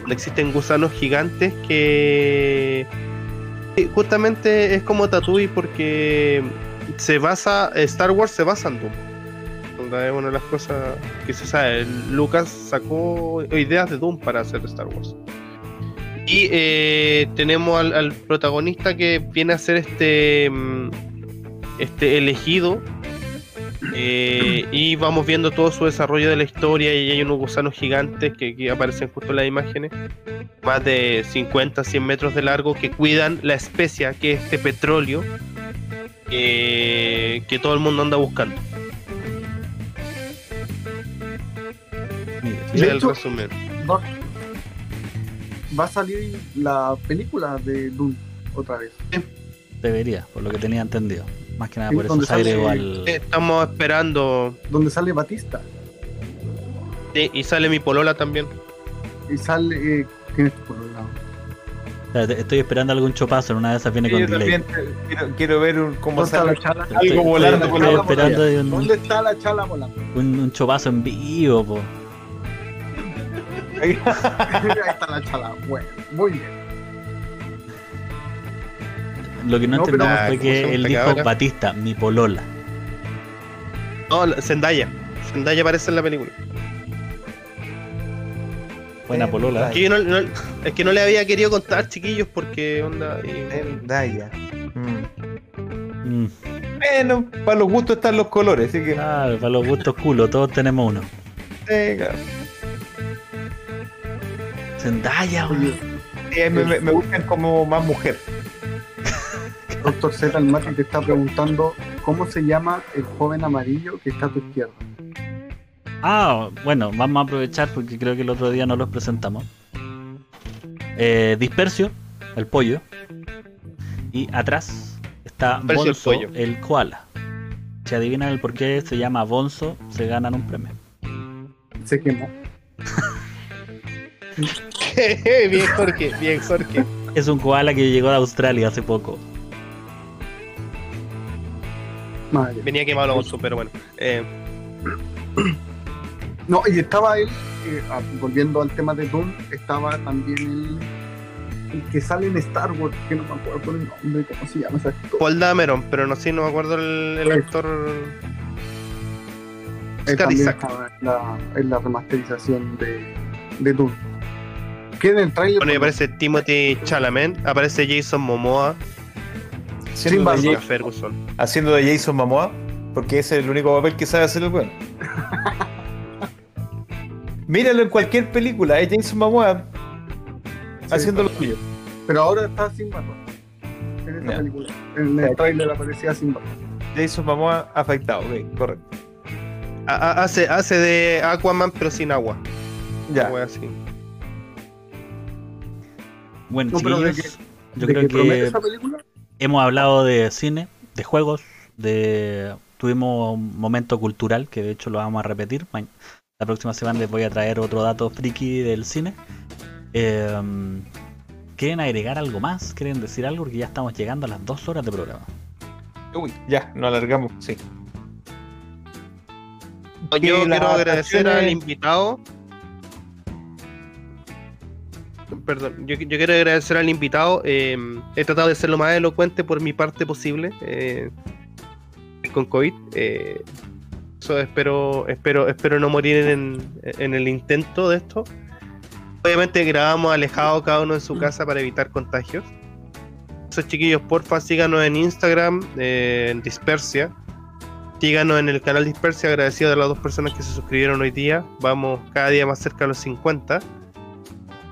donde existen gusanos gigantes que justamente es como Tatooine porque se basa, Star Wars se basa en Doom. Es una de las cosas que se sabe. Lucas sacó ideas de Doom para hacer Star Wars. Y eh, tenemos al, al protagonista que viene a ser este, mm, este elegido eh, y vamos viendo todo su desarrollo de la historia y hay unos gusanos gigantes que, que aparecen justo en las imágenes, más de 50, 100 metros de largo, que cuidan la especia que es este petróleo eh, que todo el mundo anda buscando. Mira, el hecho- resumen. Va, va a salir la película de Doom otra vez. debería, por lo que tenía entendido. Más que nada por eso se agregó sale- al... Estamos esperando. Donde sale Batista. sí, y sale mi polola también. Y sale. Eh, ¿Quién es tu? Espérate, Estoy esperando algún chopazo, en una de esas viene Sí, con yo delay. quiero, quiero ver un- cómo ¿Dónde está sale la chala? Estoy- algo volando estoy- estoy esperando un, ¿Dónde está la chala volando? un, un chopazo en vivo, po. Ahí está la chala. Bueno, muy bien. Lo que no, No, pero- entendemos Ah, fue ¿cómo se que él dijo? Batista, mi polola. No, Zendaya. Zendaya aparece en la película. Buena Eh, polola. Ay. Que yo no- no- es que no le había querido contar, chiquillos, porque onda. y- Zendaya. Mm. Mm, Bueno, para los gustos están los colores, así que. claro, para los gustos culo, todos tenemos uno. claro. Zendaya, Eh, me, me- me buscan como más mujer. Doctor Z, el Mati te está preguntando cómo se llama el joven amarillo que está a tu izquierda. Ah, bueno, vamos a aprovechar porque creo que el otro día no los presentamos. Eh, Dispersio, el pollo. Y atrás está el Bonzo, pollo. el koala. Si adivinan el por qué se llama Bonzo, se ganan un premio. Se quemó. bien, Jorge, bien, Jorge. Es un koala que llegó de Australia hace poco. Madre. Venía quemado Gonzo, pero bueno. Eh, No, y estaba él, eh, ah, volviendo al tema de Doom, estaba también el, el que sale en Star Wars, que no me acuerdo el nombre, ¿cómo se llama actor? Paul Dameron, pero no sé, no me acuerdo el, el Sí. actor. Él también estaba en la, en la remasterización de, de Doom. Que en el trailer. Bueno, y aparece Timothy Chalamet, aparece Jason Momoa, Haciendo, de, Ferguson. haciendo de Jason Momoa, porque ese es el único papel que sabe hacer el weón. Míralo en cualquier película, es Jason Momoa haciendo lo suyo. Pero ahora está sin barba. En esta película. En el trailer aparecía sin barba. Jason Momoa afectado, ok, correcto. A- a- hace, hace de Aquaman, pero sin agua. Ya. Así. Bueno, No, pero de que- yo ¿De creo que promete que esa película? Hemos hablado de cine, de juegos, de tuvimos un momento cultural que de hecho lo vamos a repetir. La próxima semana les voy a traer otro dato friki del cine. Eh, ¿Quieren agregar algo más? ¿Quieren decir algo? Porque ya estamos llegando a las dos horas de programa. Uy, ya, nos alargamos, sí. Yo quiero agradecer al invitado. Perdón, yo, quiero agradecer al invitado. eh, he tratado de ser lo más elocuente por mi parte posible eh, con COVID. eh, espero, espero, espero no morir en, el intento de esto. Obviamente grabamos alejado cada uno en su casa para evitar contagios. Esos chiquillos, porfa, síganos en Instagram, eh, en Dispersia. Síganos en el canal Dispersia, agradecido a las dos personas que se suscribieron hoy día. Vamos cada día más cerca a los 50.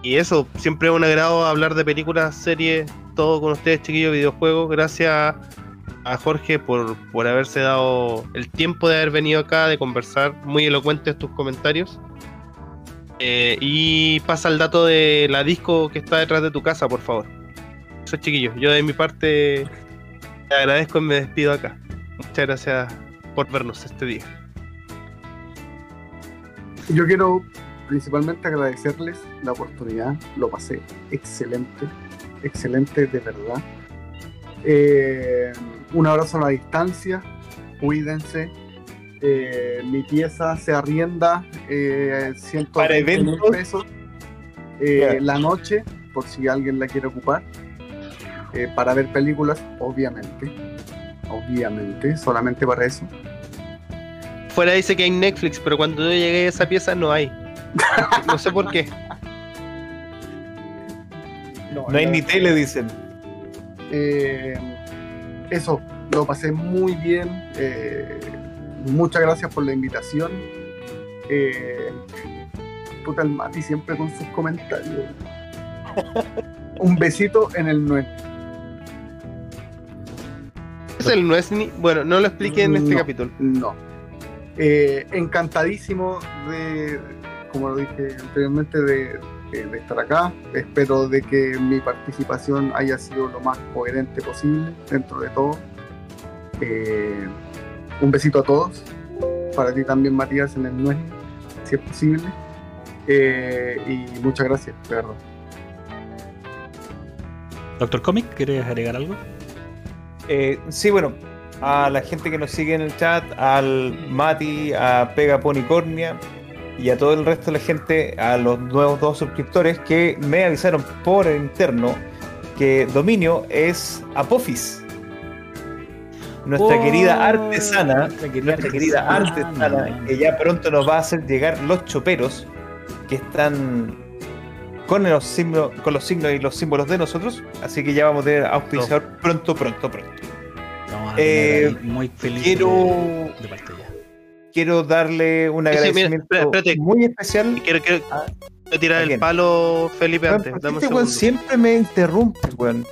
Y eso, siempre es un agrado hablar de películas, series, todo con ustedes, chiquillos, videojuegos. Gracias a Jorge por, por haberse dado el tiempo de haber venido acá, de conversar. Muy elocuentes tus comentarios. Eh, y pasa el dato de la disco que está detrás de tu casa, por favor. Eso, chiquillos. Yo de mi parte te agradezco y me despido acá. Muchas gracias por vernos este día. Yo quiero principalmente agradecerles la oportunidad. Lo pasé excelente, excelente de verdad. Eh, un abrazo a la distancia. Cuídense. Eh, mi pieza se arrienda eh, 120 mil eventos. pesos eh, la noche, por si alguien la quiere ocupar. Eh, para ver películas, obviamente. Obviamente, solamente para eso. Fuera dice que hay Netflix, pero cuando yo llegué a esa pieza no hay. No sé por qué. No hay ni tele, dicen. Eh, eso, lo pasé muy bien. eh, muchas gracias por la invitación. Eh, puta el Mati siempre con sus comentarios. Un besito en el nuez. Es el no es ni. Bueno, no lo expliqué en este No. capítulo. No. Eh, encantadísimo de, como lo dije anteriormente, de, de- de estar acá. Espero de que mi participación haya sido lo más coherente posible dentro de todo. Eh, un besito a todos. Para ti también, Matías, en el nuez, si es posible. Eh, y muchas gracias, de verdad. Doctor Comic, ¿quieres agregar algo? Eh, sí, bueno, a la gente que nos sigue en el chat, al Mati, a Pega Ponicornia y a todo el resto de la gente, a los nuevos dos suscriptores que me avisaron por interno que dominio es Apophis. Nuestra Oh, querida artesana, nuestra querida nuestra querida artesana. artesana, que ya pronto nos va a hacer llegar los choperos que están con los signos, con los signos y los símbolos de nosotros, así que ya vamos a tener auspiciador pronto, pronto, pronto. Vamos a Eh, muy feliz quiero- de, de. Quiero darle un Sí, sí, mira, agradecimiento espérate. muy especial. Quiero, quiero. Voy a tirar ¿A el quién? palo, Felipe, antes. ¿por qué Dame un este weón siempre me interrumpe, weón.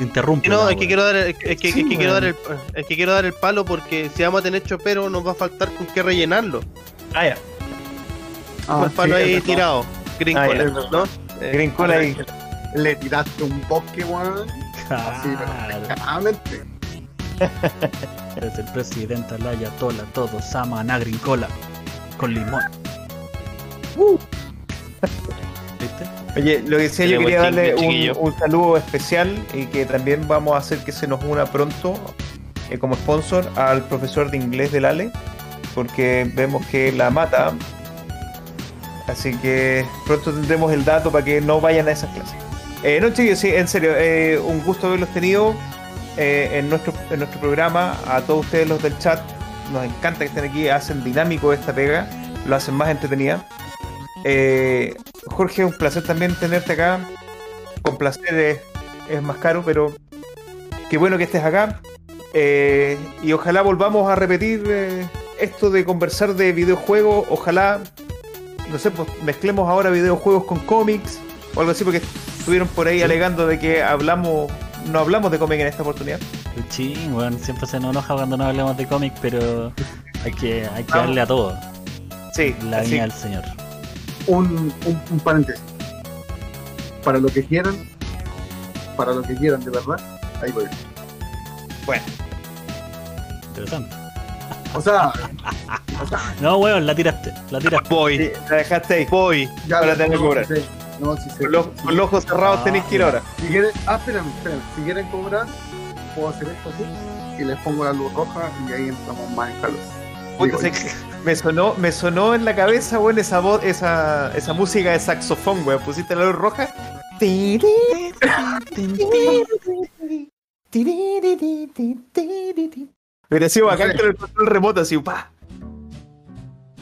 Interrumpe. No, es que quiero dar el, es que, es que Sí, quiero dar weón. el, es que quiero dar el palo porque si vamos a tener chopero nos va a faltar con qué rellenarlo. Ah, ya. Ah, el palo sí, ahí tirado. Green Ah. Cola. ¿no? Eh, Green Cola ahí. Le tiraste un bosque, weón. Así, descaradamente. Es el presidente la Ayatola, todos aman a Grincola con limón. ¿Viste? Oye, lo que decía yo quería darle un, un saludo especial y que también vamos a hacer que se nos una pronto eh, como sponsor al profesor de inglés del Ale, porque vemos que la mata. Así que pronto tendremos el dato para que no vayan a esas clases. Eh, no, chicos, sí, en serio, eh, un gusto haberlos tenido eh, en, nuestro, en nuestro programa. A todos ustedes los del chat, nos encanta que estén aquí, hacen dinámico esta pega, lo hacen más entretenida. Eh, Jorge, un placer también tenerte acá. Con placer es, es más caro, pero qué bueno que estés acá. Eh, y ojalá volvamos a repetir eh, esto de conversar de videojuegos. Ojalá, no sé, pues mezclemos ahora videojuegos con cómics o algo así, porque estuvieron por ahí alegando de que hablamos, no hablamos de cómic en esta oportunidad. Ching, weón, siempre se nos enoja cuando no hablemos de cómics, pero hay que, hay que darle a todo. Sí, La viña del señor. Un, un, un paréntesis. Para lo que quieran, para lo que quieran, de verdad, ahí voy. Interesante. O sea, o sea No, weón, la tiraste, la tiraste. Voy, sí, la dejaste ahí. voy. ya Ahora tenés que cobrar. No. Con los, con los ojos cerrados Ah, tenéis que ir ahora. Si quieren, ah, espérame, espérame. Si quieren cobrar, puedo hacer esto así y les pongo la luz roja y ahí entramos más en calor. Digo, me sonó, me sonó en la cabeza, weón, esa voz, esa, esa música de saxofón, weón. Pusiste la luz roja. Hubiera sido bacán con el control remoto así, pa.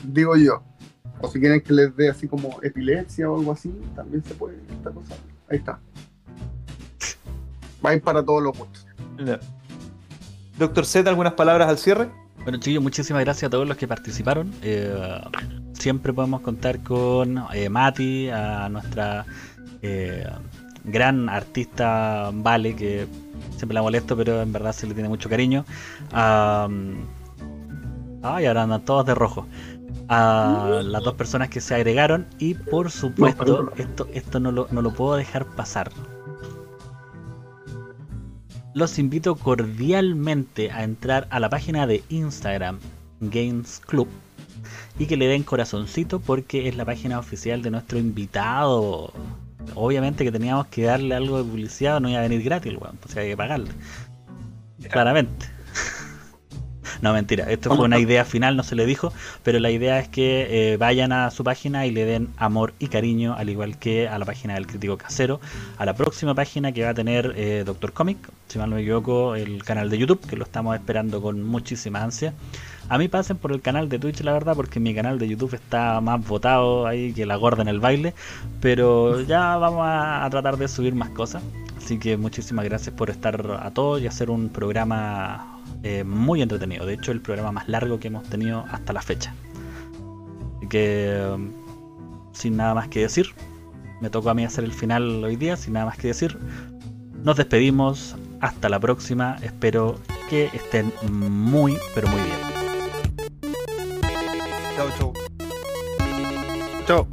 digo yo. O si quieren que les dé así como epilepsia o algo así, también se puede esta cosa. Ahí está. Va a ir para todos los gustos. No. Doctor Z, ¿algunas palabras al cierre? Bueno, chicos, muchísimas gracias a todos los que participaron. Eh, siempre podemos contar con eh, Mati, a nuestra eh, gran artista Vale, que siempre la molesto, pero en verdad se le tiene mucho cariño. A, ay, ahora andan todos de rojo. A las dos personas que se agregaron y por supuesto, esto, esto no, lo, no lo puedo dejar pasar. Los invito cordialmente a entrar a la página de Instagram Games Club y que le den corazoncito porque es la página oficial de nuestro invitado. Obviamente que teníamos que darle algo de publicidad, no iba a venir gratis, weón, pues hay que pagarle. Claramente. No, mentira, esto fue una idea final, no se le dijo, pero la idea es que eh, vayan a su página y le den amor y cariño, al igual que a la página del crítico casero, a la próxima página que va a tener eh, Doctor Comic, si mal no me equivoco, el canal de YouTube, que lo estamos esperando con muchísima ansia. A mí pasen por el canal de Twitch, la verdad, porque mi canal de YouTube está más votado ahí que la gorda en el baile, pero ya vamos a, a tratar de subir más cosas. Así que muchísimas gracias por estar a todos y hacer un programa eh, muy entretenido. De hecho, el programa más largo que hemos tenido hasta la fecha. Así que, um, sin nada más que decir, me tocó a mí hacer el final hoy día. Sin nada más que decir, nos despedimos. Hasta la próxima. Espero que estén muy, pero muy bien. Chau, chau. Chao.